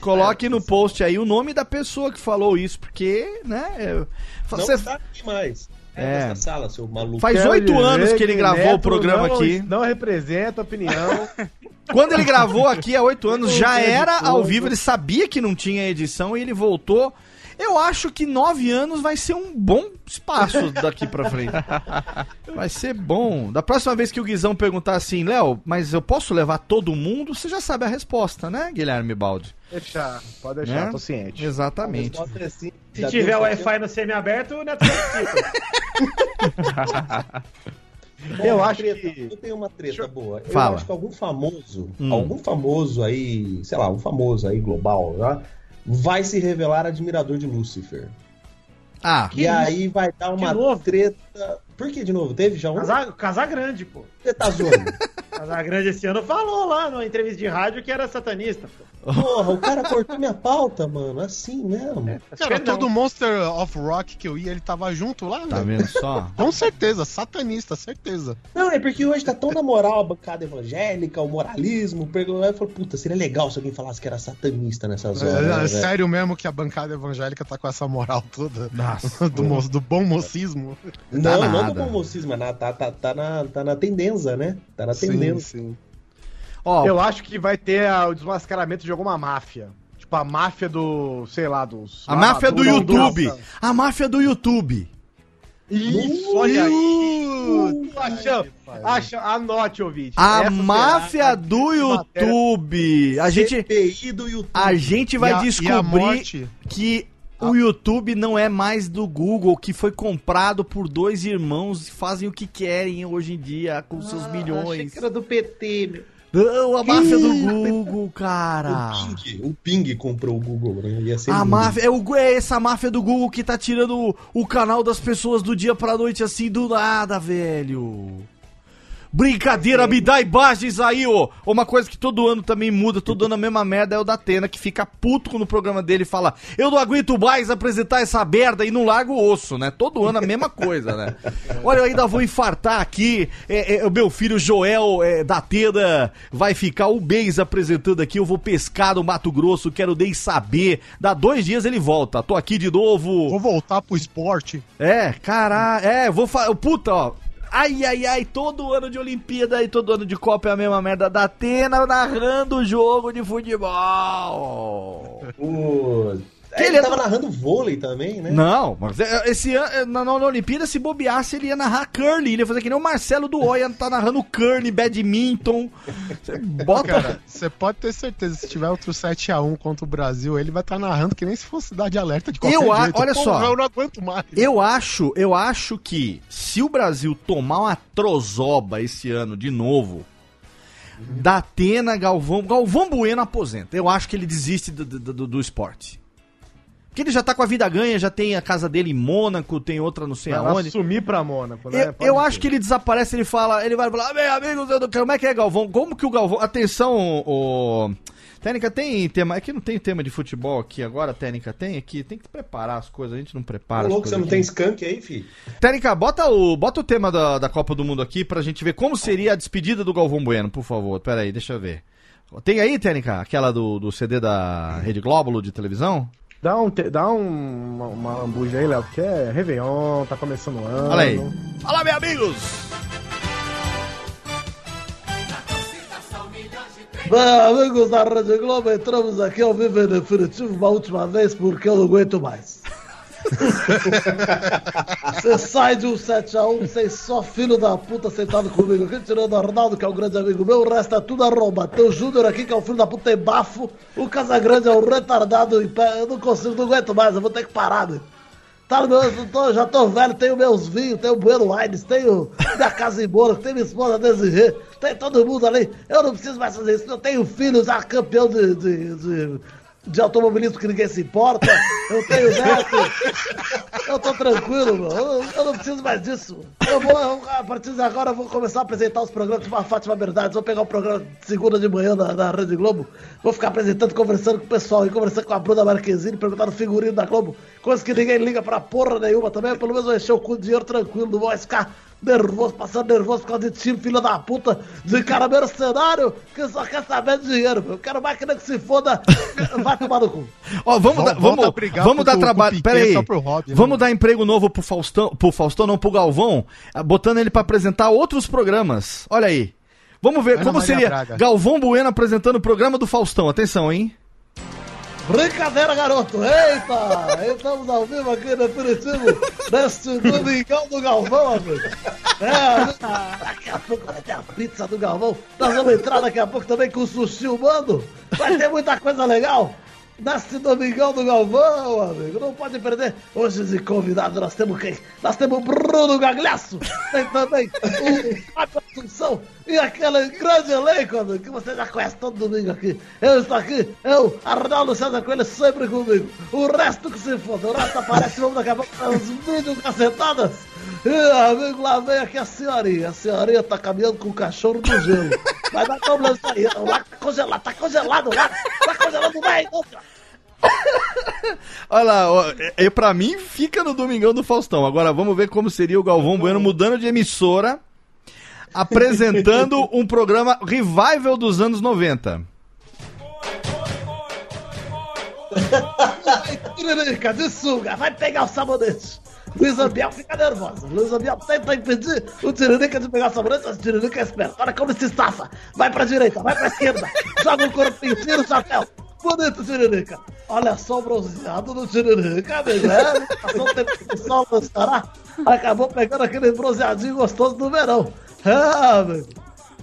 coloque no post aí o nome da pessoa que falou isso, porque, né? é- Não Você, está aqui mais. É, É. sala, seu maluco. faz oito anos que ele gravou o programa não- aqui. Não representa a opinião. Quando ele gravou aqui há oito anos, já era ao vivo, ele sabia que não tinha edição e ele voltou. Eu acho que nove anos vai ser um bom espaço daqui pra frente. Vai ser bom. Da próxima vez que o Guizão perguntar assim, Léo, mas eu posso levar todo mundo? Você já sabe a resposta, né, Guilherme Baldi? Deixar, pode deixar, Né? tô ciente. Exatamente. É assim, Se já tiver deu Wi-Fi no semi-aberto, o Neto. Bom, Eu acho treta, que- Eu tenho uma treta boa. Eu Fala. acho que algum famoso, Hum. algum famoso aí, sei lá, um famoso aí global, né, vai se revelar admirador de Lúcifer. Ah, e aí vai dar uma treta. Por que de novo? Teve já um? Casar, casar grande, pô. Você tá zoando? Casar grande esse ano falou lá numa entrevista de rádio que era satanista. Pô. Porra, o cara cortou minha pauta, mano. Assim mesmo. Cara, todo Monster of Rock que eu ia, ele tava junto lá, Tá velho. vendo só? Com certeza, satanista, certeza. Não, é porque hoje tá tão na moral a bancada evangélica, o moralismo. Perguntou, eu falei, puta, seria legal se alguém falasse que era satanista nessas horas. É, né, é velho? sério mesmo que a bancada evangélica tá com essa moral toda Nossa. do, do bom mocismo. Não, Tá não do bom mocismo, mas na- tá, tá, tá, na, tá na tendência, né? Tá na Sim, tendência. sim. Ó, Eu acho que vai ter ah, o desmascaramento de alguma máfia. Tipo, a máfia do, sei lá, dos... a máfia do YouTube. nossa. A máfia do YouTube. Isso, olha aí. Uh, Acha, acha, anote, ouvinte. A Essa máfia será a do YouTube. A gente, CPI do YouTube. a gente vai E a- e a descobrir morte? que o YouTube não é mais do Google, que foi comprado por dois irmãos e fazem o que querem hoje em dia com seus Achei milhões. que era do PT, meu. Não, a máfia do Google, cara. O Ping, o Ping comprou o Google, né? Ia ser A máfia, é, o, é essa máfia do Google que tá tirando o, o canal das pessoas do dia pra noite assim do nada, velho. Brincadeira, me dá imagens aí, ô. Uma coisa que todo ano também muda, todo ano a mesma merda é o da Atena, que fica puto quando o programa dele fala eu não aguento mais apresentar essa merda e não larga o osso, né? Todo ano a mesma coisa, né? Olha, eu ainda vou infartar aqui, é, é, o meu filho Joel é, da Atena vai ficar um mês apresentando aqui, eu vou pescar no Mato Grosso, quero nem saber. Dá dois dias ele volta, tô aqui de novo. Vou voltar pro esporte. É, caralho, é, vou falar, puta, ó. Ai, ai, ai, todo ano de Olimpíada e todo ano de Copa é a mesma merda da Atena narrando o jogo de futebol. O... Que ele ele é tava do- narrando vôlei também, né? Não, mas é, esse ano, na, na Olimpíada, se bobeasse, ele ia narrar curling. Ele ia fazer que nem o Marcelo do Oia tá narrando curling, badminton. Você bota. Cara, você pode ter certeza, se tiver outro 7x1 contra o Brasil, ele vai estar narrando que nem se fosse cidade alerta de qualquer Eu a- jeito. olha só. Eu não aguento mais. Eu acho, eu acho que se o Brasil tomar uma trozoba esse ano de novo, da Atena, Galvão, Galvão Bueno aposenta. Eu acho que ele desiste do, do, do- do esporte. Porque ele já tá com a vida ganha, já tem a casa dele em Mônaco, tem outra não sei Vai aonde. sumir pra Mônaco, né? Eu, eu acho que ele desaparece, ele fala, ele vai falar, meu amigos, eu não quero. Como é que é, Galvão? Como que o Galvão. Atenção, o. Técnica, tem tema. Aqui não tem tema de futebol aqui agora, Técnica? Tem aqui? Tem que preparar as coisas, a gente não prepara. Ô, as louco, você coisas não aqui. tem skunk aí, filho? Técnica, bota o, bota o tema da, da Copa do Mundo aqui pra gente ver como seria a despedida do Galvão Bueno, por favor. Pera aí, deixa eu ver. Tem aí, Técnica, aquela do, do CD da Rede Glóbulo de televisão? Dá, um, te- dá um, uma, uma lambuja aí, Léo, porque é Réveillon, tá começando o ano. Olha aí. Fala, meus amigos! Bem, amigos da Rede Globo, entramos aqui ao vivo em definitivo uma última vez porque eu não aguento mais. Você sai de um 7x1, você só filho da puta sentado comigo aqui, tirando o Arnaldo, que é um grande amigo meu, o resto é tudo arromba. Tem o Júnior aqui, que é um filho da puta, tem bafo, o Casagrande é um retardado em pé, eu não consigo, não aguento mais, eu vou ter que parar, né? Tá no meu, eu tô- já tô velho, tenho meus vinhos, tenho Bueno Wines, tenho minha casa em Mônaco, tenho minha esposa Desirê, tem todo mundo ali. Eu não preciso mais fazer isso, eu tenho filhos já campeão de, de, de, de automobilismo que ninguém se importa, eu tenho neto, eu tô tranquilo, meu, eu, eu não preciso mais disso. Eu vou, eu- a partir de agora, eu vou começar a apresentar os programas de uma Fátima Verdades, vou pegar o programa de segunda de manhã na, na Rede Globo, vou ficar apresentando, conversando com o pessoal e conversando com a Bruna Marquezine, perguntando figurino da Globo, coisa que ninguém liga pra porra nenhuma também, pelo menos eu encher o cu de dinheiro tranquilo, não vou ficar nervoso, passando nervoso por causa de time, filho da puta, de cara mercenário, que só quer saber de dinheiro, meu. eu quero máquina que se foda, vai tomar no cu. Ó, vamos, Vol- dar, vamos, vamos dar trabalho. Pera aí. né? Vamos dar emprego novo pro Faustão, pro Faustão, não, pro Galvão, ah, botando ele pra apresentar outros programas. Olha aí. Vamos ver Ana como Maria seria Braga. Galvão Bueno apresentando o programa do Faustão. Atenção, hein? Brincadeira, garoto! Eita! Estamos ao vivo aqui no Definitivo neste Domingão do Galvão, amigo! É, daqui a pouco vai ter a pizza do Galvão. Nós vamos entrar daqui a pouco também com o sushi humano. Vai ter muita coisa legal. Neste Domingão do Galvão, amigo. Não pode perder. Hoje de convidado nós temos quem? Nós temos Bruno Gagliasso. Tem também o Fábio Assunção. E aquele grande elenco, que você já conhece todo domingo aqui. Eu estou aqui, eu, Arnaldo César Coelho, sempre comigo. O resto que se foda. O resto aparece, vamos daqui a pouco para os vídeos cacetadas. E, amigo, lá vem aqui a senhorinha. A senhorinha tá caminhando com o cachorro no gelo. Vai dar problema isso aí. Lá tá congelado, tá congelado lá. Tá Olha lá, ó, é, é, pra mim fica no Domingão do Faustão. Agora vamos ver como seria o Galvão Bueno mudando de emissora, apresentando um programa revival dos anos 90. Tiririca, de suga, vai pegar o sabonete. Luiz Ambiel fica nervosa. Luiz Ambiel tenta impedir o Tiririca de pegar o sabonete, mas o Tiririca espera. Olha como se estafa. Vai pra direita, vai pra esquerda. Joga o corpinho, tira o chapéu. Bonito, Tiririca. Olha só o bronzeado do Tiririca, amigo. É, passou um tempo que o sol estará. Acabou pegando aquele bronzeadinho gostoso do verão. Ah.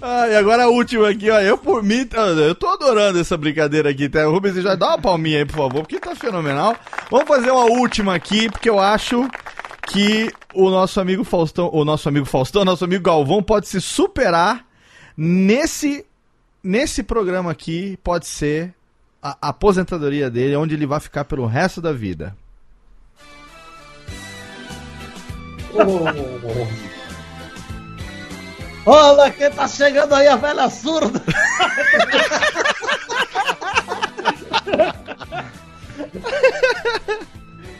Ah, e agora a última aqui, ó. Eu por mim, tá- eu tô adorando essa brincadeira aqui, tá? Rubens, já dá uma palminha aí, por favor, porque tá fenomenal. Vamos fazer uma última aqui, porque eu acho que o nosso amigo Faustão, o nosso amigo Faustão, nosso amigo Galvão pode se superar nesse nesse programa aqui, pode ser a, a aposentadoria dele, onde ele vai ficar pelo resto da vida. Olha quem tá chegando aí, a velha surda.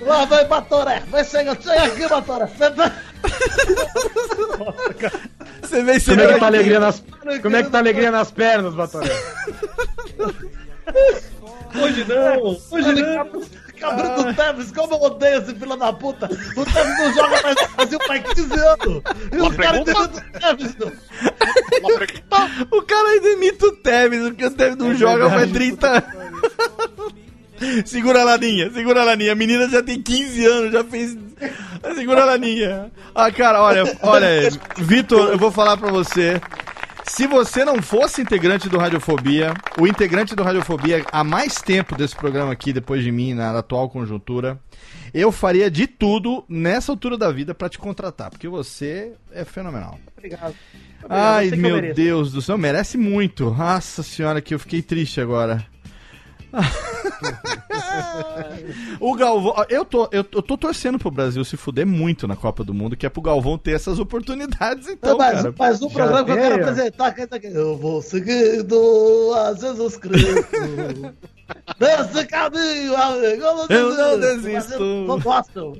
Lá vem Batoré, vem chega, chega aqui, Batoré. Senta. Você vem Como é que tá alegria nas, como é que tá a alegria nas pernas, Batoré? Hoje não, hoje não. Cabrito do Tevez, como eu odeio esse filho da puta. O Tevez não joga mais no Brasil faz 15 anos. E Uma os caras do Tevez, não. O cara ainda imita o Tevez, porque o Tevez não joga faz 30 anos. Segura a laninha, segura a laninha. A menina já tem 15 anos, já fez. Segura a laninha. Ah, cara, olha, olha, Vitor, eu vou falar pra você. Se você não fosse integrante do Radiofobia, o integrante do Radiofobia há mais tempo desse programa aqui, depois de mim, na atual conjuntura, eu faria de tudo nessa altura da vida pra te contratar, porque você é fenomenal. Obrigado. Ai, que eu meu. Deus do céu, merece muito. Nossa senhora, que eu fiquei triste agora. O Galvão, eu tô, eu, eu tô torcendo pro Brasil se fuder muito na Copa do Mundo, que é pro Galvão ter essas oportunidades, então, mas, cara. mas o programa que eu quero apresentar que é. Eu vou seguindo a Jesus Cristo. Nesse caminho, amigo. Eu não Mas desisto. eu Não gosto.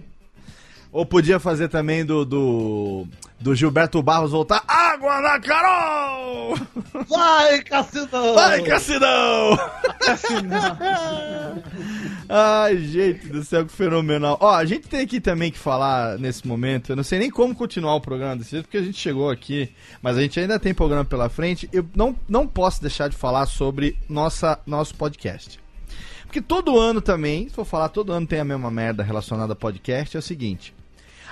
Ou podia fazer também do, do, do Gilberto Barros voltar. Água na Carol! Vai, Cassidão! Vai, Cassidão! Ai, gente do céu, que fenomenal. Ó, a gente tem aqui também que falar nesse momento. Eu não sei nem como continuar o programa desse jeito, porque a gente chegou aqui, mas a gente ainda tem programa pela frente. Eu não, não posso deixar de falar sobre nossa, nosso podcast. Porque todo ano também, se for falar, todo ano tem a mesma merda relacionada a podcast. É o seguinte: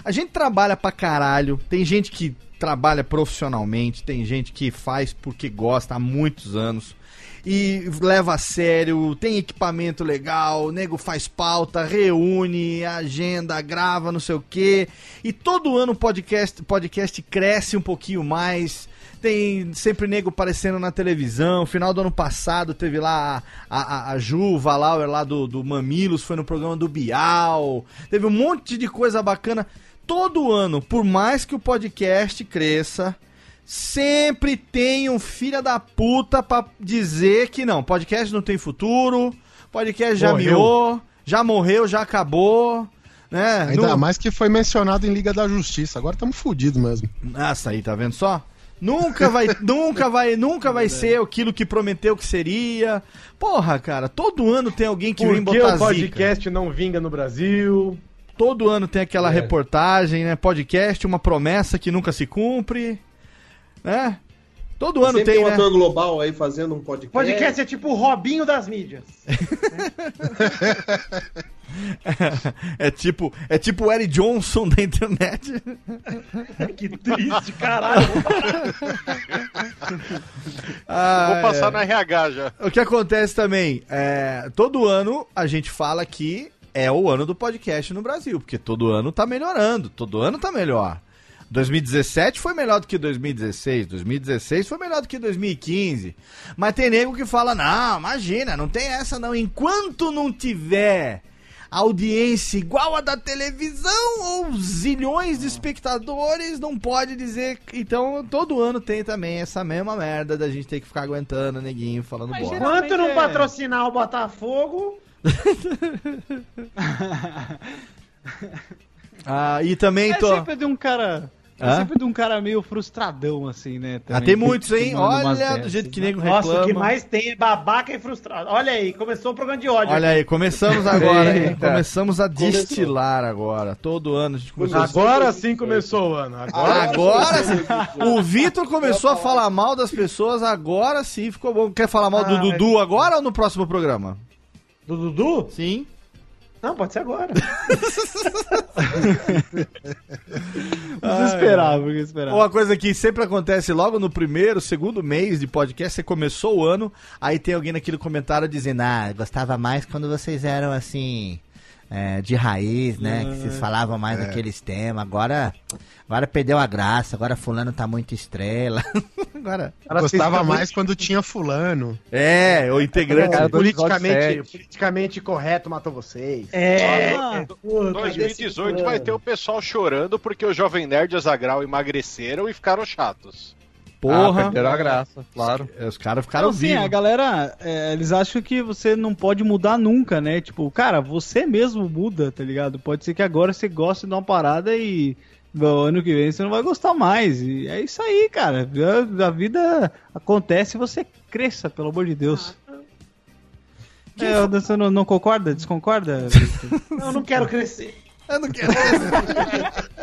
a gente trabalha pra caralho. Tem gente que trabalha profissionalmente, tem gente que faz porque gosta há muitos anos e leva a sério, tem equipamento legal, o nego faz pauta, reúne, agenda, grava, não sei o quê. E todo ano o podcast, podcast cresce um pouquinho mais. Tem sempre nego aparecendo na televisão. Final do ano passado teve lá a, a, a Ju Valauer lá do, do Mamilos, foi no programa do Bial. Teve um monte de coisa bacana. Todo ano, por mais que o podcast cresça, sempre tem um filho da puta pra dizer que não, podcast não tem futuro, podcast já Morreu. miou, já morreu, já acabou, né? Ainda Não- mais que foi mencionado em Liga da Justiça. Agora estamos fodidos mesmo. Nossa, aí, tá vendo só? Nunca vai, nunca vai, nunca vai ser aquilo que prometeu que seria. Porra, cara, todo ano tem alguém que Por vem que botar o zica. podcast não vinga no Brasil? Todo ano tem aquela É. reportagem, né? Podcast, uma promessa que nunca se cumpre, né? Todo ano Sempre tem, um né? ator global aí fazendo um podcast. Podcast é tipo o Robinho das mídias. é tipo, é tipo o Eric Johnson da internet. que triste, caralho. Ah, Vou passar é. no RH já. O que acontece também, é, todo ano a gente fala que é o ano do podcast no Brasil, porque todo ano tá melhorando, todo ano tá melhor. 2017 foi melhor do que 2016, 2016 foi melhor do que 2015. Mas tem nego que fala: "Não, imagina, não tem essa não. Enquanto não tiver audiência igual a da televisão ou zilhões de espectadores, não pode dizer. Então, todo ano tem também essa mesma merda da gente ter que ficar aguentando neguinho falando bola. Enquanto não é- patrocinar o Botafogo, Ah, e também É tô. sempre de um cara. É Hã? sempre de um cara meio frustradão, assim, né? Ah, também, tem que- muitos, hein? Olha, do jeito que né? nego nossa, reclama. o que mais tem é babaca e frustrado. Olha aí, começou o programa de ódio. Olha aí, começamos agora, hein? Começamos a Começou. destilar agora. Todo ano a gente começou a Agora sim começou o ano. Agora, Agora sim. O Vitor começou a falar mal das pessoas, agora sim ficou bom. Quer falar mal do Ah, Dudu agora ou no próximo programa? Do Dudu? Sim. Não, pode ser agora. Desesperava, desesperava. Uma coisa que sempre acontece logo no primeiro, segundo mês de podcast, você começou o ano, aí tem alguém naquele comentário dizendo, ah, gostava mais quando vocês eram assim. É, de raiz, né? Que vocês falavam mais daqueles temas. Agora, agora perdeu a graça. Agora fulano tá muito estrela. agora. Gostava mais quando tinha fulano. É, o integrante. Do politicamente, politicamente correto matou vocês. É. Ah, puta, 2018 desse vai ter o pessoal chorando porque o Jovem Nerd e Zagral emagreceram e ficaram chatos. Ah, Porra. perderam a graça, claro. Os caras ficaram Então, assim, vivos. a galera, é, eles acham que você não pode mudar nunca, né? Tipo, cara, você mesmo muda, tá ligado? Pode ser que agora você goste de uma parada e no ano que vem você não vai gostar mais. E é isso aí, cara. A, a vida acontece e você cresça, pelo amor de Deus. É, você não, não concorda? Desconcorda? Victor? Eu não quero crescer. Eu não quero.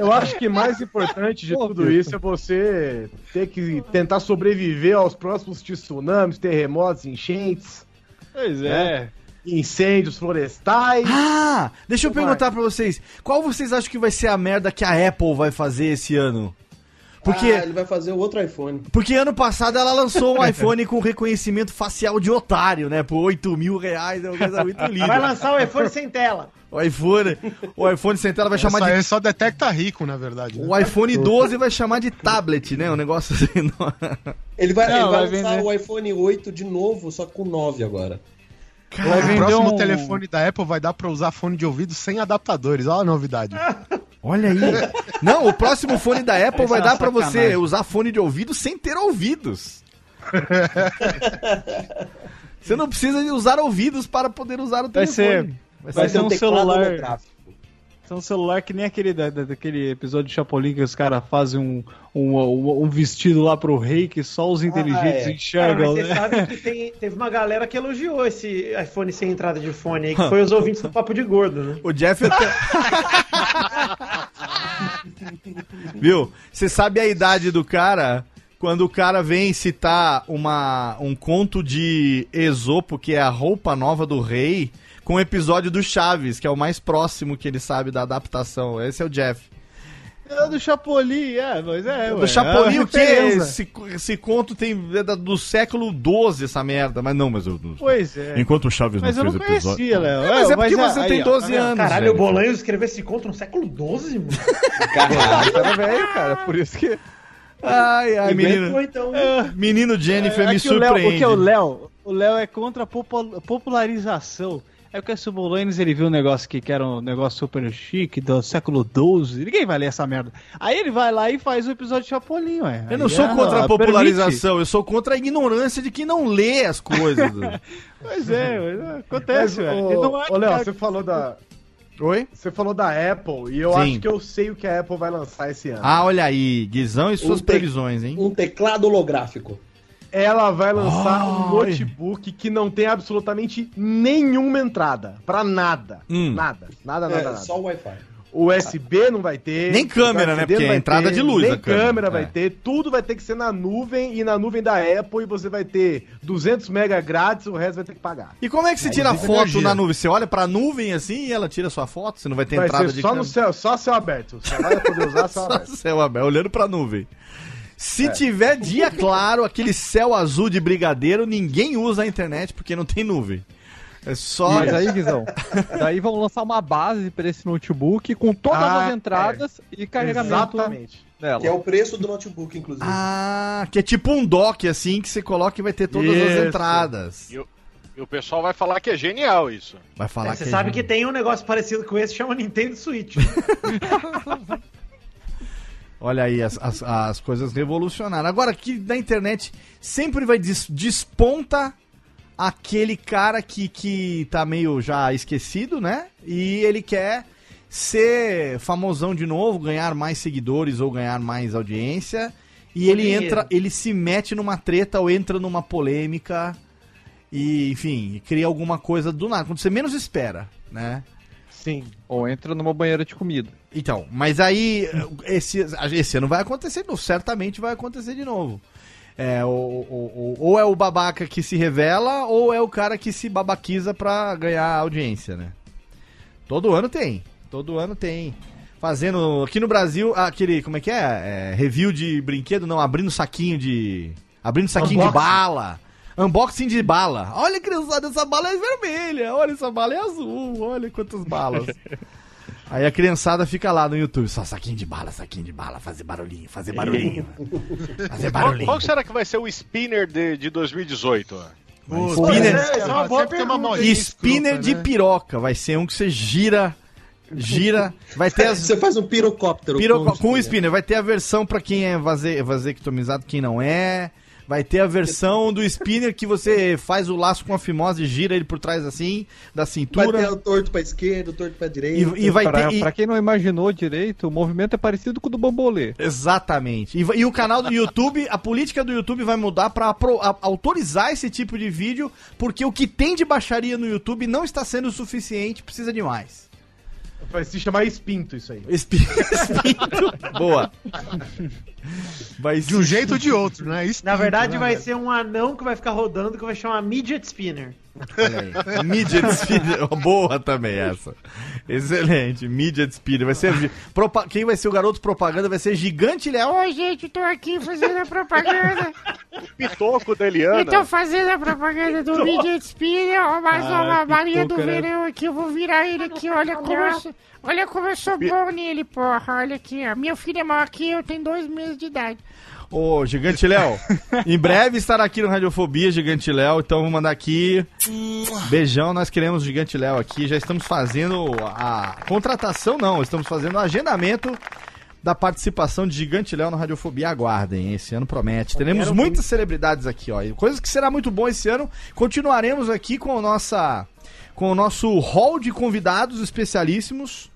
Eu acho que mais importante de tudo isso é você ter que tentar sobreviver aos próximos tsunamis, terremotos, enchentes, pois é. incêndios florestais. Ah, deixa eu perguntar pra vocês. Qual vocês acham que vai ser a merda que a Apple vai fazer esse ano? Porque, Ah, ele vai fazer o outro iPhone. porque ano passado ela lançou um iPhone com reconhecimento facial de otário, né? Por 8 mil reais, é uma coisa muito linda. Vai lançar o iPhone sem tela. O iPhone, o iPhone sem tela vai chamar Essa de só detecta rico, na verdade. né? O iPhone 12 vai chamar de tablet, né? Um negócio assim. não- Ele vai, Não, ele vai, vai lançar vender. o iPhone 8 de novo, só com 9 agora. Vai o vender próximo um- telefone da Apple vai dar pra usar fone de ouvido sem adaptadores. Olha a novidade. Olha aí. Não, o próximo fone da Apple vai Essa é dar pra você usar fone de ouvido sem ter ouvidos. Você não precisa usar ouvidos para poder usar o Vai telefone. ser, vai ser ter um teclado celular. É um celular que nem aquele da- da- daquele episódio de Chapolin que os caras fazem um, um, um- um vestido lá pro rei que só os inteligentes é. Cara, enxergam, mas você né? sabe que tem- teve uma galera que elogiou esse iPhone sem entrada de fone aí, que foi os ouvintes do Papo de Gordo, né? O Jeff até... Viu? Você sabe a idade do cara quando o cara vem citar uma, um conto de Esopo, que é a roupa nova do rei, com o episódio do Chaves, que é o mais próximo que ele sabe da adaptação. Esse é o Jeff. É do Chapolin, é, mas é. do ué, Chapolin, é o que? referência. Esse, esse conto tem é do século XII, essa merda. Mas não, mas eu. Pois é. Enquanto o Chaves Mas não não fez episódio. conhecia, Léo. É, mas é porque mas você aí, tem 12 tá vendo? anos. Caralho, velho. o Bolanho escreveu esse conto no século XII, mano. Era velho, cara, por isso que. Ai, ai, menino. Então. Menino Jennifer É me que o Léo- surpreende. Porque o Léo, o Léo é contra a popu- popularização. É porque o Bolanes ele viu um negócio aqui que era um negócio super chique do século XII. Ninguém vai ler essa merda. Aí ele vai lá e faz o episódio de Chapolin, ué. Eu não Aí, sou ah, contra a permite. popularização, eu sou contra a ignorância de quem não lê as coisas. Pois é, Mas, acontece, velho. ô, não Léo, que- você falou da. Oi? Você falou da Apple e eu Sim. acho que eu sei o que a Apple vai lançar esse ano. Ah, olha aí, Guizão e suas Um previsões, hein? Um teclado holográfico. Ela vai lançar um Ai. notebook que não tem absolutamente nenhuma entrada. Pra nada. Hum. Nada. Nada, nada, É, nada. só o Wi-Fi. USB não vai ter. Nem câmera, né? Porque é entrada ter, de luz Nem a câmera. câmera, vai É. ter. Tudo vai ter que ser na nuvem e na nuvem da Apple e você vai ter 200 mega grátis, o resto vai ter que pagar. E como é que você tira Inclusive foto energia. na nuvem? Você olha pra nuvem assim e ela tira sua foto? Você não vai ter vai entrada ser de só câmera? no céu, só céu aberto. Você vai poder usar céu Só aberto. céu aberto, olhando pra nuvem. Se É. tiver dia claro, aquele céu azul de brigadeiro, ninguém usa a internet porque não tem nuvem. É só. Mas aí, Guizão, daí vão lançar uma base pra esse notebook com todas Ah, as entradas e carregamento Exatamente. dela. Que é o preço do notebook, inclusive. Ah, que é tipo um dock assim que você coloca e vai ter todas as Isso. entradas. E o- E o pessoal vai falar que é genial isso. Vai falar É, você é sabe genial. que tem um negócio parecido com esse, chama Nintendo Switch. Olha aí, as, as, as coisas revolucionaram. Agora, aqui na internet sempre vai des, desponta aquele cara que, que tá meio já esquecido, né? E ele quer ser famosão de novo, ganhar mais seguidores ou ganhar mais audiência. E ele dinheiro. entra, ele se mete numa treta ou entra numa polêmica e, enfim, cria alguma coisa do nada, quando você menos espera, né? Sim. Ou entra numa banheira de comida. Então, mas aí esse, esse ano vai acontecer, de certamente vai acontecer de novo. É, ou, ou- ou- é o babaca que se revela, ou é o cara que se babaquiza pra ganhar audiência, né? Todo ano tem. Todo ano tem. Fazendo. Aqui no Brasil, aquele. Como é que é? É, review de brinquedo, não, abrindo saquinho de. Abrindo saquinho de Unboxing. bala. Unboxing de bala. Olha, criançada, essa bala é vermelha. Olha, essa bala é azul. Olha quantas balas. Aí a criançada fica lá no YouTube, só saquinho de bala, saquinho de bala, fazer barulhinho, fazer barulhinho. fazer Qual, barulhinho. qual será que vai ser o spinner de, de 2018? Mas Pô, spinner, essa é uma boa uma spinner de né? piroca, vai ser um que você gira, gira, vai ter as... Você faz um pirocóptero. Piro- com- com o spinner, vai ter a versão pra quem é vase, vasectomizado, quem não é. Vai ter a versão do spinner que você faz o laço com a fimose e gira ele por trás assim, da Vai cintura. ter o torto pra esquerda, o torto pra direita. E, e vai pra, ter. e- pra quem não imaginou direito, o movimento é parecido com o do bambolê. Exatamente. E, e o canal do YouTube, a política do YouTube vai mudar pra apro- a- autorizar esse tipo de vídeo, porque o que tem de baixaria no YouTube não está sendo o suficiente, precisa de mais. Vai se chamar Espinto isso aí. Espi- Espírito. Boa. Vai De um jeito ou de outro, né? Isso Na verdade, né, vai velho? ser um anão que vai ficar rodando que vai chamar Midget Spinner. Olha aí. Midget Speeder. Boa também essa. Excelente. Midget Speeder. Vai ser. propa- Quem vai ser o garoto propaganda vai ser Gigante Léo. Oi, gente, tô aqui fazendo a propaganda. Pitoco da Eliana. Eu tô fazendo a propaganda do Midget Spinner, ó, mais Ah, uma Maria do né? Verão aqui. Eu vou virar ele aqui, olha como eu sou, olha como eu sou bom nele, porra. Olha aqui, ó. Meu filho é maior que eu, tem dois meses de idade. Ô, Gigante Léo. em breve estará aqui no Radiofobia, Gigante Léo. Então vou mandar aqui. Beijão, nós queremos o Gigante Léo aqui. Já estamos fazendo a contratação, não. Estamos fazendo o agendamento da participação de Gigante Léo no Radiofobia. Aguardem, esse ano promete. Teremos muitas celebridades aqui, ó. Coisas que será muito bom esse ano. Continuaremos aqui com a nossa com o nosso hall de convidados especialíssimos.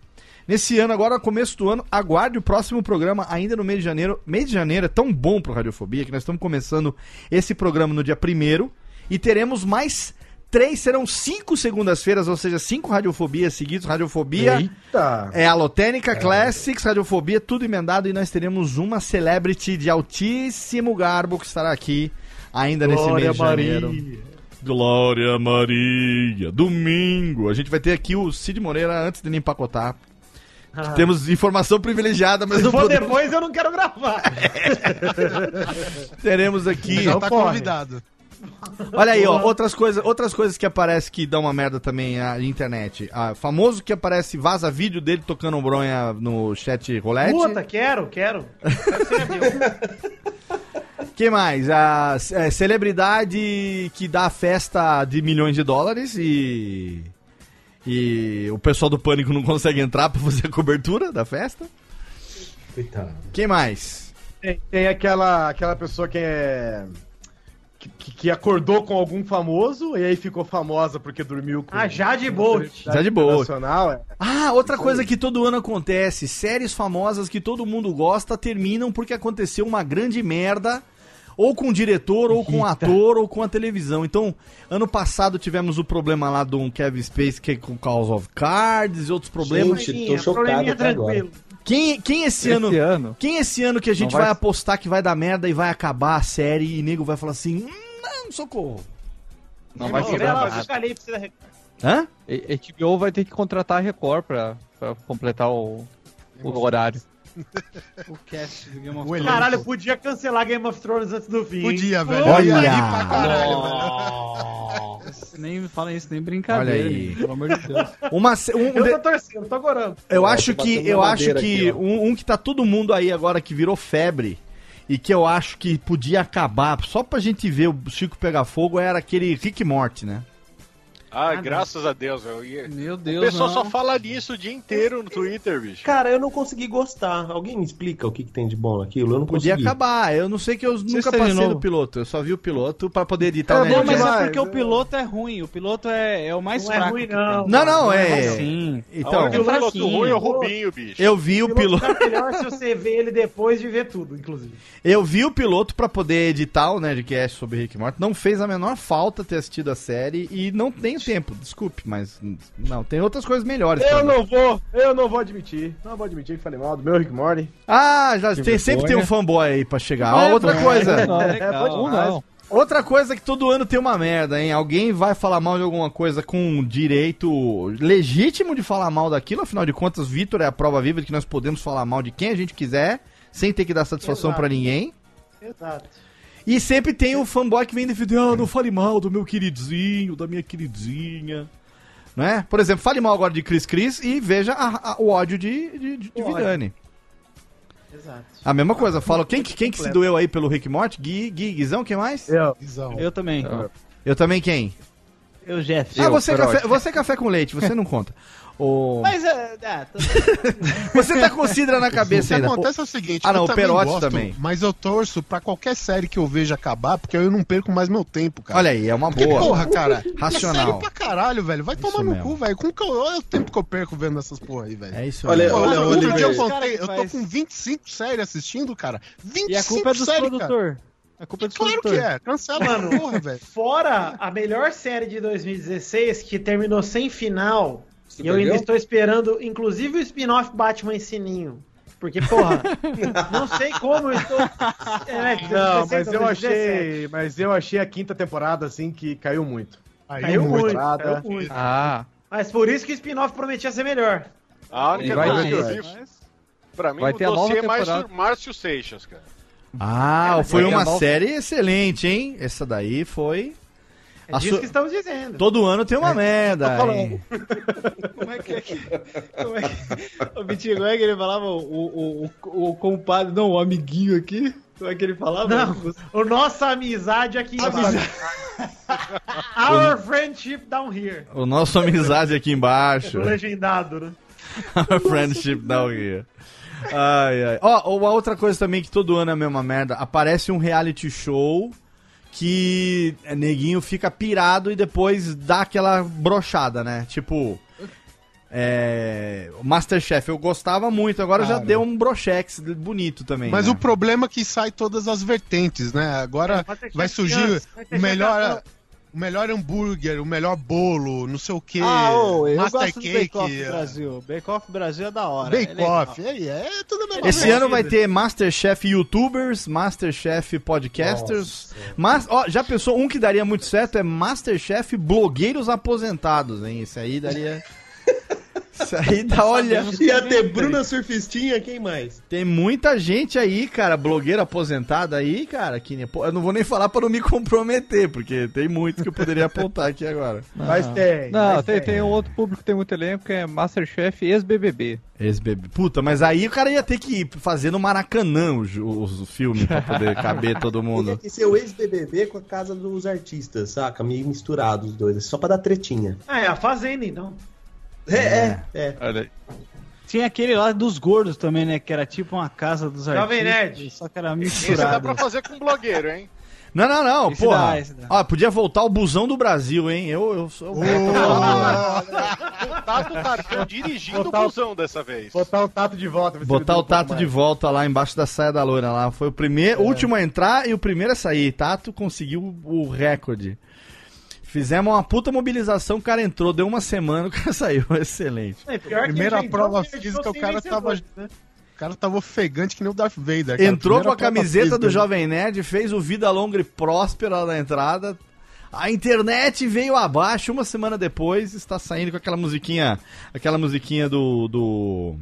Nesse ano, agora, começo do ano, aguarde o próximo programa ainda no mês de janeiro. Mês de janeiro é tão bom pro Radiofobia que nós estamos começando esse programa no dia 1 e teremos mais três, serão cinco segundas-feiras, ou seja, cinco Radiofobias seguidos. Radiofobia Eita! é a Lotênica Classics, Radiofobia, tudo emendado e nós teremos uma celebrity de altíssimo garbo que estará aqui ainda nesse mês de janeiro. Glória Maria. Domingo. A gente vai ter aqui o Cid Moreira antes de ele empacotar. Temos informação privilegiada, mas Se não for podemos. depois, eu não quero gravar. Teremos aqui. Já tá corre. convidado. Olha aí, ó, outras coisas, outras coisas que aparece que dão uma merda também na internet. Ah, famoso que aparece vaza vídeo dele tocando bronha no chat rolete. Puta, quero, quero. Que mais? A é, celebridade que dá festa de milhões de dólares e e o pessoal do pânico não consegue entrar pra fazer a cobertura da festa. Coitado. Quem mais? Tem, tem aquela, aquela pessoa que é. Que, que- acordou com algum famoso e aí ficou famosa porque dormiu com. Ah, Jade Bolt. Jade Bolt. Nacional, é. Ah, outra coisa que todo ano acontece: séries famosas que todo mundo gosta terminam porque aconteceu uma grande merda. Ou com o diretor, ou com o ator, ou com a televisão. Então, ano passado tivemos o problema lá do Kevin Space que é com House of Cards e outros problemas. Gente, tô chocado até agora. Quem, quem esse, Esse ano, ano. Quem esse ano que a gente vai... vai- apostar que vai dar merda e vai acabar a série e nego vai falar assim: não, socorro. Não vai sobrar. Hã? HBO vai ter que contratar a Record pra, pra completar o, o horário. O cast do Game of Thrones. Caralho, podia cancelar Game of Thrones antes do fim. Podia, velho. Olha! Rir pra caralho, velho. Nem fala isso, nem brincadeira. Olha aí. Pelo amor de Deus. Uma, um, Eu tô torcendo, tô agorando. Eu acho tô que eu acho que aqui, um, um que tá todo mundo aí agora que virou febre e que eu acho que podia acabar só pra gente ver o Chico pegar fogo era aquele Rick Morty, né? Ai, graças a Deus, Meu O Deus, pessoal não. só fala nisso o dia inteiro no Twitter, bicho. Cara, eu não consegui gostar. Alguém me explica o que, que tem de bom naquilo? Eu não Podia consegui. acabar. Eu não sei que eu nunca Assista de passei do piloto. Eu só vi o piloto pra poder editar o Não, mas é porque o é. piloto é ruim. O piloto é, é o mais Não é fraco. ruim, que não. tem. Não, não, é é. Sim. A Então, única piloto ruim é o Rubinho, bicho. eu vi o O piloto. tá melhor se você vê ele depois de ver tudo, inclusive. Eu vi o piloto pra poder editar o Nerdcast sobre Rick Morty. Não fez a menor falta ter assistido a série e não tenho tempo, desculpe, mas não, tem outras coisas melhores. Eu não vou, eu não vou admitir. Não vou admitir que falei mal do meu Rick Morty. Ah, já tem, sempre tem um fanboy aí pra chegar. É, outra coisa. Não, É, legal. bom demais. não. Outra coisa que todo ano tem uma merda, hein? Alguém vai falar mal de alguma coisa com direito legítimo de falar mal daquilo, afinal de contas, Vitor é a prova viva de que nós podemos falar mal de quem a gente quiser, sem ter que dar satisfação pra ninguém. Exato. E sempre tem o fanboy que vem defender, ah, não fale mal do meu queridinho, da minha queridinha. Né? Por exemplo, fale mal agora de Cris Cris e veja a- a- o ódio de, de, de, de. Vidani. Exato. A mesma coisa, falo, quem, que- quem que se doeu aí pelo Rick Morty? Gui, Gui, Guizão, quem mais? Eu. Visão. Eu também. Eu também quem? Eu, Jeff. ah, você é, café, você é café com leite, você não conta. O... Mas é. é, tô- Você tá com cidra na O que cabeça ainda. acontece é o seguinte, Ah, não, eu o também gosto, também. mas eu torço pra qualquer série que eu veja acabar, porque aí eu não perco mais meu tempo, cara. Olha aí, é uma Porque, boa. porra, cara, Racional. É pra caralho, velho. Vai Isso tomar no mesmo. cu, velho. Como que eu, olha o tempo que eu perco vendo essas porra aí, velho. É isso Olha, mesmo. olha, Outro Oliver. dia eu contei, que eu tô com 25 séries assistindo, cara. 25 E a culpa é séries, cara. produtores. A culpa é dos Claro que produtores. é. Cancela Mano. porra, velho. Fora a melhor série de 2016, que terminou sem final, e eu ainda estou esperando, inclusive, o spin-off Batman e Sininho. Porque, porra, não sei como eu estou. É, Não, 16, mas eu 2017. achei. Mas eu achei a quinta temporada, assim, que caiu muito. Caiu eu muito, caiu muito. Ah. Mas por isso que o spin-off prometia ser melhor. A única Vai coisa que eu ter. vi, pra mim, Vai o ter dossiê é mais Márcio Seixas, cara. Ah, É, foi vai uma série excelente, hein? Essa daí foi. É disso su- que estamos dizendo. Todo ano tem uma merda. falando. hein? Como é que é que. Como é que. O como é que ele falava? O, o, o, o compadre, não, o amiguinho aqui. Como é que ele falava? Não, o nossa amizade aqui embaixo. Our friendship down here. O nosso amizade aqui embaixo. O legendado, né? Our friendship down here. Ai, ai. Ó, uma outra coisa também que todo ano é a mesma merda. Aparece um reality show que é, neguinho fica pirado e depois dá aquela brochada, né? Tipo. É. o Masterchef, eu gostava muito, agora já deu um brochex bonito também. Mas né? o problema é que sai todas as vertentes, né? Agora Masterchef vai surgir o melhor, adulto. O melhor hambúrguer, o melhor bolo, não sei o que, Ah, ô, eu Master gosto do Bake Off Cake, Brasil. Bake Off Brasil é da hora. Bake é. Off, é, é tudo a mesma Esse ano vai ter Masterchef YouTubers, Masterchef Podcasters. Mas, ó, já pensou, um que daria muito certo é Masterchef Blogueiros Aposentados, hein? Esse aí daria. Isso aí dá, olha. Ia ter Bruna Surfistinha, quem mais? Tem muita gente aí, cara, blogueira aposentada aí, cara, que eu não vou nem falar pra não me comprometer, porque tem muitos que eu poderia apontar aqui agora. Mas tem. Não, mas tem, tem um outro público que tem muito elenco que é Masterchef ex-BBB. Ex-bebê. Puta, mas aí o cara ia ter que fazer no Maracanã o, ju- o filme pra poder caber todo mundo. ter ser o ex-BBB com a casa dos artistas, saca? Meio misturado os dois, só pra dar tretinha. Ah, é a Fazenda, então. É, é, é. Olha aí. Tinha aquele lá dos gordos também, né? Que era tipo uma casa dos Jovem artistas. Nerd. Só que era Esse dá misturado. pra fazer com blogueiro, hein? Não, não, não, Esse porra. dá, dá. Ó, podia voltar o busão do Brasil, hein? Eu, eu sou. O Tato Tarkan dirigindo Botar o o- busão dessa vez. Botar o tato de volta. Botar o um Tato de mais. volta lá embaixo da saia da loira lá. Foi o primeiro, o último a entrar e o primeiro a sair. Tato conseguiu o recorde. Fizemos uma puta mobilização, o cara entrou, deu uma semana, o cara saiu. Excelente. É, Primeira prova entrou física, o cara tava- né? O cara tava ofegante que nem o Darth Vader. cara. Entrou com Primeira a camiseta do. Jovem Nerd, fez o Vida Longa e Próspera lá na entrada. A internet veio abaixo, uma semana depois está saindo com aquela musiquinha, aquela musiquinha do do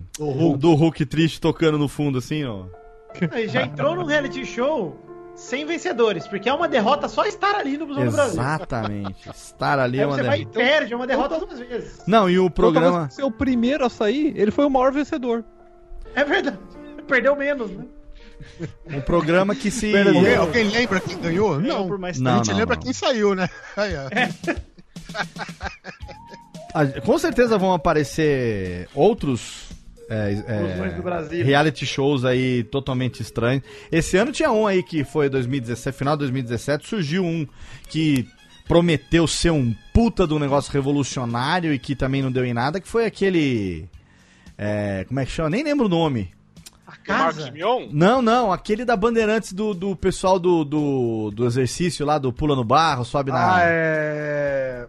do Hulk, triste tocando no fundo assim, ó. Já entrou num reality show sem vencedores, porque é uma derrota só estar ali no Busão do Brasil. Exatamente. Estar ali é uma você vai e derrota. perde, é uma derrota duas vezes. Não, e o Então, programa o primeiro a sair, ele foi o maior vencedor. É verdade. Perdeu menos, né? um programa que se Alguém, alguém lembra quem ganhou? Não. por mais Não, a gente não, lembra não. quem saiu, né? Aí, ó. a- com certeza vão aparecer outros é, é, Inclusões do Brasil. reality shows aí totalmente estranhos. Esse ano tinha um aí que foi 2017, final de 2017, surgiu um que prometeu ser um puta de um negócio revolucionário e que também não deu em nada, que foi aquele. é, como é que chama? Nem lembro o nome. O Marcos Mion? Não, não, aquele da Bandeirantes do, do pessoal do, do, do exercício lá, do pula no barro, sobe na. Ah, é.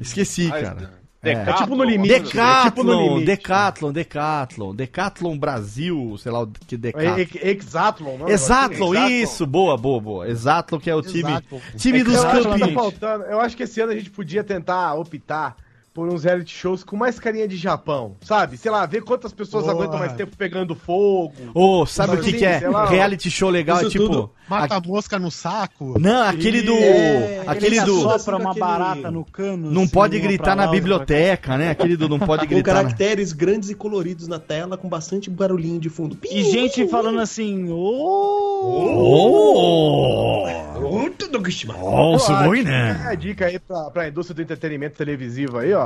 Esqueci, Ah, cara. É tipo no limite. é tipo no Decathlon, limite. Decathlon, Decathlon, Decathlon Brasil, sei lá o que Decathlon. É, Ex- Exatlon, não? Exatlon, Exatlon. isso, boa, boa, boa. Exatlon que é o time, time dos acho que tá campeões. faltando. Eu acho que esse ano a gente podia tentar optar por uns reality shows com mais carinha de Japão, sabe? Sei lá, ver quantas pessoas Boa. aguentam mais tempo pegando fogo. Ô, sabe o que, que é? lá. Reality show legal, é tipo. tudo. Mata a mosca no saco. Não, aquele do. É, aquele do. Sopra uma barata no cano. Não assim, pode gritar na lá, cá. biblioteca, né? Aquele do não pode Com gritar. na- caracteres grandes e coloridos na tela, com bastante barulhinho de fundo. E gente falando assim, ô. Oh! Oh. Oh, sugoi, É né? a dica aí pra, pra indústria do entretenimento televisivo aí, ó.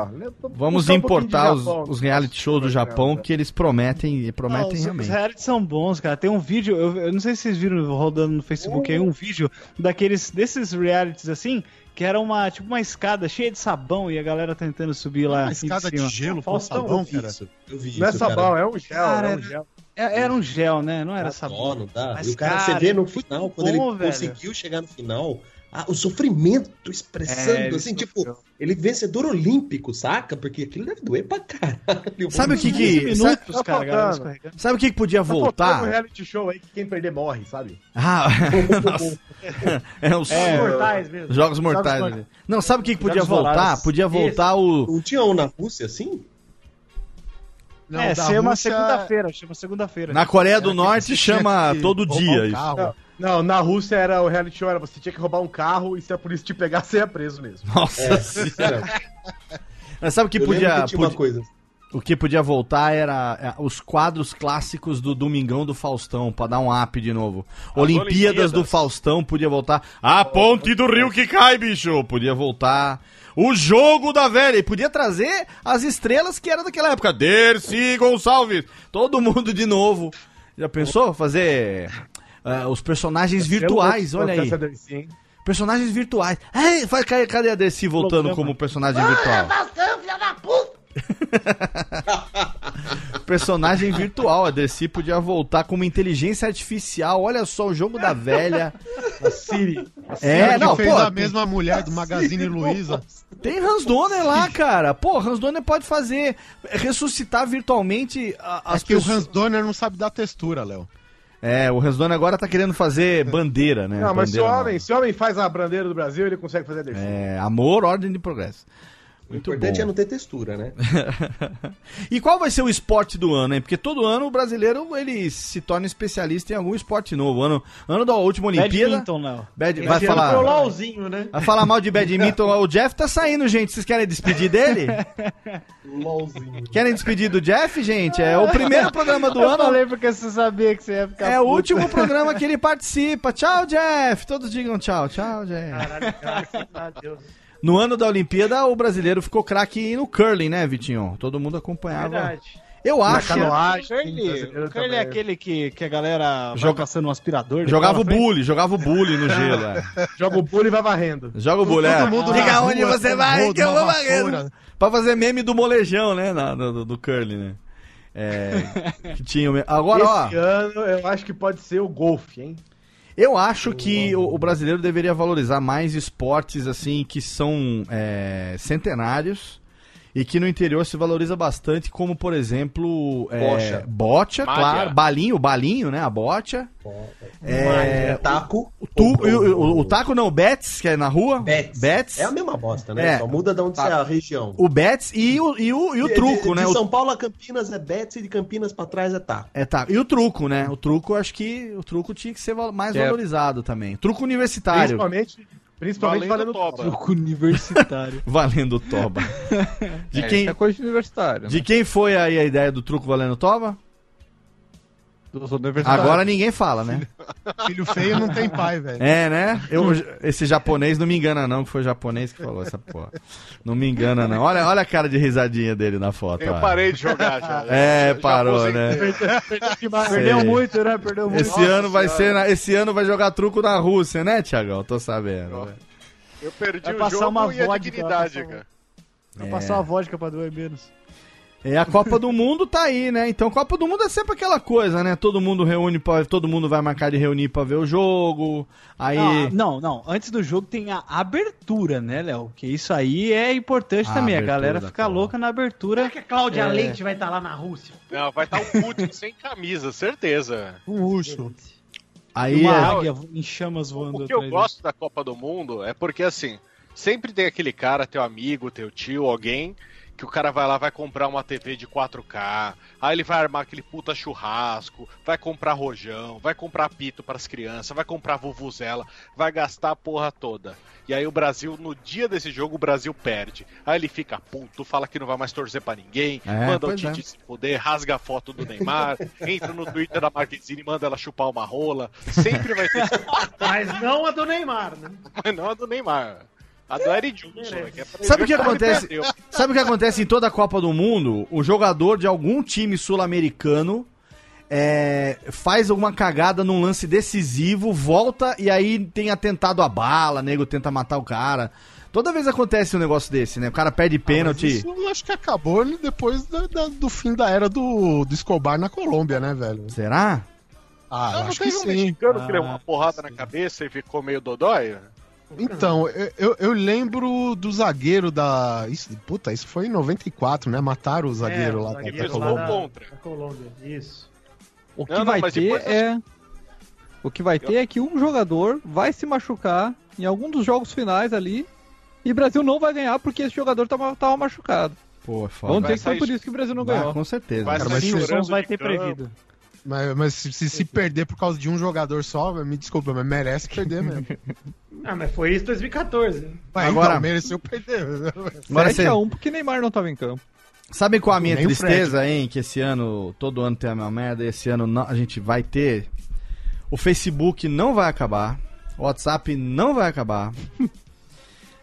Vamos um importar de os, Japão. os reality shows do Japão que eles prometem e prometem Não, os- Os realmente. realities são bons, cara. Tem um vídeo, eu, eu não sei se vocês viram rodando no Facebook aí, um vídeo daqueles, desses realities assim, que era uma, tipo uma escada cheia de sabão e a galera tentando subir lá. Uma escada de cima. gelo com sabão, Eu vi cara. isso. Eu vi Não é isso, sabão, cara. é um gel, Cara, é um gel. Era um gel, né? Não era sabão. não dá. Mas, e o cara, cara, você vê no final, quando bom, ele velho. conseguiu chegar no final, ah, o sofrimento expressando, É, assim, tipo, sofreu. ele vencedor olímpico, saca? Porque aquilo deve doer pra caralho. Sabe o que 15 que. Sabe, minutos, Tá cara, a sabe o que, que podia Tá faltando um voltar? reality show aí que quem perder morre, sabe? Ah. É os Os mortais mesmo. Jogos Mortais. Mortais. ali. Não, sabe o que, que podia Jogos voltar? Podia voltar o. Não tinha um na Rússia assim? Não, é, chama Rússia- segunda-feira, chama segunda-feira. Na Coreia do Norte chama todo dia um isso. carro. Não, não, na Rússia era o reality show, era você tinha que roubar um carro e se a polícia te pegar, você ia preso mesmo. Nossa É, senhora. Mas sabe o que Eu podia. que podia- coisa. O que podia voltar era é, os quadros clássicos do Domingão do Faustão, pra dar um up de novo. Olimpíadas, Olimpíadas. do Faustão podia voltar. A ponte do rio que cai, bicho! Podia voltar. O jogo da velha. E podia trazer as estrelas que era daquela época. Dercy Gonçalves. Todo mundo de novo. Já pensou? Fazer é, os personagens virtuais, olha aí. Dercy? Personagens virtuais. Ei, vai, cadê cadê a Dercy voltando como personagem virtual? Personagem virtual, a Dercy podia voltar como inteligência artificial. Olha só o jogo da velha. A Siri. É, que não, fez pô, a mesma mulher do Magazine Luiza. tem Hans Donner lá, cara. Pô, Hans Donner pode fazer ressuscitar virtualmente a- as É que o pessoas. Hans Donner não sabe dar textura, Léo. É, o Hans Donner agora tá querendo fazer bandeira, né? Não, mas se o, Bandeira homem, se o homem faz a bandeira do Brasil, ele consegue fazer a Dercy. É, amor, ordem de progresso. O Muito importante bom. é não ter textura, né? E qual vai ser o esporte do ano, hein? Porque todo ano o brasileiro ele se torna especialista em algum esporte novo. Ano, ano da última Olimpíada. Badminton, não. Bad, vai Esse ano falar. Foi o LOLzinho, né? Vai falar mal de badminton. O Jeff tá saindo, gente. Vocês querem despedir dele? LOLzinho. Querem despedir do Jeff, gente? É o primeiro programa do Eu ano. falei porque você sabia que você ia ficar É o último programa que ele participa. Tchau, Jeff. Todos digam tchau. Tchau, Jeff. Caralho, graças a Deus. No ano da Olimpíada, o brasileiro ficou craque no curling, né, Vitinho? Todo mundo acompanhava. Verdade. Eu acho. Curly, o curly também. é aquele que, que a galera Joga- passando um aspirador. Jogava o bully, jogava o bully no gelo. É. Joga o pulo e vai varrendo. Joga o bully, é. Todo mundo Diga onde rua, você vai rodo, que eu vou varrendo. vassoura. Pra fazer meme do molejão, né? na- do, do curling, né? É, que tinha o Agora, ó. Esse ano eu acho que pode ser o golfe, hein? Eu acho que o, o brasileiro deveria valorizar mais esportes assim que são é, centenários e que no interior se valoriza bastante, como por exemplo é, Bocha. claro, balinho, balinho, né? A bocha. É, taco. o, tu- o- o- o taco não, o bets, que é na rua. Bets. É a mesma bosta, né? É. Só muda de onde você é a região. O bets e o, e o, e o De- truco, de, né? De São Paulo a Campinas é Betts e de Campinas pra trás é taco. É, tá. E o truco, né? O truco, acho que o truco tinha que ser mais É. valorizado também. Truco universitário. Principalmente, principalmente Valendo valendo toba. Truco universitário. Valendo toba. De É, quem, isso é coisa de universitário. de quem foi aí a ideia do truco valendo toba? Agora ninguém fala, né? Filho feio não tem pai, velho. É, né? Eu, esse japonês não me engana, não, que foi o japonês que falou essa porra. Não me engana, não. Olha, olha a cara de risadinha dele na foto. Eu ó. parei de jogar já. É, Já parou, né? Perdeu muito, né? Perdeu muito. Esse ano vai ser. na- esse ano vai jogar truco na Rússia, né, Tiagão? Tô sabendo. né? Eu perdi Vai o passar jogo uma e a vodka, dignidade, cara. Vai É. passar uma vodka pra doer menos. É, a Copa do Mundo tá aí, né? Então, Copa do Mundo é sempre aquela coisa, né? Todo mundo reúne, pra, todo mundo vai marcar de reunir pra ver o jogo. Aí. Ah, não, não. Antes do jogo tem a abertura, né, Léo? Que isso aí é importante A também. A galera fica louca na abertura. Será que a Cláudia É. Leite vai estar lá na Rússia? Não, vai estar o Putin sem camisa, certeza. Um urso. aí uma é- águia em chamas voando O que eu atrás gosto da Copa do Mundo é porque, assim, sempre tem aquele cara, teu amigo, teu tio, alguém, que o cara vai lá, vai comprar uma TV de 4K, aí ele vai armar aquele puta churrasco, vai comprar rojão, vai comprar pito pras crianças, vai comprar vuvuzela, vai gastar a porra toda. E aí o Brasil, no dia desse jogo, o Brasil perde. Aí ele fica puto, fala que não vai mais torcer pra ninguém, É, manda o Tite é. se poder, rasga a foto do Neymar, entra no Twitter da Marquezine e manda ela chupar uma rola. Sempre vai ter Mas não a do Neymar, né? mas não a do Neymar. A do Eric Johnson, né, que é Sabe o que acontece? Sabe o que acontece em toda a Copa do Mundo? O jogador de algum time sul-americano é, faz alguma cagada num lance decisivo, volta e aí tem atentado a bala, nego tenta matar o cara. Toda vez acontece um negócio desse, né? O cara perde Mas pênalti. Isso eu acho que acabou depois da- da- do fim da era do, do Escobar na Colômbia, né, velho? Será? Ah, eu Não, não acho que teve um sim. mexicano que levou uma porrada na cabeça e ficou meio dodói? Então, eu, eu- lembro do zagueiro da. Isso, puta, isso foi em 94, né? Mataram o zagueiro É, o lá zagueiro da lá Colômbia. da- contra. da Colômbia, isso. O que Não, não, vai mas ter é. O que vai ter é que um jogador vai se machucar em algum dos jogos finais ali. E o Brasil não vai ganhar porque esse jogador tava, tava machucado. Pô, é foda. Vamos dizer que foi por isso que o Brasil não Vai, ganhou. com certeza. Vai Cara, mas chorando vai de ter campo. prevido. Mas, mas se, se, se perder por causa de um jogador só, me desculpa, mas merece perder mesmo. Ah, mas foi isso em 2014. né? Mas Agora- então, mereceu perder. Agora 7 você- a 1 porque Neymar não tava em campo. Sabe qual a minha Nem tristeza, hein? Que esse ano, todo ano tem a mesma merda, e esse ano não- a gente vai ter. O Facebook não vai acabar, o WhatsApp não vai acabar.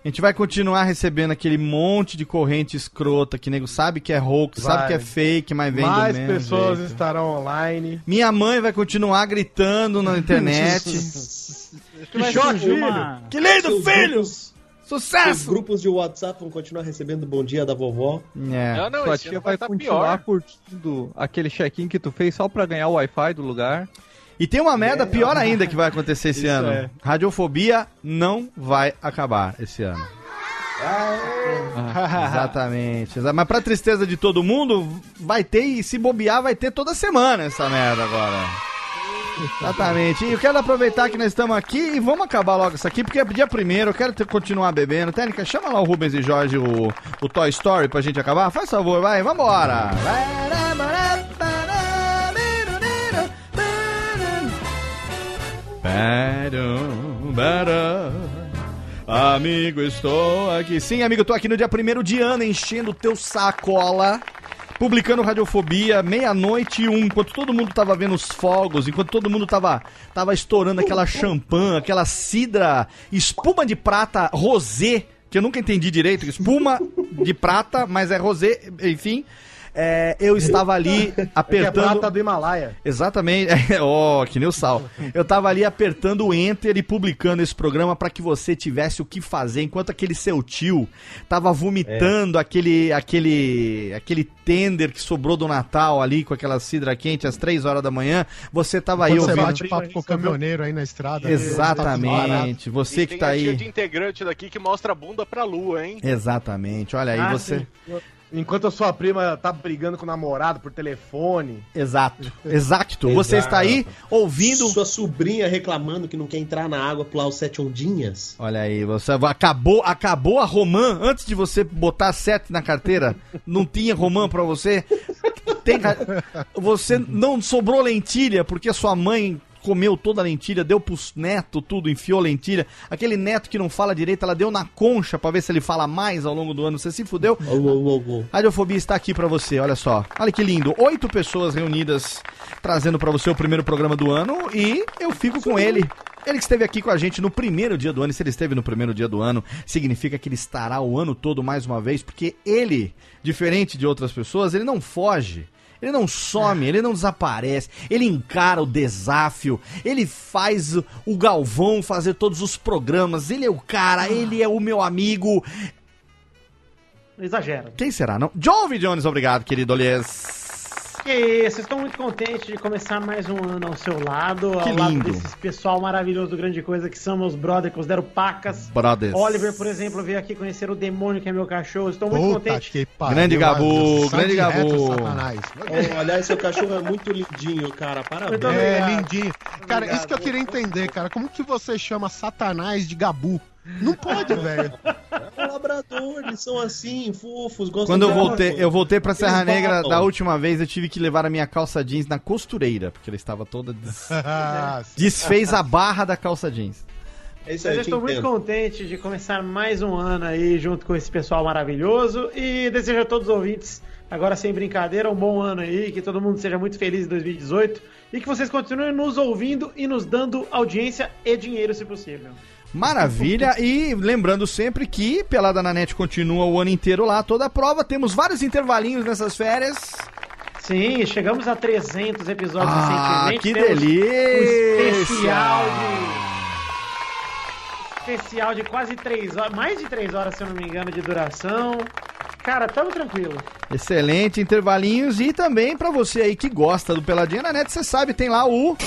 A gente vai continuar recebendo aquele monte de corrente escrota que nego sabe que é hoax, sabe Vai. que é fake, mas vem Mais do mesmo pessoas jeito. estarão online. Minha mãe vai continuar gritando na internet. Que choque, filho! que lindo, Seus filho! grupos- Os Sucesso! grupos de WhatsApp vão continuar recebendo bom dia da vovó. É. Não, não, Sua tia ano vai tá continuar pior. curtindo aquele check-in que tu fez só pra ganhar o Wi-Fi do lugar. E tem uma merda pior ainda que vai acontecer esse Isso ano. é. Radiofobia não vai acabar esse ano. Exatamente. exa- Mas pra tristeza de todo mundo, vai ter, e se bobear, vai ter toda semana essa merda agora. Exatamente. E eu quero aproveitar que nós estamos aqui e vamos acabar logo isso aqui, porque é dia primeiro, eu quero ter- continuar bebendo. Técnica, chama lá o Rubens e Jorge, o, o Toy Story, pra gente acabar. Faz favor, vai, vambora. Badum, badum. Amigo, estou aqui. Sim, amigo, tô aqui no dia 1 de ano enchendo o teu sacola. Publicando Radiofobia, meia-noite e um, enquanto todo mundo tava vendo os fogos, enquanto todo mundo tava, tava estourando aquela champanhe, aquela cidra, espuma de prata rosé, que eu nunca entendi direito, espuma de prata, mas é rosé, enfim. É, eu estava ali Que é apertando. prata do Himalaia. Exatamente. Ó, que nem o sal. Eu tava ali apertando o enter e publicando esse programa pra que você tivesse o que fazer, enquanto aquele seu tio tava vomitando aquele aquele aquele tender que sobrou do Natal ali com aquela cidra quente às três horas da manhã, você tava aí Quando você ouvindo. bate papo com o caminhoneiro aí na estrada. né? Exatamente. Você que tem tá a tia aí. de integrante daqui que mostra a bunda pra lua, hein? Exatamente. Olha aí Ah, você. sim. Enquanto a sua prima tá brigando com o namorado por telefone. Exato. Exato. Você está aí ouvindo Sua sobrinha reclamando que não quer entrar na água pular os sete ondinhas. Olha aí, você acabou, acabou a romã antes de você botar sete na carteira. Não tinha romã pra você. Tem, você não sobrou lentilha porque sua mãe comeu toda a lentilha, deu pros neto tudo, enfiou lentilha. Aquele neto que não fala direito, ela deu na concha pra ver se ele fala mais ao longo do ano. Você se fudeu? Radiofobia está aqui pra você, olha só. Olha que lindo. Oito pessoas reunidas trazendo pra você o primeiro programa do ano e eu fico com ele. Ele que esteve aqui com a gente no primeiro dia do ano, e se ele esteve no primeiro dia do ano, significa que ele estará o ano todo mais uma vez, porque ele, diferente de outras pessoas, ele não foge. Ele não some, ele não desaparece, ele encara o desafio, ele faz o Galvão fazer todos os programas, ele é o cara, ele é o meu amigo. Exagera. Quem será, não? John V. Jones, obrigado, querido Olias. Que isso, estou muito contente de começar mais um ano ao seu lado, Que ao lado lindo. desse pessoal maravilhoso do Grande Coisa que são meus brothers, considero pacas. Brothers. Oliver, por exemplo, veio aqui conhecer o demônio que é meu cachorro. Estou muito Puta contente. que pariu. Grande Gabu, grande Gabu. Satanás. Oh, aliás, seu cachorro é muito lindinho, cara. Parabéns. Muito É, lindinho. Cara, Obrigado. isso que eu queria entender, cara. Como que você chama Satanás de Gabu? Não pode, velho. É um labrador, eles são assim, fofos, gostam Quando eu de voltei, eu voltei pra Serra Eles Negra babam. da última vez, eu tive que levar a minha calça jeans na costureira, porque ela estava toda des- Ah, desfez a barra da calça jeans. É isso Mas aí, eu estou muito contente de começar mais um ano aí junto com esse pessoal maravilhoso e desejo a todos os ouvintes, agora sem brincadeira, um bom ano aí, que todo mundo seja muito feliz em 2018 e que vocês continuem nos ouvindo e nos dando audiência e dinheiro, se possível. Maravilha, e lembrando sempre que Pelada na Net continua o ano inteiro lá, toda a prova, temos vários intervalinhos nessas férias. Sim, chegamos a 300 episódios Ah, recentemente. que temos delícia! Um especial de. Especial de quase 3 horas, mais de 3 horas, se eu não me engano, de duração. Cara, tamo tranquilo. Excelente, intervalinhos, e também pra você aí que gosta do Peladinha na Net, você sabe, tem lá o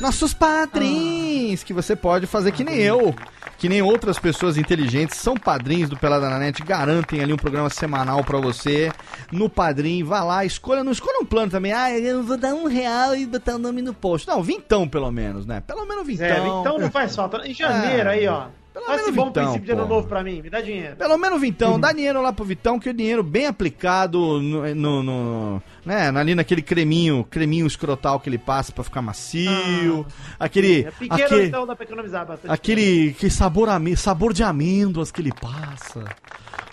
Nossos Padrinhos, que você pode fazer que nem eu. Que nem outras pessoas inteligentes são padrinhos do Pelada na Net, garantem ali um programa semanal pra você. No padrinho, vá lá, escolha, não escolha um plano também. Ah, eu vou dar um real e botar o nome no post. Não, vintão pelo menos, né? Pelo menos vintão. É, então não faz falta. Em janeiro É, aí, ó. Pelo Faz menos bom vintão, princípio de ano novo pra mim. Me dá dinheiro. Pelo menos vintão, dá dinheiro lá pro Vitão, que é dinheiro bem aplicado no, no- no- né, ali naquele creminho, creminho escrotal que ele passa pra ficar macio. aquele, É pequeno, aquele, então dá pra economizar bastante. aquele que sabor, sabor de amêndoas que ele passa.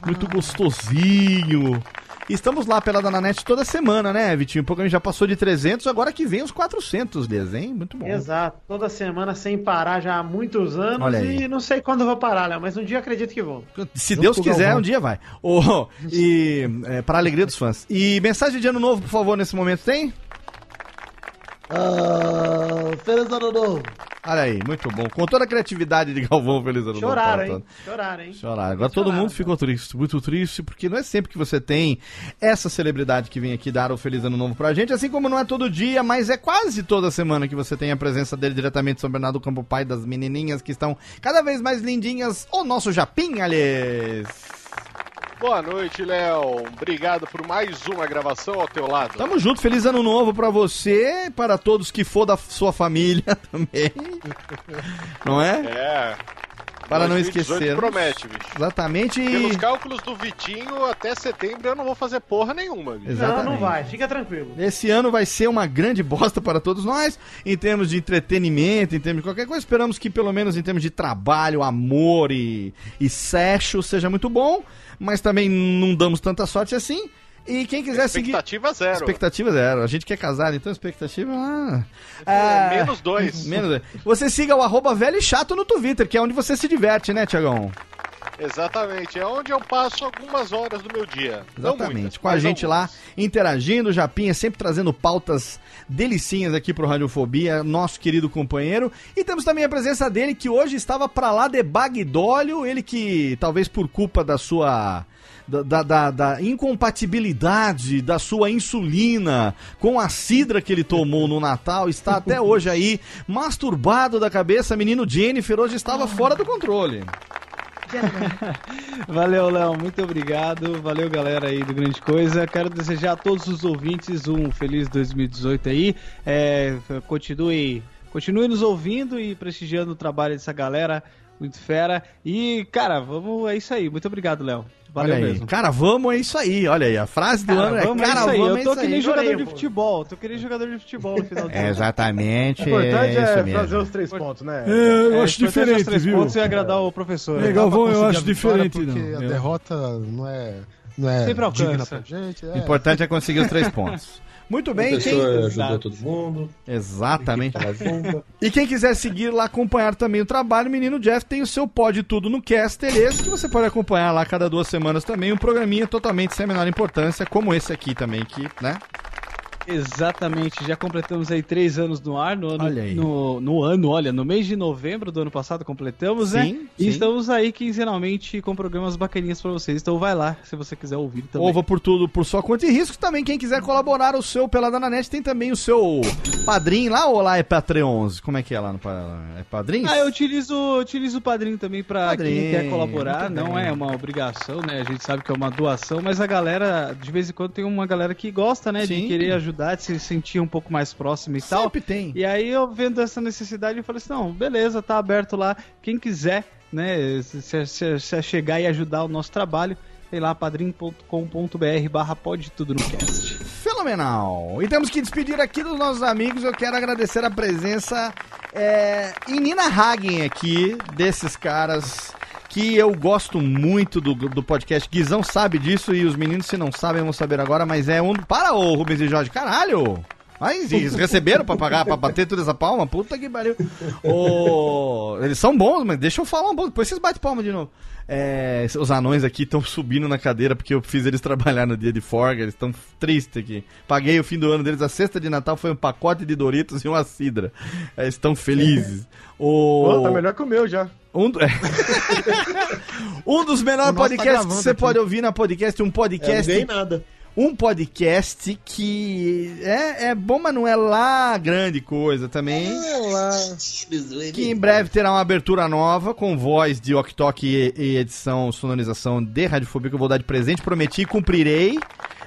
Muito gostosinho. Estamos lá pela Dananete toda semana, né, Vitinho? O programa já passou de 300, agora que vem os 400, Lias, hein? Muito bom. Exato, toda semana sem parar já há muitos anos e não sei quando eu vou parar, Léo, mas um dia acredito que vou. Se Junto Deus quiser, Galvão. um dia vai. Ô, e é, para a alegria dos fãs. E mensagem de ano novo, por favor, nesse momento tem? Ah, feliz ano novo. Olha aí, muito bom. Com toda a criatividade de Galvão, feliz ano novo. Choraram, hein? Choraram, hein? Chorar. Agora todo Choraram, mundo ficou triste, muito triste, porque não é sempre que você tem essa celebridade que vem aqui dar o Feliz Ano Novo pra gente, assim como não é todo dia, mas é quase toda semana que você tem a presença dele diretamente de São Bernardo do Campo Pai, das menininhas que estão cada vez mais lindinhas, o nosso Japim, aliás. Boa noite, Léo. Obrigado por mais uma gravação ao teu lado. Tamo junto, feliz ano novo pra você, para todos que for da sua família também. Não é? É. Para não 2018 esquecer. Promete, bicho. Exatamente. e- Pelos cálculos do Vitinho, até setembro eu não vou fazer porra nenhuma, bicho. Exatamente. Não, não vai, fica tranquilo. Esse ano vai ser uma grande bosta para todos nós, em termos de entretenimento, em termos de qualquer coisa. Esperamos que, pelo menos em termos de trabalho, amor e, e sexo, seja muito bom, mas também não damos tanta sorte assim. E quem quiser seguir. Expectativa zero. Expectativa zero. A gente quer casar, então expectativa. Ah, É, menos dois. Menos dois. Você siga o arroba velho e chato no Twitter, que é onde você se diverte, né, Tiagão? Exatamente, é onde eu passo algumas horas do meu dia. Exatamente. muitas, Com a gente lá, interagindo, Japinha sempre trazendo pautas delicinhas aqui pro Radiofobia, nosso querido companheiro. E temos também a presença dele, que hoje estava pra lá de Bagdólio, ele que, talvez por culpa da sua... Da, da, da- da incompatibilidade da sua insulina com a cidra que ele tomou no Natal, está até hoje aí masturbado da cabeça. Menino Jennifer hoje estava fora do controle. Valeu, Léo, muito obrigado. Valeu, galera aí do Grande Coisa. Quero desejar a todos os ouvintes um feliz 2018 aí. É, continue, continue nos ouvindo e prestigiando o trabalho dessa galera. Muito fera. E, cara, vamos. É isso aí. Muito obrigado, Léo. Valeu olha aí. mesmo. Cara, vamos é isso aí. Olha aí, a frase do ano é vamos, é cara, isso aí. vamos Eu tô é que isso nem aí. jogador Adorei, de pô. futebol. Tô que nem jogador de futebol no final do É, ano. exatamente. O importante é é, isso fazer mesmo. os três pontos, né? É, eu É, acho é diferente, três viu? pontos e agradar o professor. É, né? Galvão, eu acho diferente, Porque não. a É. derrota não é, não é Sempre alcança. digna pra gente. O É. importante é conseguir os três pontos. Muito O bem, quem... ajudou todo mundo. Exatamente. E quem quiser seguir lá, acompanhar também o trabalho, o Menino Jeff tem o seu Pode Tudo no Caster, esse que você pode acompanhar lá cada duas semanas também, um programinha totalmente sem a menor importância, como esse aqui também, que, né? Exatamente, já completamos aí três anos no ar, no ano, Olha. No, no ano, olha, no mês de novembro do ano passado completamos, né? Sim, E sim. estamos aí quinzenalmente com programas bacaninhas pra vocês, então vai lá se você quiser ouvir também. Ova por tudo, por sua conta e risco. Também, quem quiser colaborar, o seu Pelada na Net tem também o seu padrinho lá ou lá é Patreons? Como é que é lá no É padrinho? Ah, eu utilizo, utilizo o padrinho também pra Padrinho, quem quer colaborar. Não é uma obrigação, né? A gente sabe que é uma doação, mas a galera, de vez em quando, tem uma galera que gosta, né? Sim. De querer ajudar, de se sentir um pouco mais próximo e tal. Sempre tem. E aí eu vendo essa necessidade, eu falei assim, não, beleza, tá aberto lá. Quem quiser, né, se, se- se- se chegar e ajudar o nosso trabalho, sei lá, padrim.com.br barra pode tudo no cast. Fenomenal. E temos que despedir aqui dos nossos amigos. Eu quero agradecer a presença é, em Nina Hagen aqui, desses caras que eu gosto muito do, do podcast. Guizão sabe disso e os meninos, se não sabem, vão saber agora, mas é um. Para, ô Rubens e Jorge, caralho! Mas eles receberam pra pagar, pra bater toda essa palma? Puta que pariu. Ô, eles são bons, mas deixa eu falar um pouco, depois vocês batem palma de novo. É, os anões aqui estão subindo na cadeira porque eu fiz eles trabalhar no dia de forga, eles estão tristes aqui. Paguei o fim do ano deles, a cesta de Natal foi um pacote de Doritos e uma cidra. É, estão felizes. O... Pô, tá melhor que o meu já. Um, do- um dos melhores tá podcasts que gravando você aqui. pode ouvir na podcast, um Eu não podcast ganhei nada. Um podcast que é, é bom, mas não é lá grande coisa também. Que em breve terá uma abertura nova com voz de Ok Tok e, e edição, sonorização de Radiofobia que eu vou dar de presente. Prometi, cumprirei.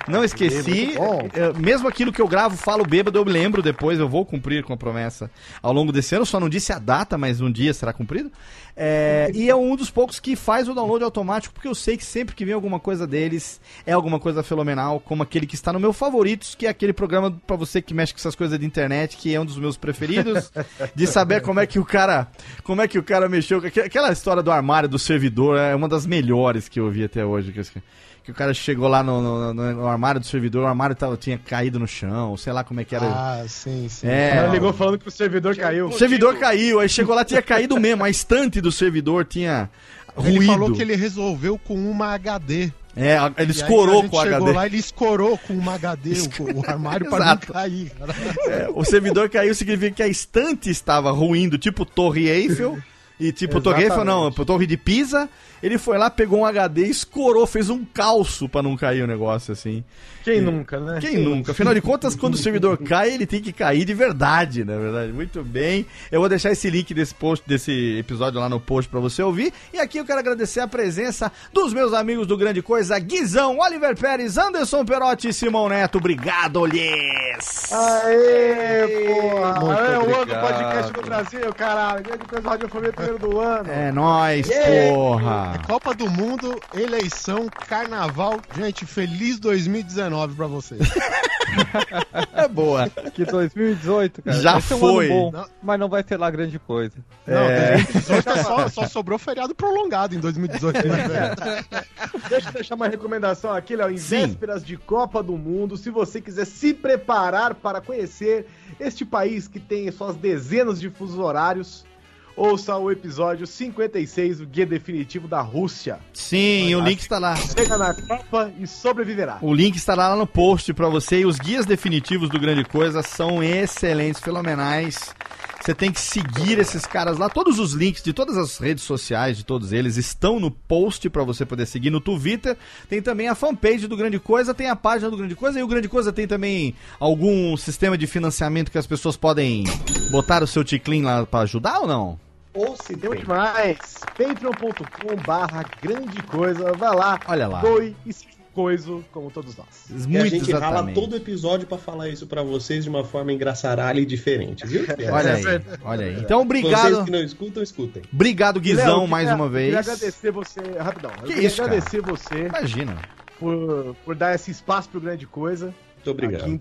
Não esqueci. bom. Eu- mesmo aquilo que eu gravo, falo bêbado, eu lembro depois. Eu vou cumprir com a promessa ao longo desse ano. Só não disse a data, mas um dia será cumprido. É, e é um dos poucos que faz o download automático, porque eu sei que sempre que vem alguma coisa deles é alguma coisa fenomenal, como aquele que está no meu favoritos, que é aquele programa pra você que mexe com essas coisas de internet, que é um dos meus preferidos, de saber como é que o cara, como é que o cara mexeu, aquela história do armário do servidor é uma das melhores que eu vi até hoje, que, o cara chegou lá no, no- no- armário do servidor, o armário tava, tinha caído no chão, sei lá como é que era. Ah, sim, sim. É. Ela ligou falando que o servidor caiu. O servidor caiu, aí chegou lá, tinha caído mesmo, a estante do servidor tinha ruído. Ele falou que ele resolveu com uma HD. É, ele E aí, escorou a gente com o chegou HD. lá, ele escorou com uma HD o, o armário para não cair. cara. É, o servidor caiu significa que a estante estava ruindo, tipo Torre Eiffel. E tipo, Torre Eiffel não, Torre de Pisa. Ele foi lá, pegou um HD, escorou, fez um calço pra não cair o negócio assim. Quem nunca, né? Quem nunca? Afinal de contas, quando o servidor cai, ele tem que cair de verdade, na verdade. Muito bem. Eu vou deixar esse link desse post, desse episódio lá no post pra você ouvir. E aqui eu quero agradecer a presença dos meus amigos do Grande Coisa, Guizão, Oliver Pérez, Anderson Perotti e Simão Neto. Obrigado, lhes! Aê, porra! Muito é o outro podcast do Brasil, caralho. Grande coisa radiofobia primeiro do ano. É nóis, porra! Copa do Mundo, eleição, carnaval. Gente, feliz 2019 pra vocês. É boa. Que 2018, cara. Já vai ser um foi. ano bom, Não. mas não vai ser lá grande coisa. Não, É. 2018 é só, só sobrou feriado prolongado em 2018, né? Deixa eu deixar uma recomendação aqui, Léo. Em Sim. vésperas de Copa do Mundo, se você quiser se preparar para conhecer este país que tem suas dezenas de fusos horários, ouça o episódio 56, o Guia Definitivo da Rússia. Sim, o link está lá. Chega na Copa e sobreviverá. O link estará lá no post pra você e os guias definitivos do Grande Coisa são excelentes, fenomenais. Você tem que seguir esses caras lá. Todos os links de todas as redes sociais de todos eles estão no post pra você poder seguir no Twitter. Tem também a fanpage do Grande Coisa, tem a página do Grande Coisa e o Grande Coisa tem também algum sistema de financiamento que as pessoas podem botar o seu ticlin lá pra ajudar ou não? Ou se Tem tem. demais. Patreon.com barra grande coisa. Vai lá. Olha lá. Doe e se coiso como todos nós. E a gente rala todo episódio pra falar isso pra vocês de uma forma engraçaralha e diferente, viu? Olha aí, olha aí. Então, Vocês obrigado. que não escutam, escutem. Obrigado, Guizão, Léo, mais queria- uma vez. Queria agradecer você, rapidão. eu Que queria isso, cara? agradecer você Imagina. por, por dar esse espaço pro grande coisa. Muito obrigado. Aqui em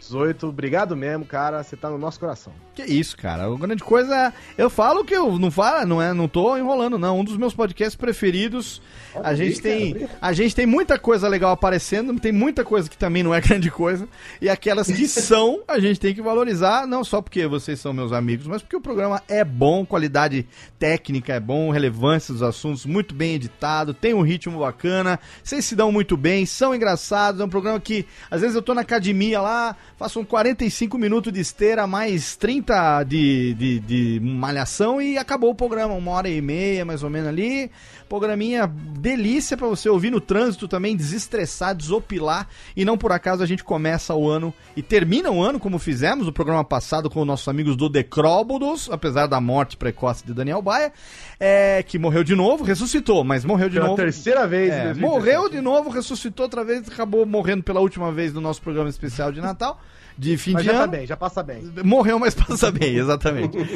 2018. Obrigado mesmo, cara. Você tá no nosso coração. Que isso, cara. A grande coisa é. Eu falo que eu não falo, não é, não tô enrolando, não. Um dos meus podcasts preferidos. A gente tem. A gente tem muita coisa legal aparecendo, tem muita coisa que também não é grande coisa. E aquelas que são, a gente tem que valorizar, não só porque vocês são meus amigos, mas porque o programa é bom, qualidade técnica é bom, relevância dos assuntos, muito bem editado, tem um ritmo bacana, vocês se dão muito bem, são engraçados, é um programa que às vezes eu tô na academia lá, faço um 45 minutos de esteira, mais 30 de, de, de malhação e acabou o programa, uma hora e meia mais ou menos ali. Programinha delícia pra você ouvir no trânsito também, desestressar, desopilar. E não por acaso a gente começa o ano e termina o ano como fizemos o programa passado com os nossos amigos do Decróbodos, apesar da morte precoce de Daniel Baia, é, que morreu de novo, ressuscitou, mas morreu de Pela novo. terceira vez É, 2017. morreu de novo, ressuscitou outra vez, acabou morrendo pela última vez no nosso programa especial de Natal, de fim Mas de já tá ano. bem, já passa bem. Morreu, mas passa bem, exatamente.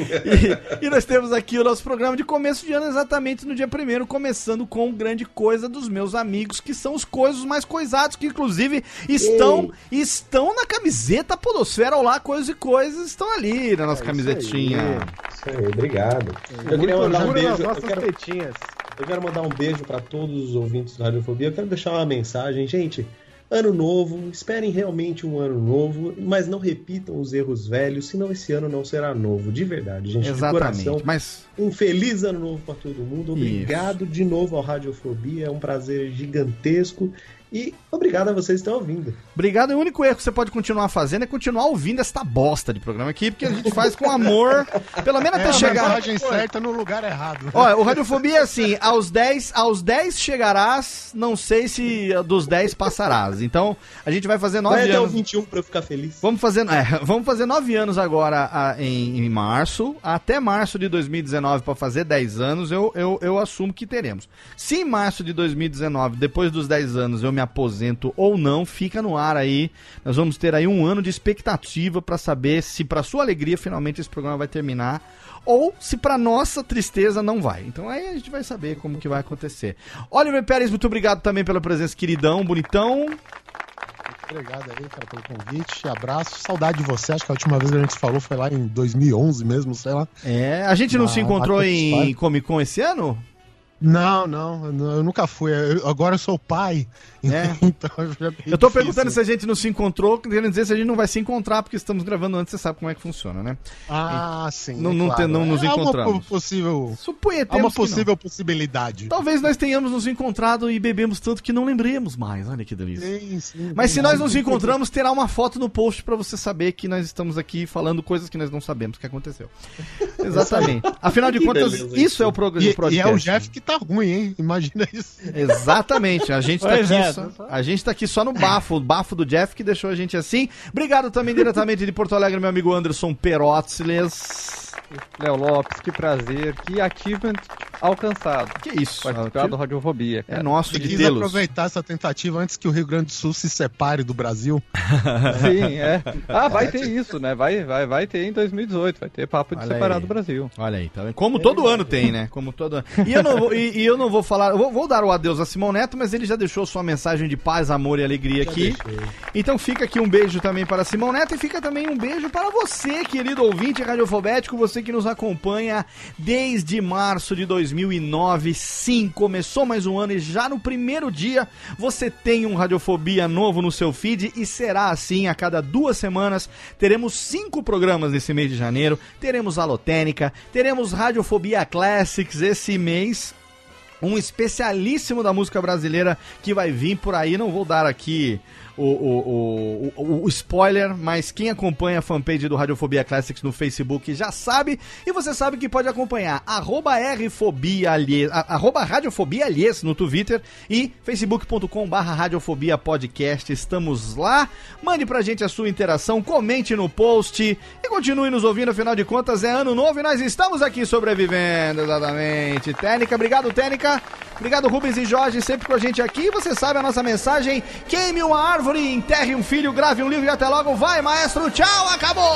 E, e nós temos aqui o nosso programa de começo de ano, exatamente no dia primeiro, começando com grande coisa dos meus amigos, que são os coisas mais coisados, que inclusive estão estão na camiseta Podosfera Olá, Coisas e Coisas, estão ali na nossa camisetinha. Isso aí, obrigado. Eu Muito queria mandar um beijo. nas Eu nossas quero, tetinhas. eu quero mandar um beijo pra todos os ouvintes da Radiofobia. Eu quero deixar uma mensagem, gente. Ano novo, esperem realmente um ano novo, mas não repitam os erros velhos, senão esse ano não será novo, de verdade, gente. Exatamente, De coração. mas Um feliz ano novo pra todo mundo. Obrigado de novo ao Radiofobia, é um prazer gigantesco. E obrigado a vocês que estão ouvindo. Obrigado. E o único erro que você pode continuar fazendo é continuar ouvindo esta bosta de programa aqui, porque a gente faz com amor, pelo menos É até a chegar. mensagem certa no lugar errado. Olha, o Radiofobia é assim, aos 10, aos 10 chegarás, não sei se dos 10 passarás. Então, a gente vai fazer 9 Vai até o anos. 21 pra eu ficar feliz. Vamos fazer, é, vamos fazer 9 anos agora a- em, em março, até março de 2019 para fazer 10 anos, eu, eu, eu assumo que teremos. Se em março de 2019, depois dos 10 anos, eu me aposento ou não, fica no ar aí. Nós vamos ter aí um ano de expectativa para saber se para sua alegria finalmente esse programa vai terminar ou se para nossa tristeza não vai. Então aí a gente vai saber como que vai acontecer. Oliver Pérez, muito obrigado também pela presença, queridão, bonitão. Obrigado aí, cara, pelo convite. Abraço. Saudade de você. Acho que a última vez que a gente falou foi lá em 2011 mesmo, sei lá. É, a gente não Na se encontrou em. Comic Con esse ano? Não, não, eu eu nunca fui. Eu- agora eu sou pai. É. então é Eu tô difícil. perguntando se a gente não se encontrou, querendo dizer se a gente não vai se encontrar, porque estamos gravando antes, você sabe como é que funciona, né? Ah, sim. Não- é não claro. te- não nos É uma encontramos. po- possível. Suponha Há uma possível possibilidade. Talvez nós tenhamos nos encontrado e bebemos tanto que não lembremos mais. Olha que delícia. Sim, sim, Mas se nós nos encontramos, terá uma foto no post pra você saber que nós estamos aqui falando coisas que nós não sabemos que aconteceu. Exatamente. Afinal de contas, beleza, isso é o programa E, e é o Jeff que tá ruim, hein? Imagina isso. Exatamente, a gente tá Pois aqui é, a gente tá aqui só no bafo, o bafo do Jeff que deixou a gente assim. Obrigado também diretamente de Porto Alegre, meu amigo Anderson Perótziles. Léo Lopes, que prazer, que achievement alcançado. Que isso, Participar do Radiofobia. É nosso Eu de quis aproveitar essa tentativa antes que o Rio Grande do Sul se separe do Brasil. Sim, é. Ah, vai ter isso, né? Vai, vai, vai ter em 2018, vai ter papo de Olha separar aí. do Brasil. Olha aí, tá vendo? Como todo ano tem, né? Como todo ano. E eu não vou, e, e eu não vou falar, vou, vou dar o adeus a Simão Neto, mas ele já deixou sua mensagem de paz, amor e alegria aqui. Então fica aqui um beijo também para Simão Neto e fica também um beijo para você, querido ouvinte radiofobético, você que nos acompanha desde março de 2009. Sim, começou mais um ano e já no primeiro dia você tem um Radiofobia novo no seu feed e será assim a cada duas semanas. Teremos cinco programas nesse mês de janeiro. Teremos Alotênica, teremos Radiofobia Classics esse mês um especialíssimo da música brasileira que vai vir por aí. Não vou dar aqui o, o, o, o- spoiler, mas quem acompanha a fanpage do Radiofobia Classics no Facebook já sabe. E você sabe que pode acompanhar arroba Rfobia alies, arroba Radiofobia alies no Twitter e facebook.com barra Radiofobia Podcast. Estamos lá. Mande pra gente a sua interação, comente no post e continue nos ouvindo. Afinal de contas, é ano novo e nós estamos aqui sobrevivendo, exatamente. Técnica, obrigado, Técnica. Obrigado, Rubens e Jorge, sempre com a gente aqui. Você sabe a nossa mensagem: queime uma árvore, enterre um filho, grave um livro e até logo. Vai, maestro, tchau, acabou!